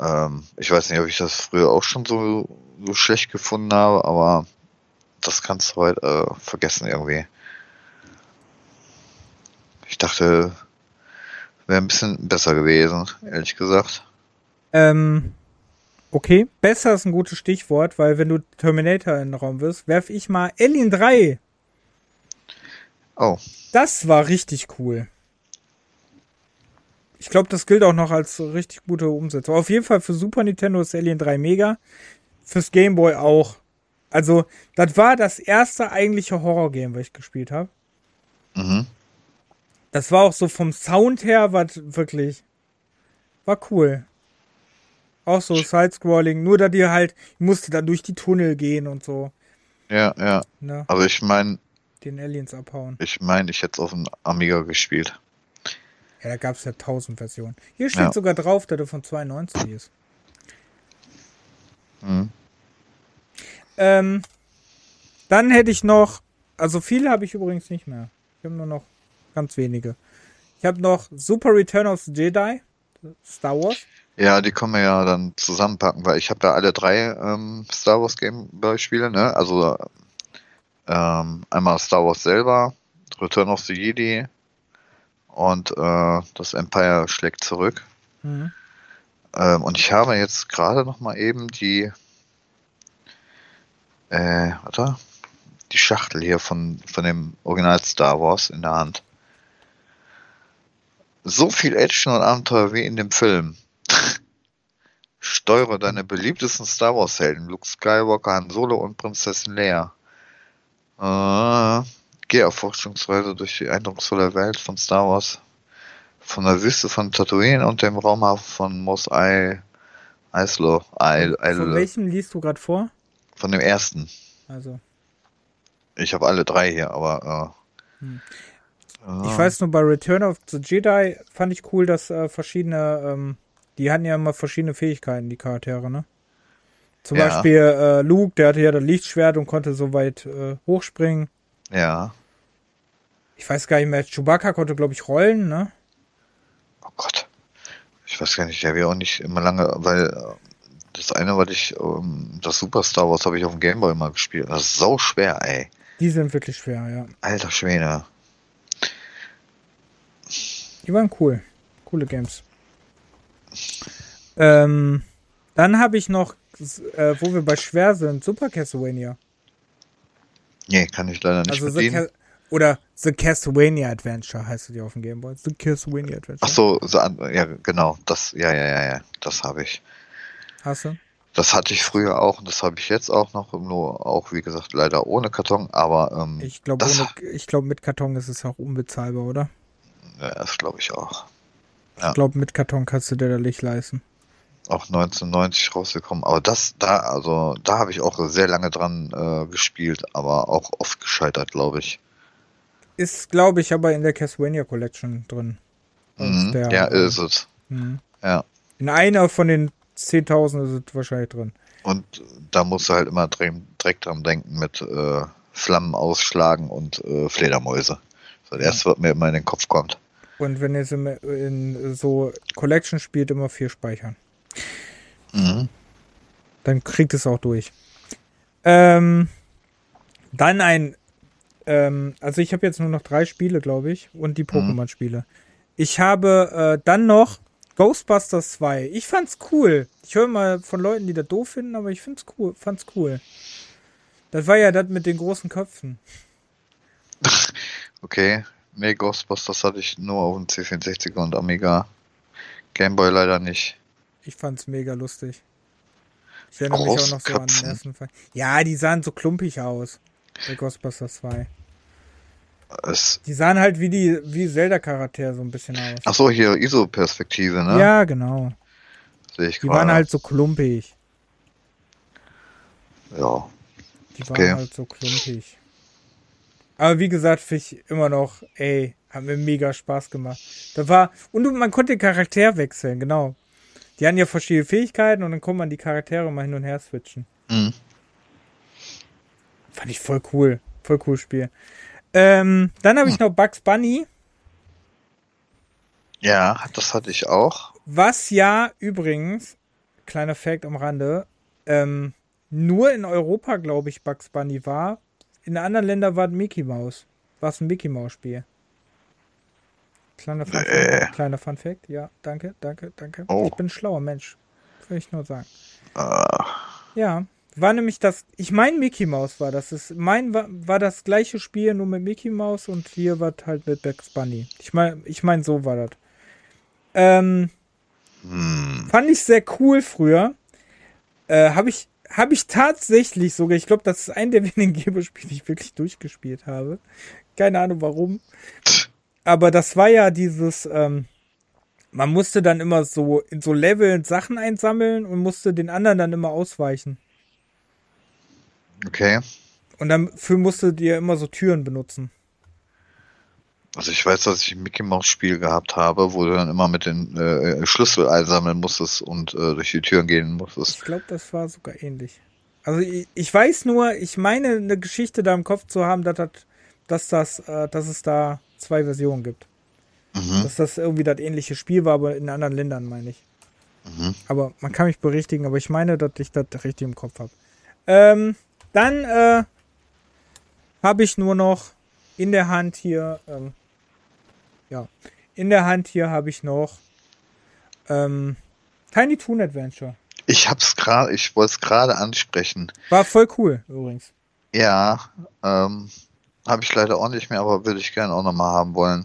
Ähm, ich weiß nicht, ob ich das früher auch schon so, so schlecht gefunden habe, aber das kannst du heute äh, vergessen irgendwie. Ich dachte, wäre ein bisschen besser gewesen, ehrlich gesagt. Ähm, okay, besser ist ein gutes Stichwort, weil wenn du Terminator in den Raum wirst, werf ich mal Alien 3. Oh. Das war richtig cool. Ich glaube, das gilt auch noch als richtig gute Umsetzung. Auf jeden Fall für Super Nintendo ist Alien 3 mega. Fürs Game Boy auch. Also, das war das erste eigentliche Horror-Game, was ich gespielt habe. Mhm. Das war auch so vom Sound her, was wirklich war cool. Auch so Side-Scrolling, nur da dir halt, ich musste dann durch die Tunnel gehen und so. Ja, ja. Ne? Aber ich meine. Den Aliens abhauen. Ich meine, ich hätte es auf dem Amiga gespielt. Ja, da gab es ja tausend Versionen. Hier steht ja. sogar drauf, dass er von 92 ist. Mhm. Ähm, dann hätte ich noch, also viele habe ich übrigens nicht mehr. Ich habe nur noch ganz wenige. Ich habe noch Super Return of the Jedi, Star Wars. Ja, die können wir ja dann zusammenpacken, weil ich habe ja alle drei ähm, Star Wars Game Spiele, ne? Also ähm, einmal Star Wars selber, Return of the Jedi, und äh, das Empire schlägt zurück. Mhm. Ähm, und ich habe jetzt gerade noch mal eben die äh, warte, die Schachtel hier von, von dem Original Star Wars in der Hand. So viel Action und Abenteuer wie in dem Film. Steuere deine beliebtesten Star Wars Helden, Luke Skywalker, Han Solo und Prinzessin Leia. Äh, geh auf Forschungsreise durch die eindrucksvolle Welt von Star Wars. Von der Wüste von Tatooine und dem Raumhafen von Mos Eisley. Eislo. Von welchem liest du gerade vor? Von dem ersten. Also. Ich habe alle drei hier, aber. Äh, hm. Ich weiß nur, bei Return of the Jedi fand ich cool, dass äh, verschiedene, ähm, die hatten ja immer verschiedene Fähigkeiten, die Charaktere, ne? Zum ja. Beispiel äh, Luke, der hatte ja das Lichtschwert und konnte so weit äh, hochspringen. Ja. Ich weiß gar nicht mehr, Chewbacca konnte, glaube ich, rollen, ne? Oh Gott. Ich weiß gar nicht, der wäre auch nicht immer lange, weil äh, das eine, was ich, ähm, das Super Star Wars habe ich auf dem Gameboy mal gespielt. Das ist so schwer, ey. Die sind wirklich schwer, ja. Alter Schwede. Die waren cool. Coole Games. Ähm, dann habe ich noch, äh, wo wir bei schwer sind, Super Castlevania. Nee, kann ich leider nicht also bedienen. Oder The Castlevania Adventure heißt die auf dem Gameboy. The Castlevania Adventure. Ach so, ja, genau. Das, ja, ja, ja, ja. Das habe ich. Hast du? Das hatte ich früher auch und das habe ich jetzt auch noch, nur auch wie gesagt leider ohne Karton, aber ähm, ich glaube ich glaube mit Karton ist es auch unbezahlbar, oder? Ja, das glaube ich auch. Ja. Ich glaube mit Karton kannst du dir da nicht leisten. Auch 1990 rausgekommen, aber das da also da habe ich auch sehr lange dran äh, gespielt, aber auch oft gescheitert, glaube ich. Ist glaube ich aber in der Castlevania Collection drin. Mhm, der, ja, ist es. Mhm. Ja. In einer von den 10.000 ist es wahrscheinlich drin. Und da musst du halt immer direkt dran denken mit äh, Flammen ausschlagen und äh, Fledermäuse. Das, das erste, was mir immer in den Kopf kommt. Und wenn ihr in, in so Collection spielt, immer viel speichern. Mhm. Dann kriegt es auch durch. Ähm, dann ein, ähm, also ich habe jetzt nur noch drei Spiele, glaube ich, und die mhm. Pokémon-Spiele. Ich habe äh, dann noch Ghostbusters 2. Ich fand's cool. Ich höre mal von Leuten, die das doof finden, aber ich find's cool, fand's cool. Das war ja das mit den großen Köpfen. Okay. Nee, Ghostbusters hatte ich nur auf dem C64 und Amiga. Gameboy leider nicht. Ich fand's mega lustig. Ich erinnere mich auch noch so an den ersten Fall. Ja, die sahen so klumpig aus. Bei Ghostbusters 2. Es die sahen halt wie die wie Zelda-Charaktere so ein bisschen aus. Ach so, hier ISO-Perspektive, ne? Ja, genau. Sehe ich Die grade. waren halt so klumpig. Ja. Die waren okay. halt so klumpig. Aber wie gesagt, finde ich immer noch, ey, haben mir mega Spaß gemacht. Da war, und man konnte den Charakter wechseln, genau. Die hatten ja verschiedene Fähigkeiten und dann konnte man die Charaktere mal hin und her switchen. Mhm. Fand ich voll cool. Voll cool Spiel. Ähm, dann habe ich noch Bugs Bunny. Ja, das hatte ich auch. Was ja übrigens, kleiner Fact am Rande, ähm, nur in Europa, glaube ich, Bugs Bunny war. In anderen Ländern war es Mickey Mouse. War es ein Mickey Mouse Spiel. Kleiner Fun, äh. kleiner Fun Fact, ja, danke, danke, danke. Oh. Ich bin ein schlauer Mensch. Will ich nur sagen. Uh. Ja, war nämlich das, ich meine Mickey Mouse war das. Ist, mein war, war das gleiche Spiel, nur mit Mickey Mouse und hier war halt mit Bugs Bunny. Ich meine, ich mein, so war das. Ähm, hm. Fand ich sehr cool früher. Äh, habe ich, hab ich tatsächlich sogar, ich glaube, das ist ein der wenigen Geberspiele, die ich wirklich durchgespielt habe. Keine Ahnung warum. Aber das war ja dieses, ähm, man musste dann immer so in so Level Sachen einsammeln und musste den anderen dann immer ausweichen. Okay. Und dafür musst du dir immer so Türen benutzen. Also ich weiß, dass ich ein Mickey Mouse Spiel gehabt habe, wo du dann immer mit den äh, Schlüssel einsammeln musstest und äh, durch die Türen gehen musstest. Ich glaube, das war sogar ähnlich. Also ich, ich, weiß nur, ich meine eine Geschichte da im Kopf zu haben, dass, das, dass, das, äh, dass es da zwei Versionen gibt. Mhm. Dass das irgendwie das ähnliche Spiel war, aber in anderen Ländern, meine ich. Mhm. Aber man kann mich berichtigen, aber ich meine, dass ich das richtig im Kopf habe. Ähm, dann äh, habe ich nur noch in der Hand hier, ähm, ja, in der Hand hier habe ich noch ähm, Tiny Toon Adventure. Ich hab's gerade, ich wollte es gerade ansprechen. War voll cool, übrigens. Ja, ähm, habe ich leider auch nicht mehr, aber würde ich gerne auch nochmal haben wollen.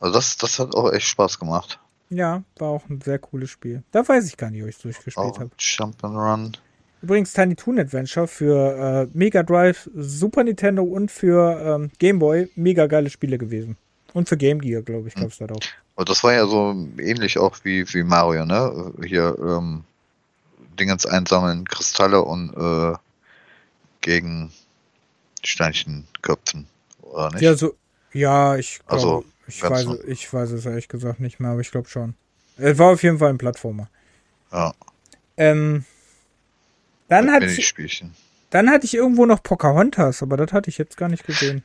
Also das, das hat auch echt Spaß gemacht. Ja, war auch ein sehr cooles Spiel. Da weiß ich gar nicht, ob ich es durchgespielt habe. Jump'n'Run. Übrigens Tiny Toon Adventure für äh, Mega Drive, Super Nintendo und für ähm, Game Boy mega geile Spiele gewesen. Und für Game Gear, glaube ich, gab es hm. da auch. Aber das war ja so ähnlich auch wie, wie Mario, ne? Hier ähm, Dingens einsammeln, Kristalle und äh, gegen Steinchen köpfen, oder nicht? Ja, so, ja, ich glaube, also, ich, weiß, ich weiß es ehrlich gesagt nicht mehr, aber ich glaube schon. Es war auf jeden Fall ein Plattformer. Ja. Ähm, dann hatte ich, dann hatte ich irgendwo noch Pocahontas, aber das hatte ich jetzt gar nicht gesehen.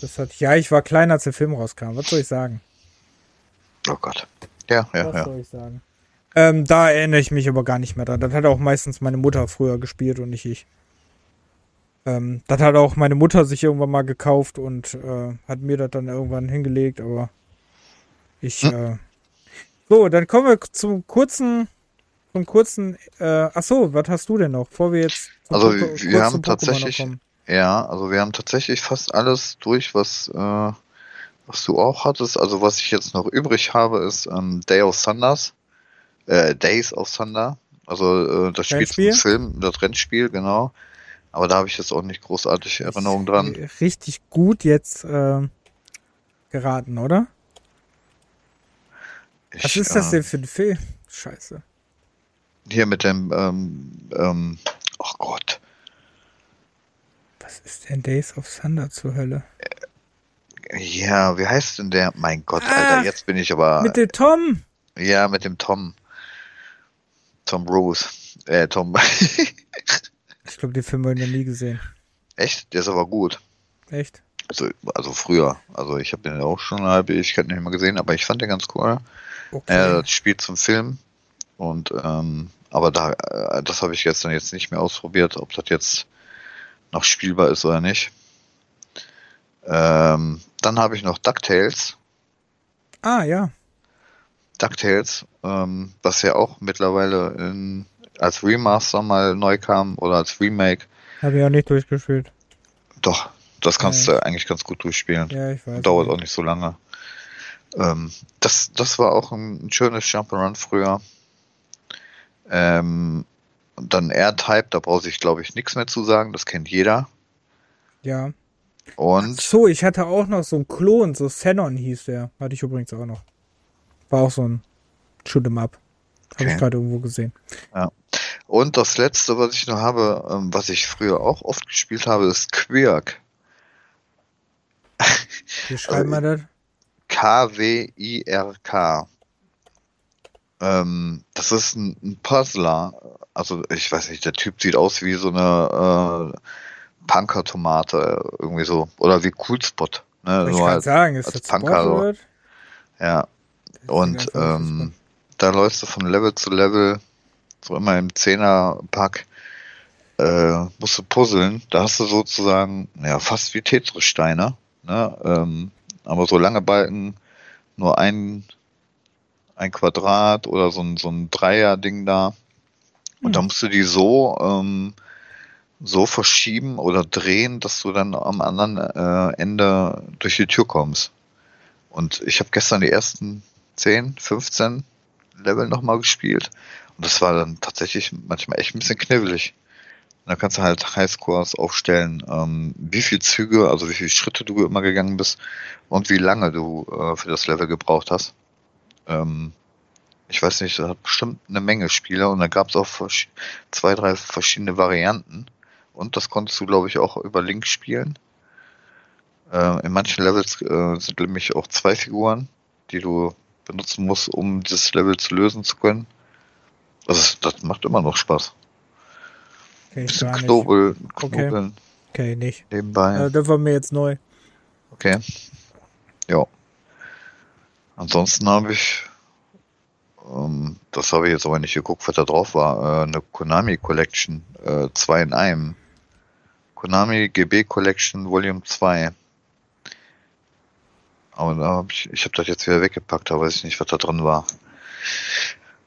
Das hat, ja, ich war klein, als der Film rauskam. Was soll ich sagen? Oh Gott. Ja, ja, Was ja. soll ich sagen? Ähm, da erinnere ich mich aber gar nicht mehr dran. Das hat auch meistens meine Mutter früher gespielt und nicht ich. Ähm, das hat auch meine Mutter sich irgendwann mal gekauft und äh, hat mir das dann irgendwann hingelegt, aber ich. Hm. Äh, so, dann kommen wir zum kurzen, zum kurzen. Äh, ach so, was hast du denn noch? Bevor wir jetzt. Also wir haben tatsächlich. Ja, also wir haben tatsächlich fast alles durch, was äh, was du auch hattest. Also was ich jetzt noch übrig habe, ist ähm, Day of Thunders, äh, Days of Thunder. Also äh, das Spiel zum Film, das Rennspiel, genau. Aber da habe ich jetzt auch nicht großartig Erinnerungen dran. Richtig gut jetzt äh, geraten, oder? Ich, Was ist das denn für ein Film? Scheiße. Hier mit dem, ähm, ähm, oh Gott. Was ist denn Days of Thunder zur Hölle? Ja, wie heißt denn der? Mein Gott, Ach, Alter, jetzt bin ich aber. Mit dem Tom? Ja, mit dem Tom. Tom Rose. Äh, Tom. Ich glaube, den Film habe ich noch nie gesehen. Echt? Der ist aber gut. Echt? Also, also früher. Also ich habe den auch schon eine halbe Ewigkeit nicht mehr gesehen, aber ich fand den ganz cool. Okay. Er spielt zum Film und ähm, aber da, äh, das habe ich gestern jetzt nicht mehr ausprobiert, ob das jetzt noch spielbar ist oder nicht. Ähm, dann habe ich noch DuckTales. Ah, ja. DuckTales, ähm, was ja auch mittlerweile in als Remaster mal neu kam oder als Remake. Habe ich auch nicht durchgespielt. Doch, das kannst ja. du eigentlich ganz gut durchspielen. Ja, ich weiß. Dauert nicht. auch nicht so lange. Ähm, das, das war auch ein, ein schönes Jump'n'Run früher. Ähm, dann R-Type, da brauche ich glaube ich nichts mehr zu sagen, das kennt jeder. Ja. Und. Ach so, ich hatte auch noch so einen Klon, so Xenon hieß der. Hatte ich übrigens auch noch. War auch so ein Shoot'em Up. Habe okay. ich gerade irgendwo gesehen. Ja. Und das letzte, was ich noch habe, ähm, was ich früher auch oft gespielt habe, ist Quirk. Wie schreiben wir das? K-W-I-R-K. Ähm, das ist ein, ein, Puzzler. Also ich weiß nicht, der Typ sieht aus wie so eine äh, Punker-Tomate irgendwie so. Oder wie Coolspot. Ne? Ich kann sagen, ist das Punker. So. Ja. Und ähm, da läufst du von Level zu Level, so immer im Zehner-Pack, äh, musst du puzzeln. Da hast du sozusagen, ja, fast wie Tetris-Steine, ne? Ähm, aber so lange Balken, nur ein, ein Quadrat oder so ein, so ein Dreier-Ding da. Und hm. da musst du die so, ähm, so verschieben oder drehen, dass du dann am anderen äh, Ende durch die Tür kommst. Und ich habe gestern die ersten 10, 15 Level nochmal gespielt. Und das war dann tatsächlich manchmal echt ein bisschen knibbelig. Und dann kannst du halt Highscores aufstellen, ähm, wie viele Züge, also wie viele Schritte du immer gegangen bist und wie lange du äh, für das Level gebraucht hast. Ähm, ich weiß nicht, da hat bestimmt eine Menge Spieler und da gab es auch zwei, drei verschiedene Varianten. Und das konntest du, glaube ich, auch über Link spielen. Äh, in manchen Levels äh, sind nämlich auch zwei Figuren, die du benutzen muss, um das Level zu lösen zu können. Also das macht immer noch Spaß. Okay, Bisschen Knobel, Knobeln. Okay. okay, nicht. Nebenbei. Äh, das war mir jetzt neu. Okay. Ja. Ansonsten habe ich, ähm, das habe ich jetzt aber nicht geguckt, was da drauf war, äh, eine Konami Collection, äh, 2 in einem. Konami GB Collection Volume 2. Aber da hab ich, ich habe das jetzt wieder weggepackt, da weiß ich nicht, was da drin war.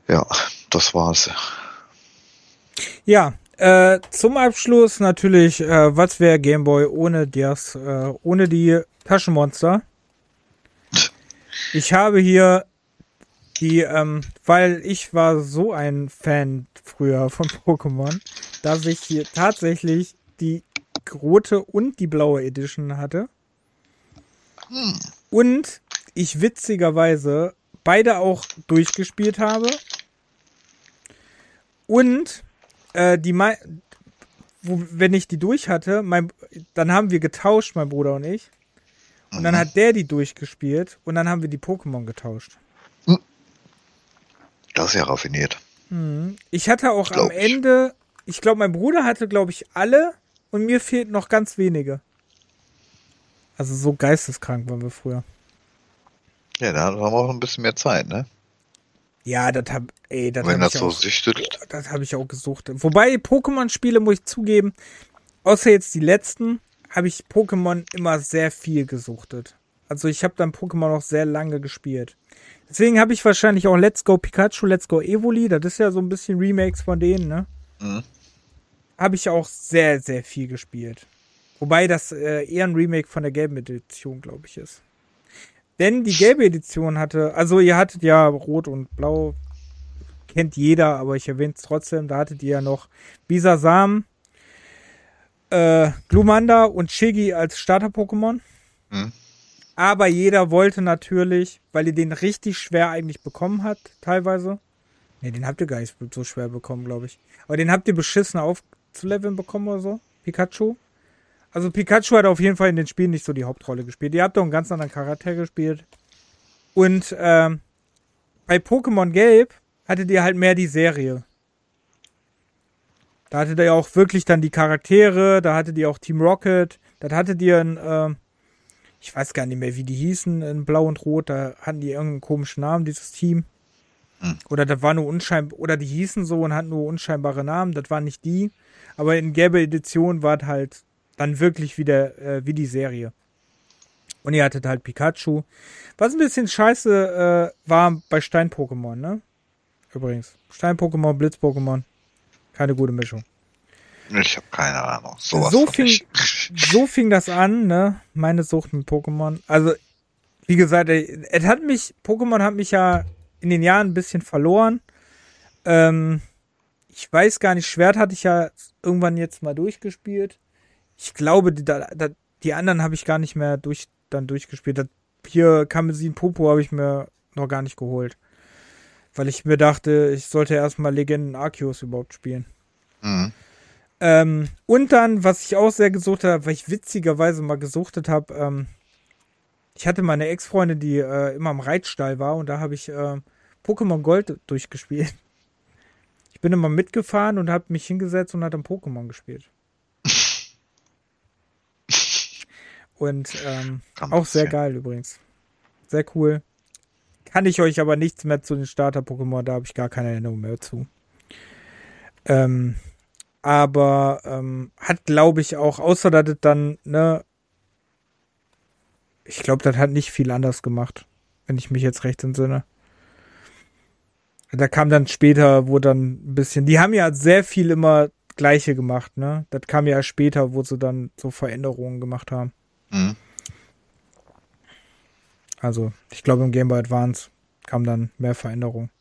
Ja, das war's. Ja, äh, zum Abschluss natürlich, äh, was wäre Gameboy ohne das, äh, ohne die Taschenmonster? Ich habe hier die, ähm, weil ich war so ein Fan früher von Pokémon, dass ich hier tatsächlich die rote und die blaue Edition hatte. Hm. Und ich witzigerweise beide auch durchgespielt habe. Und äh, die wo, wenn ich die durch hatte, mein, dann haben wir getauscht, mein Bruder und ich. Und dann mhm. hat der die durchgespielt und dann haben wir die Pokémon getauscht. Hm. Das ist ja raffiniert. Mhm. Ich hatte auch am Ende, ich glaube, mein Bruder hatte, glaube ich, alle und mir fehlten noch ganz wenige. Also so geisteskrank waren wir früher. Ja, da haben wir auch ein bisschen mehr Zeit, ne? Ja, das hab, ey, das Wenn hab das so süchtet. Das habe ich auch gesucht. Wobei Pokémon-Spiele, muss ich zugeben, außer jetzt die letzten, habe ich Pokémon immer sehr viel gesuchtet. Also ich habe dann Pokémon auch sehr lange gespielt. Deswegen habe ich wahrscheinlich auch Let's Go Pikachu, Let's Go Evoli, das ist ja so ein bisschen Remakes von denen, ne? Mhm. Habe ich auch sehr, sehr viel gespielt. Wobei das äh, eher ein Remake von der gelben Edition, glaube ich, ist. Denn die gelbe Edition hatte, also ihr hattet ja Rot und Blau, kennt jeder, aber ich erwähne es trotzdem, da hattet ihr ja noch Bisasam, äh, Glumanda und Shiggy als Starter-Pokémon. Mhm. Aber jeder wollte natürlich, weil ihr den richtig schwer eigentlich bekommen habt, teilweise. Ne, den habt ihr gar nicht so schwer bekommen, glaube ich. Aber den habt ihr beschissen aufzuleveln bekommen oder so. Pikachu. Also Pikachu hat auf jeden Fall in den Spielen nicht so die Hauptrolle gespielt. Ihr habt doch einen ganz anderen Charakter gespielt. Und ähm, bei Pokémon Gelb hattet ihr halt mehr die Serie. Da hattet ihr ja auch wirklich dann die Charaktere, da hattet ihr auch Team Rocket, da hattet ihr ein, äh, ich weiß gar nicht mehr, wie die hießen, in Blau und Rot, da hatten die irgendeinen komischen Namen, dieses Team. Hm. Oder das war nur unscheinbar, oder die hießen so und hatten nur unscheinbare Namen, das waren nicht die. Aber in gelber Edition war halt dann wirklich wieder äh, wie die Serie. Und ihr hattet halt Pikachu. Was ein bisschen scheiße äh, war bei Stein-Pokémon, ne? Übrigens. Stein-Pokémon, Blitz-Pokémon. Keine gute Mischung. Ich habe keine Ahnung. Sowas so, fing, so fing das an, ne? Meine Sucht mit Pokémon. Also, wie gesagt, es hat mich, Pokémon hat mich ja in den Jahren ein bisschen verloren. Ähm, ich weiß gar nicht, Schwert hatte ich ja irgendwann jetzt mal durchgespielt ich glaube, die, da, die anderen habe ich gar nicht mehr durch, dann durchgespielt. Das, hier Kamesin Popo habe ich mir noch gar nicht geholt. Weil ich mir dachte, ich sollte erstmal Legenden Arceus überhaupt spielen. Mhm. Ähm, und dann, was ich auch sehr gesucht habe, weil ich witzigerweise mal gesuchtet habe, ähm, ich hatte meine Ex-Freundin, die äh, immer am Reitstall war und da habe ich äh, Pokémon Gold durchgespielt. Ich bin immer mitgefahren und habe mich hingesetzt und hat dann Pokémon gespielt. Und ähm, auch sehr geil übrigens. Sehr cool. Kann ich euch aber nichts mehr zu den Starter-Pokémon, da habe ich gar keine Erinnerung mehr zu. Ähm, aber ähm, hat, glaube ich, auch, außer dass es dann, ne, ich glaube, das hat nicht viel anders gemacht, wenn ich mich jetzt recht entsinne. Da kam dann später, wo dann ein bisschen, die haben ja sehr viel immer Gleiche gemacht, ne? Das kam ja später, wo sie dann so Veränderungen gemacht haben. Mhm. Also, ich glaube, im Game Boy Advance kam dann mehr Veränderung.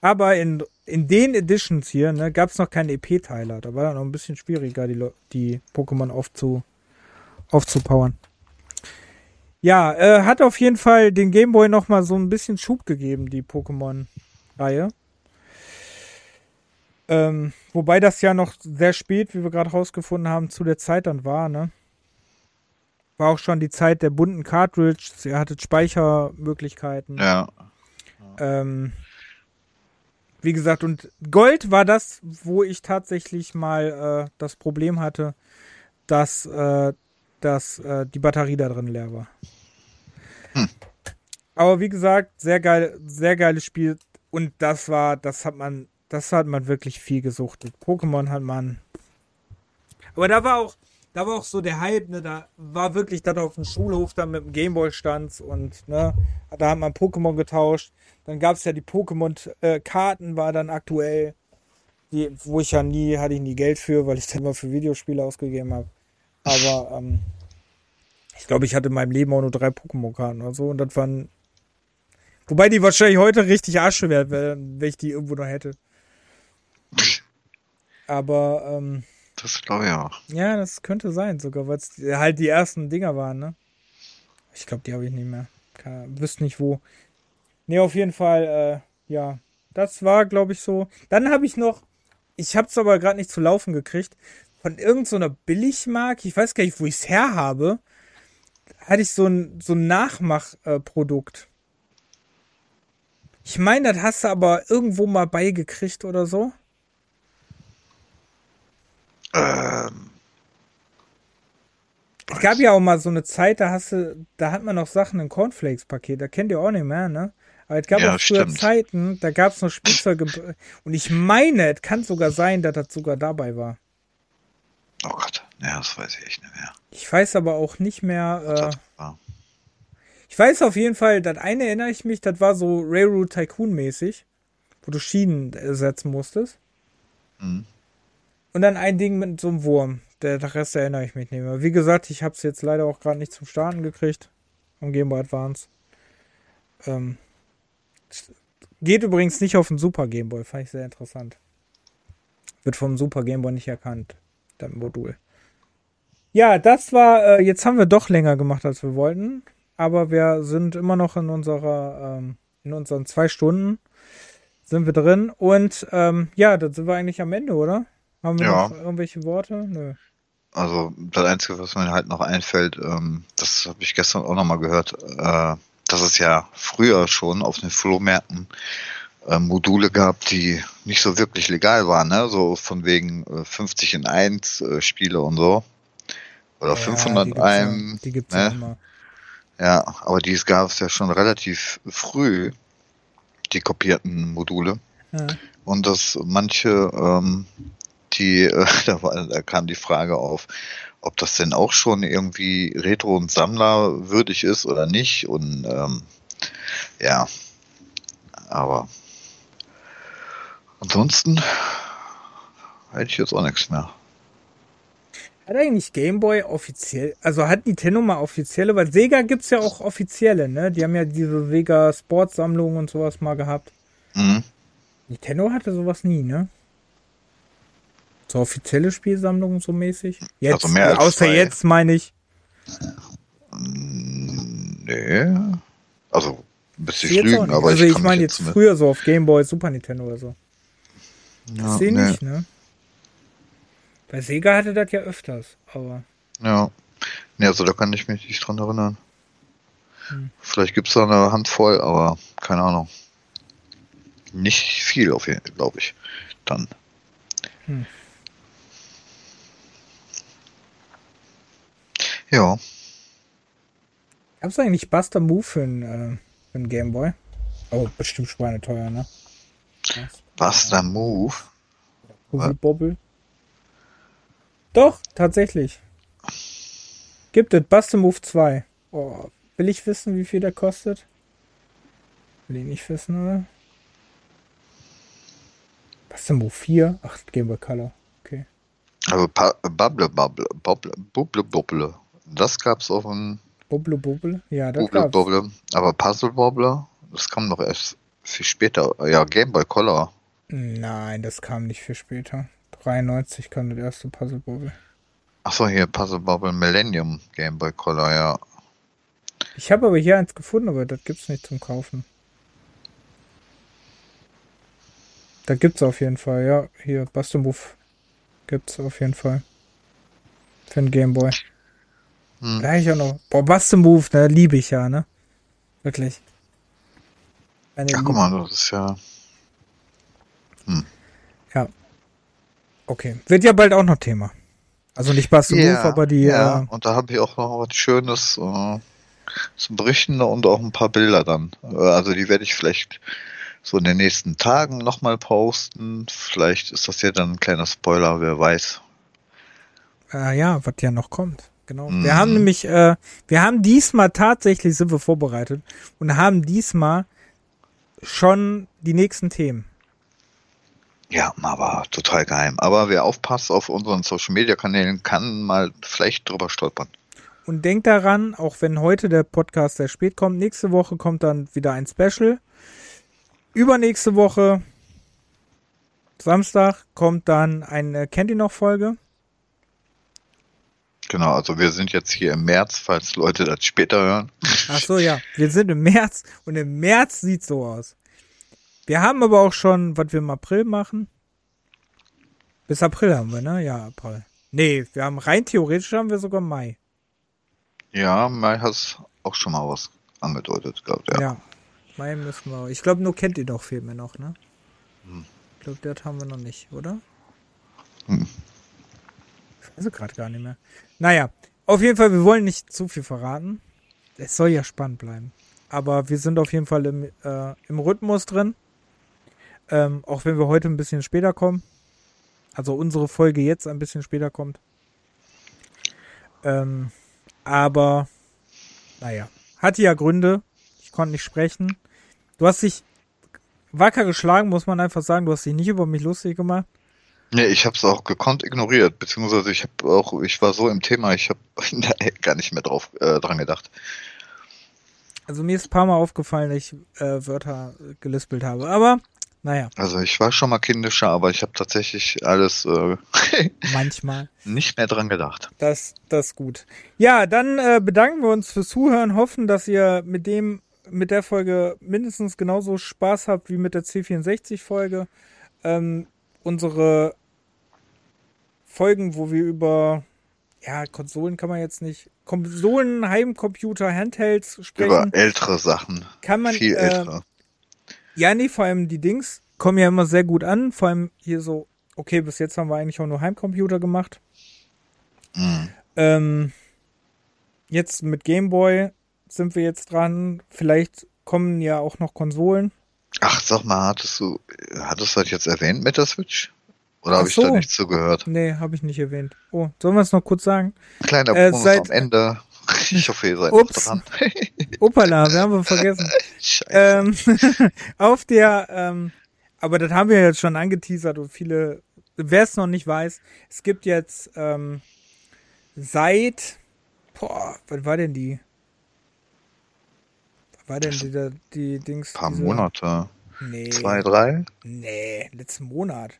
Aber in, in den Editions hier ne, gab es noch keine EP-Teiler. Da war dann noch ein bisschen schwieriger, die, die Pokémon aufzu, aufzupowern. Ja, äh, hat auf jeden Fall den Game Boy noch mal so ein bisschen Schub gegeben, die Pokémon-Reihe. Ähm, wobei das ja noch sehr spät, wie wir gerade rausgefunden haben, zu der Zeit dann war, ne? War auch schon die Zeit der bunten Cartridges. Ihr hattet Speichermöglichkeiten. Ja. Ähm, wie gesagt, und Gold war das, wo ich tatsächlich mal äh, das Problem hatte, dass, äh, dass äh, die Batterie da drin leer war. Hm. Aber wie gesagt, sehr geil, sehr geiles Spiel. Und das war, das hat man, das hat man wirklich viel gesucht. Pokémon hat man. Aber da war auch, da war auch so der Hype, ne, da war wirklich dann auf dem Schulhof dann mit dem Gameboy stand und, ne, da hat man Pokémon getauscht. Dann gab es ja die Pokémon-Karten, äh, war dann aktuell, die, wo ich ja nie, hatte ich nie Geld für, weil ich dann immer für Videospiele ausgegeben habe. Aber, ähm, ich glaube, ich hatte in meinem Leben auch nur drei Pokémon-Karten oder so und das waren, wobei die wahrscheinlich heute richtig Asche wären, wenn ich die irgendwo noch hätte. Aber, ähm, Das glaube ich auch. Ja, das könnte sein, sogar, weil es halt die ersten Dinger waren, ne? Ich glaube, die habe ich nicht mehr. Keine, wüsste nicht wo. Ne, auf jeden Fall, äh, ja. Das war, glaube ich, so. Dann habe ich noch, ich habe es aber gerade nicht zu laufen gekriegt, von irgendeiner so Billigmarke, ich weiß gar nicht, wo ich es her habe, hatte ich so ein, so ein Nachmachprodukt. Äh, ich meine, das hast du aber irgendwo mal beigekriegt oder so. Ähm. Es gab ja auch mal so eine Zeit, da hast du, da hat man noch Sachen in Cornflakes-Paket, da kennt ihr auch nicht mehr, ne? Aber es gab ja, auch früher stimmt. Zeiten, da gab es noch Spielzeuge. Und ich meine, es kann sogar sein, dass das sogar dabei war. Oh Gott, ja, das weiß ich echt nicht mehr. Ich weiß aber auch nicht mehr. Äh, ich weiß auf jeden Fall, das eine erinnere ich mich, das war so Railroad Tycoon-mäßig, wo du Schienen ersetzen musstest. Mhm. Und dann ein Ding mit so einem Wurm. Der, Rest erinnere ich mich nicht mehr. Wie gesagt, ich habe es jetzt leider auch gerade nicht zum Starten gekriegt. Am Game Boy Advance. Ähm, geht übrigens nicht auf den Super Game Boy. Fand ich sehr interessant. Wird vom Super Game Boy nicht erkannt. Das Modul. Ja, das war, äh, jetzt haben wir doch länger gemacht, als wir wollten. Aber wir sind immer noch in unserer, ähm, in unseren zwei Stunden sind wir drin. Und ähm, ja, dann sind wir eigentlich am Ende, oder? Haben wir ja. noch irgendwelche Worte? Nö. Also das Einzige, was mir halt noch einfällt, ähm, das habe ich gestern auch nochmal gehört, äh, dass es ja früher schon auf den Flohmärkten äh, Module gab, die nicht so wirklich legal waren, ne? so von wegen äh, 50 in 1 äh, Spiele und so. Oder ja, 500 in einem. Die gibt's ne? ja immer. Ja, aber dies gab es ja schon relativ früh, die kopierten Module. Ja. Und dass manche ähm, die, äh, da, war, da kam die Frage auf, ob das denn auch schon irgendwie Retro- und Sammlerwürdig ist oder nicht. Und ähm, ja, aber ansonsten hätte ich jetzt auch nichts mehr. Hat eigentlich Gameboy offiziell, also hat Nintendo mal offizielle, weil Sega gibt es ja auch offizielle, ne? Die haben ja diese Sega Sportsammlung und sowas mal gehabt. Mhm. Nintendo hatte sowas nie, ne? So offizielle Spielsammlung so mäßig? Jetzt, also mehr als außer zwei. jetzt meine ich. Nee. Also, ein bisschen lügen, aber also ich, ich meine jetzt, jetzt früher so auf Game Boy, Super Nintendo oder so. Ja, das sehe nee. nicht, ne? Bei Sega hatte das ja öfters, aber. Ja. Nee, also da kann ich mich nicht dran erinnern. Hm. Vielleicht gibt es da eine Handvoll, aber keine Ahnung. Nicht viel, auf jeden Fall, glaube ich. Dann. Hm. Ja. Gab es eigentlich Buster Move für einen, äh, für einen Gameboy? Oh, bestimmt schweineteuer, ne? Buster Move? Bubble Bobble. Doch, tatsächlich. Gibt es Buster Move 2. Oh, will ich wissen, wie viel der kostet? Will ich nicht wissen, oder? Buster Move 4? Ach, Game Boy Color. Okay. Also Bubble Bubble Bubble Bubble Bubble das gab's auf dem. Bubble Bubble? Ja, das Bubble gab's. Bubble. Aber Puzzle Bobble, das kam doch erst viel später. Ja, Game Boy Color. Nein, das kam nicht viel später. 93 kam das erste Puzzle Bobble. Achso, hier Puzzle Bobble Millennium Game Boy Color, ja. Ich habe aber hier eins gefunden, aber das gibt's nicht zum Kaufen. Da gibt's auf jeden Fall, ja. Hier, Buster Move gibt's auf jeden Fall. Für den Game Boy. Hm. Da ich auch noch. Boah, Buster Move, ne, liebe ich ja, ne? Wirklich. Eine ja, guck mal, das ist ja. Hm. Ja. Okay. Wird ja bald auch noch Thema. Also nicht Buster ja, Move, aber die. Ja, äh, und da habe ich auch noch was Schönes äh, zum Berichten und auch ein paar Bilder dann. Äh, also die werde ich vielleicht so in den nächsten Tagen nochmal posten. Vielleicht ist das ja dann ein kleiner Spoiler, wer weiß. Äh, ja, was ja noch kommt. Genau. Mhm. Wir haben nämlich, äh, wir haben diesmal tatsächlich, sind wir vorbereitet und haben diesmal schon die nächsten Themen. Ja, aber total geheim. Aber wer aufpasst auf unseren Social Media Kanälen, kann mal vielleicht drüber stolpern. Und denkt daran, auch wenn heute der Podcast sehr spät kommt, nächste Woche kommt dann wieder ein Special. Übernächste Woche, Samstag, kommt dann eine Kennt ihr noch Folge. Genau, also wir sind jetzt hier im März, falls Leute das später hören. Ach so, ja. Wir sind im März und im März sieht so aus. Wir haben aber auch schon, was wir im April machen. Bis April haben wir, ne? Ja, April. Nee, wir haben rein theoretisch haben wir sogar Mai. Ja, Mai hast auch schon mal was angedeutet, glaube ich. Ja. ja, Mai müssen wir. Ich glaube, nur kennt ihr doch fehlt mir noch, ne? Hm. Ich glaube, das haben wir noch nicht, oder? Hm. Weiß gerade gar nicht mehr. Naja, auf jeden Fall, wir wollen nicht zu viel verraten. Es soll ja spannend bleiben. Aber wir sind auf jeden Fall im, äh, im Rhythmus drin. Ähm, auch wenn wir heute ein bisschen später kommen. Also unsere Folge jetzt ein bisschen später kommt. Ähm, aber, naja, hatte ja Gründe. Ich konnte nicht sprechen. Du hast dich wacker geschlagen, muss man einfach sagen. Du hast dich nicht über mich lustig gemacht. Nee, ich habe es auch gekonnt ignoriert, beziehungsweise ich habe auch, ich war so im Thema, ich habe gar nicht mehr drauf äh, dran gedacht. Also mir ist ein paar Mal aufgefallen, dass ich äh, Wörter gelispelt habe, aber naja. Also ich war schon mal kindischer, aber ich habe tatsächlich alles äh, manchmal nicht mehr dran gedacht. Das, das ist gut. Ja, dann äh, bedanken wir uns fürs Zuhören, hoffen, dass ihr mit dem mit der Folge mindestens genauso Spaß habt wie mit der C64-Folge. Ähm, unsere Folgen, wo wir über ja, Konsolen kann man jetzt nicht. Konsolen, Heimcomputer, Handhelds sprechen. Über ältere Sachen. Kann man. Viel äh, ältere. Ja, nee, vor allem die Dings kommen ja immer sehr gut an. Vor allem hier so, okay, bis jetzt haben wir eigentlich auch nur Heimcomputer gemacht. Mhm. Ähm, jetzt mit Gameboy sind wir jetzt dran. Vielleicht kommen ja auch noch Konsolen. Ach, sag mal, hattest du, hattest du das jetzt erwähnt mit der Switch? Oder habe so. ich da nicht zugehört? Nee, habe ich nicht erwähnt. Oh, sollen wir es noch kurz sagen? Kleiner äh, Bonus seit, am Ende. Ich hoffe, ihr seid Ups. dran. Opala, wir haben vergessen. Ähm, auf der, ähm, aber das haben wir jetzt schon angeteasert und viele, wer es noch nicht weiß, es gibt jetzt ähm, seit, boah, was war denn die? War denn die, die, die Dings? Ein paar diese, Monate. Nee. Zwei, drei? Nee, letzten Monat.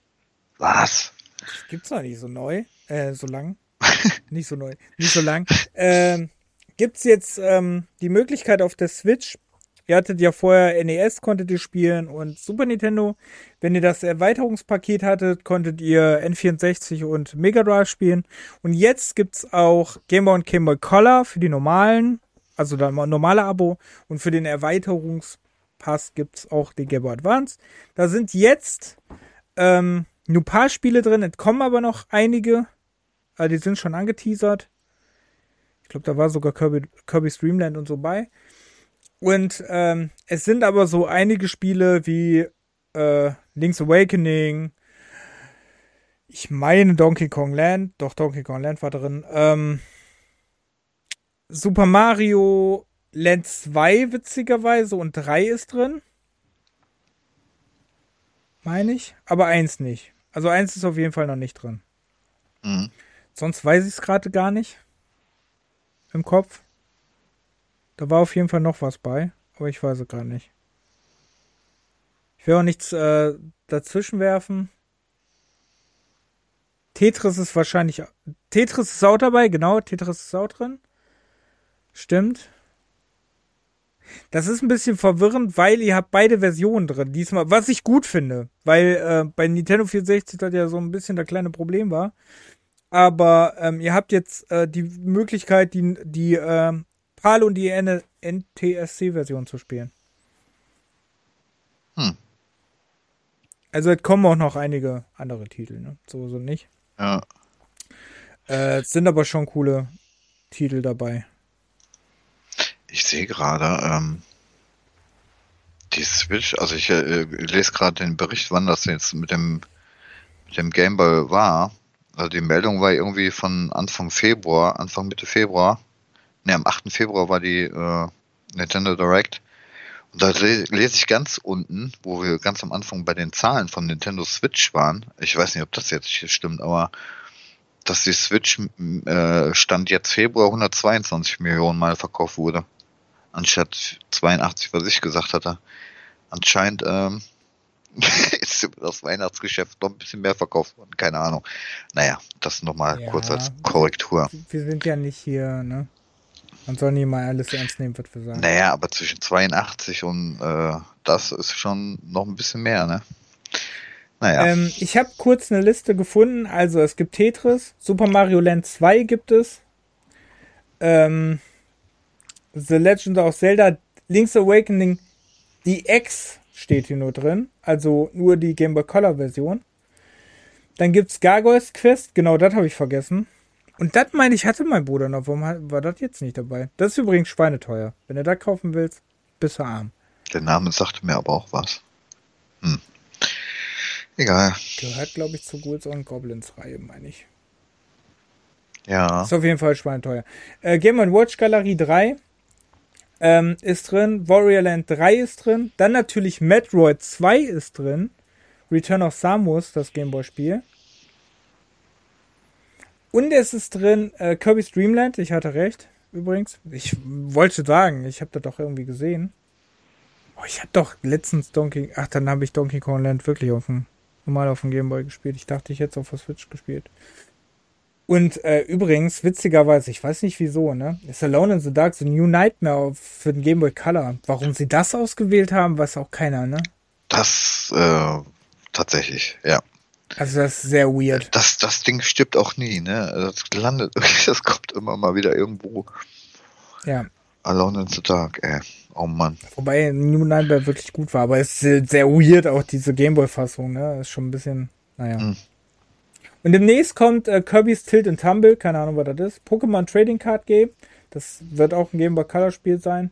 Was? Das gibt's noch nicht so neu, äh, so lang. nicht so neu, nicht so lang. Ähm, gibt's jetzt ähm, die Möglichkeit auf der Switch. Ihr hattet ja vorher NES, konntet ihr spielen und Super Nintendo. Wenn ihr das Erweiterungspaket hattet, konntet ihr N64 und Mega Drive spielen. Und jetzt gibt's auch Game Boy und Game Boy Color für die normalen, also dann normale Abo. Und für den Erweiterungspass gibt's auch den Game Boy Advance. Da sind jetzt ähm, nur ein paar Spiele drin, es kommen aber noch einige. Also die sind schon angeteasert. Ich glaube, da war sogar Kirby, Kirby Streamland und so bei. Und ähm, es sind aber so einige Spiele wie äh, Link's Awakening. Ich meine Donkey Kong Land. Doch, Donkey Kong Land war drin. Ähm, Super Mario Land 2 witzigerweise und 3 ist drin. Meine ich. Aber 1 nicht. Also eins ist auf jeden Fall noch nicht drin. Mhm. Sonst weiß ich es gerade gar nicht. Im Kopf. Da war auf jeden Fall noch was bei, aber ich weiß es gerade nicht. Ich will auch nichts äh, dazwischen werfen. Tetris ist wahrscheinlich. Tetris ist auch dabei, genau. Tetris ist auch drin. Stimmt. Das ist ein bisschen verwirrend, weil ihr habt beide Versionen drin diesmal, was ich gut finde, weil äh, bei Nintendo 64 das ja so ein bisschen das kleine Problem war. Aber ähm, ihr habt jetzt äh, die Möglichkeit, die, die äh, PAL und die NTSC-Version zu spielen. Hm. Also es kommen auch noch einige andere Titel, ne? So, so nicht. Ja. Äh, es sind aber schon coole Titel dabei. Ich sehe gerade, ähm, die Switch, also ich äh, lese gerade den Bericht, wann das jetzt mit dem, mit dem Game Boy war. Also die Meldung war irgendwie von Anfang Februar, Anfang Mitte Februar. Ne, am 8. Februar war die äh, Nintendo Direct. Und da lese ich ganz unten, wo wir ganz am Anfang bei den Zahlen von Nintendo Switch waren. Ich weiß nicht, ob das jetzt hier stimmt, aber dass die Switch äh, Stand jetzt Februar 122 Millionen Mal verkauft wurde. Anstatt 82, was ich gesagt hatte. Anscheinend ähm, ist das Weihnachtsgeschäft noch ein bisschen mehr verkauft worden. Keine Ahnung. Naja, das nochmal ja, kurz als Korrektur. Wir sind ja nicht hier, ne? Man soll nie mal alles ernst nehmen, was wir sagen. Naja, aber zwischen 82 und äh, das ist schon noch ein bisschen mehr, ne? Naja. Ähm, ich habe kurz eine Liste gefunden. Also es gibt Tetris, Super Mario Land 2 gibt es. Ähm, The Legend of Zelda, Link's Awakening, die X steht hier nur drin. Also nur die Game Boy Color Version. Dann gibt's Gargoyles Quest, genau das habe ich vergessen. Und das meine ich, hatte mein Bruder noch. Warum war das jetzt nicht dabei? Das ist übrigens schweineteuer. Wenn du das kaufen willst, bist du arm. Der Name sagte mir aber auch was. Hm. Egal. Gehört, glaube ich, zur Ghouls und Goblins Reihe, meine ich. Ja. Ist auf jeden Fall schweineteuer. Äh, Game Watch Galerie 3 ähm, ist drin. Warrior Land 3 ist drin. Dann natürlich Metroid 2 ist drin. Return of Samus, das Gameboy-Spiel. Und es ist drin äh, Kirby's Dreamland. Ich hatte recht, übrigens. Ich wollte sagen, ich habe das doch irgendwie gesehen. Oh, ich habe doch letztens Donkey. Ach, dann habe ich Donkey Kong Land wirklich auf dem, normal auf dem Gameboy gespielt. Ich dachte, ich hätte es auf der Switch gespielt. Und äh, übrigens, witzigerweise, ich weiß nicht wieso, ne? Ist Alone in the Dark so New Nightmare für den Game Boy Color. Warum sie das ausgewählt haben, weiß auch keiner, ne? Das, äh, tatsächlich, ja. Also das ist sehr weird. Das, das Ding stirbt auch nie, ne? Das landet, das kommt immer mal wieder irgendwo. Ja. Alone in the Dark, ey. Oh Mann. Wobei New Nightmare wirklich gut war, aber es ist sehr weird, auch diese Gameboy-Fassung, ne? Ist schon ein bisschen, naja. Hm. Und demnächst kommt äh, Kirby's Tilt and Tumble, keine Ahnung, was das ist. Pokémon Trading Card Game. Das wird auch ein Game Boy Color Spiel sein.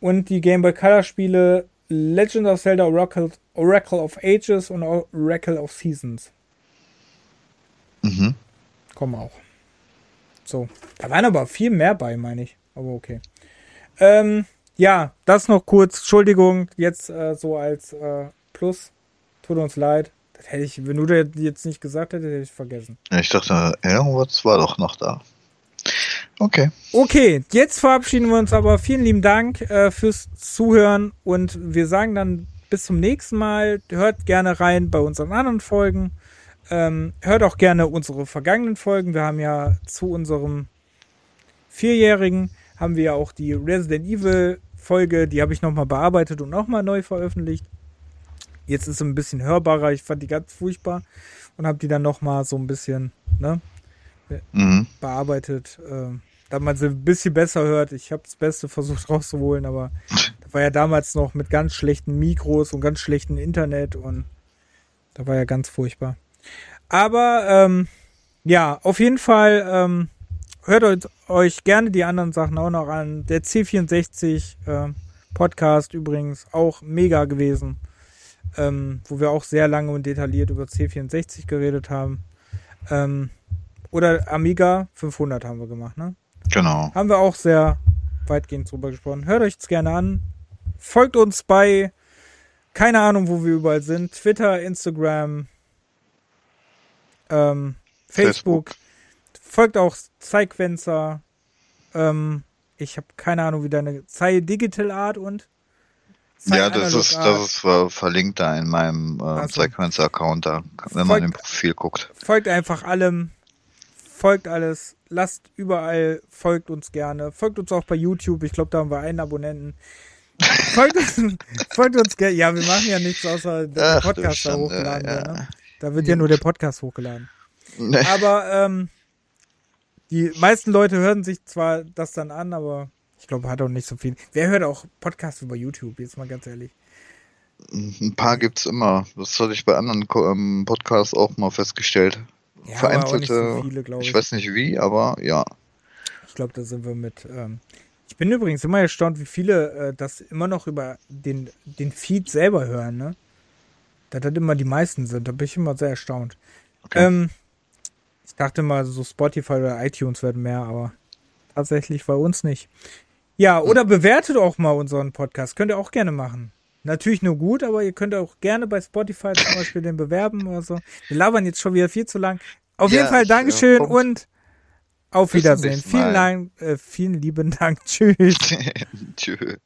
Und die Game Boy Color Spiele Legend of Zelda Oracle, Oracle of Ages und Oracle of Seasons. Mhm. Kommen auch. So. Da waren aber viel mehr bei, meine ich. Aber okay. Ähm, ja, das noch kurz. Entschuldigung, jetzt äh, so als äh, Plus. Tut uns leid. Das hätte ich, wenn du das jetzt nicht gesagt hättest, hätte ich vergessen. Ich dachte, irgendwas war doch noch da. Okay. Okay, jetzt verabschieden wir uns aber. Vielen lieben Dank äh, fürs Zuhören und wir sagen dann bis zum nächsten Mal. Hört gerne rein bei unseren anderen Folgen. Ähm, hört auch gerne unsere vergangenen Folgen. Wir haben ja zu unserem Vierjährigen haben wir ja auch die Resident Evil Folge, die habe ich nochmal bearbeitet und nochmal neu veröffentlicht. Jetzt ist sie ein bisschen hörbarer. Ich fand die ganz furchtbar und habe die dann nochmal so ein bisschen ne, mhm. bearbeitet. Äh, damit man sie ein bisschen besser hört. Ich habe das Beste versucht rauszuholen, aber da war ja damals noch mit ganz schlechten Mikros und ganz schlechtem Internet und da war ja ganz furchtbar. Aber ähm, ja, auf jeden Fall ähm, hört euch gerne die anderen Sachen auch noch an. Der C64 äh, Podcast übrigens auch mega gewesen, ähm, wo wir auch sehr lange und detailliert über C64 geredet haben. Ähm, oder Amiga 500 haben wir gemacht, ne? Genau. Haben wir auch sehr weitgehend drüber gesprochen. Hört euch es gerne an. Folgt uns bei, keine Ahnung, wo wir überall sind. Twitter, Instagram, ähm, Facebook. Facebook. Folgt auch Zeigwenzer. Ähm, ich habe keine Ahnung, wie deine Zei Digital Art und Ja, das ist, Art. das ist verlinkt da in meinem äh, also, Zeigwenzer-Account, da, wenn folgt, man im Profil guckt. Folgt einfach allem folgt alles, lasst überall, folgt uns gerne, folgt uns auch bei YouTube, ich glaube, da haben wir einen Abonnenten. folgt, uns, folgt uns gerne, ja, wir machen ja nichts außer der Podcast da hochgeladen ja. wird, ne? Da wird ja nur der Podcast hochgeladen. Nee. Aber ähm, die meisten Leute hören sich zwar das dann an, aber ich glaube, hat auch nicht so viel. Wer hört auch Podcasts über YouTube, jetzt mal ganz ehrlich? Ein paar gibt's immer. Das hatte ich bei anderen ähm, Podcasts auch mal festgestellt. Ja, vereinzelte, so viele, ich. ich. weiß nicht wie, aber ja. Ich glaube, da sind wir mit. Ähm ich bin übrigens immer erstaunt, wie viele äh, das immer noch über den, den Feed selber hören, ne? Dass das immer die meisten sind. Da bin ich immer sehr erstaunt. Okay. Ähm, Ich dachte mal, so Spotify oder iTunes werden mehr, aber tatsächlich bei uns nicht. Ja, oder bewertet auch mal unseren Podcast. Könnt ihr auch gerne machen. Natürlich nur gut, aber ihr könnt auch gerne bei Spotify zum Beispiel den bewerben oder so. Wir labern jetzt schon wieder viel zu lang. Auf ja, jeden Fall Dankeschön ja, und auf Wiedersehen. Vielen Dank, äh, vielen lieben Dank. Tschüss. Tschüss.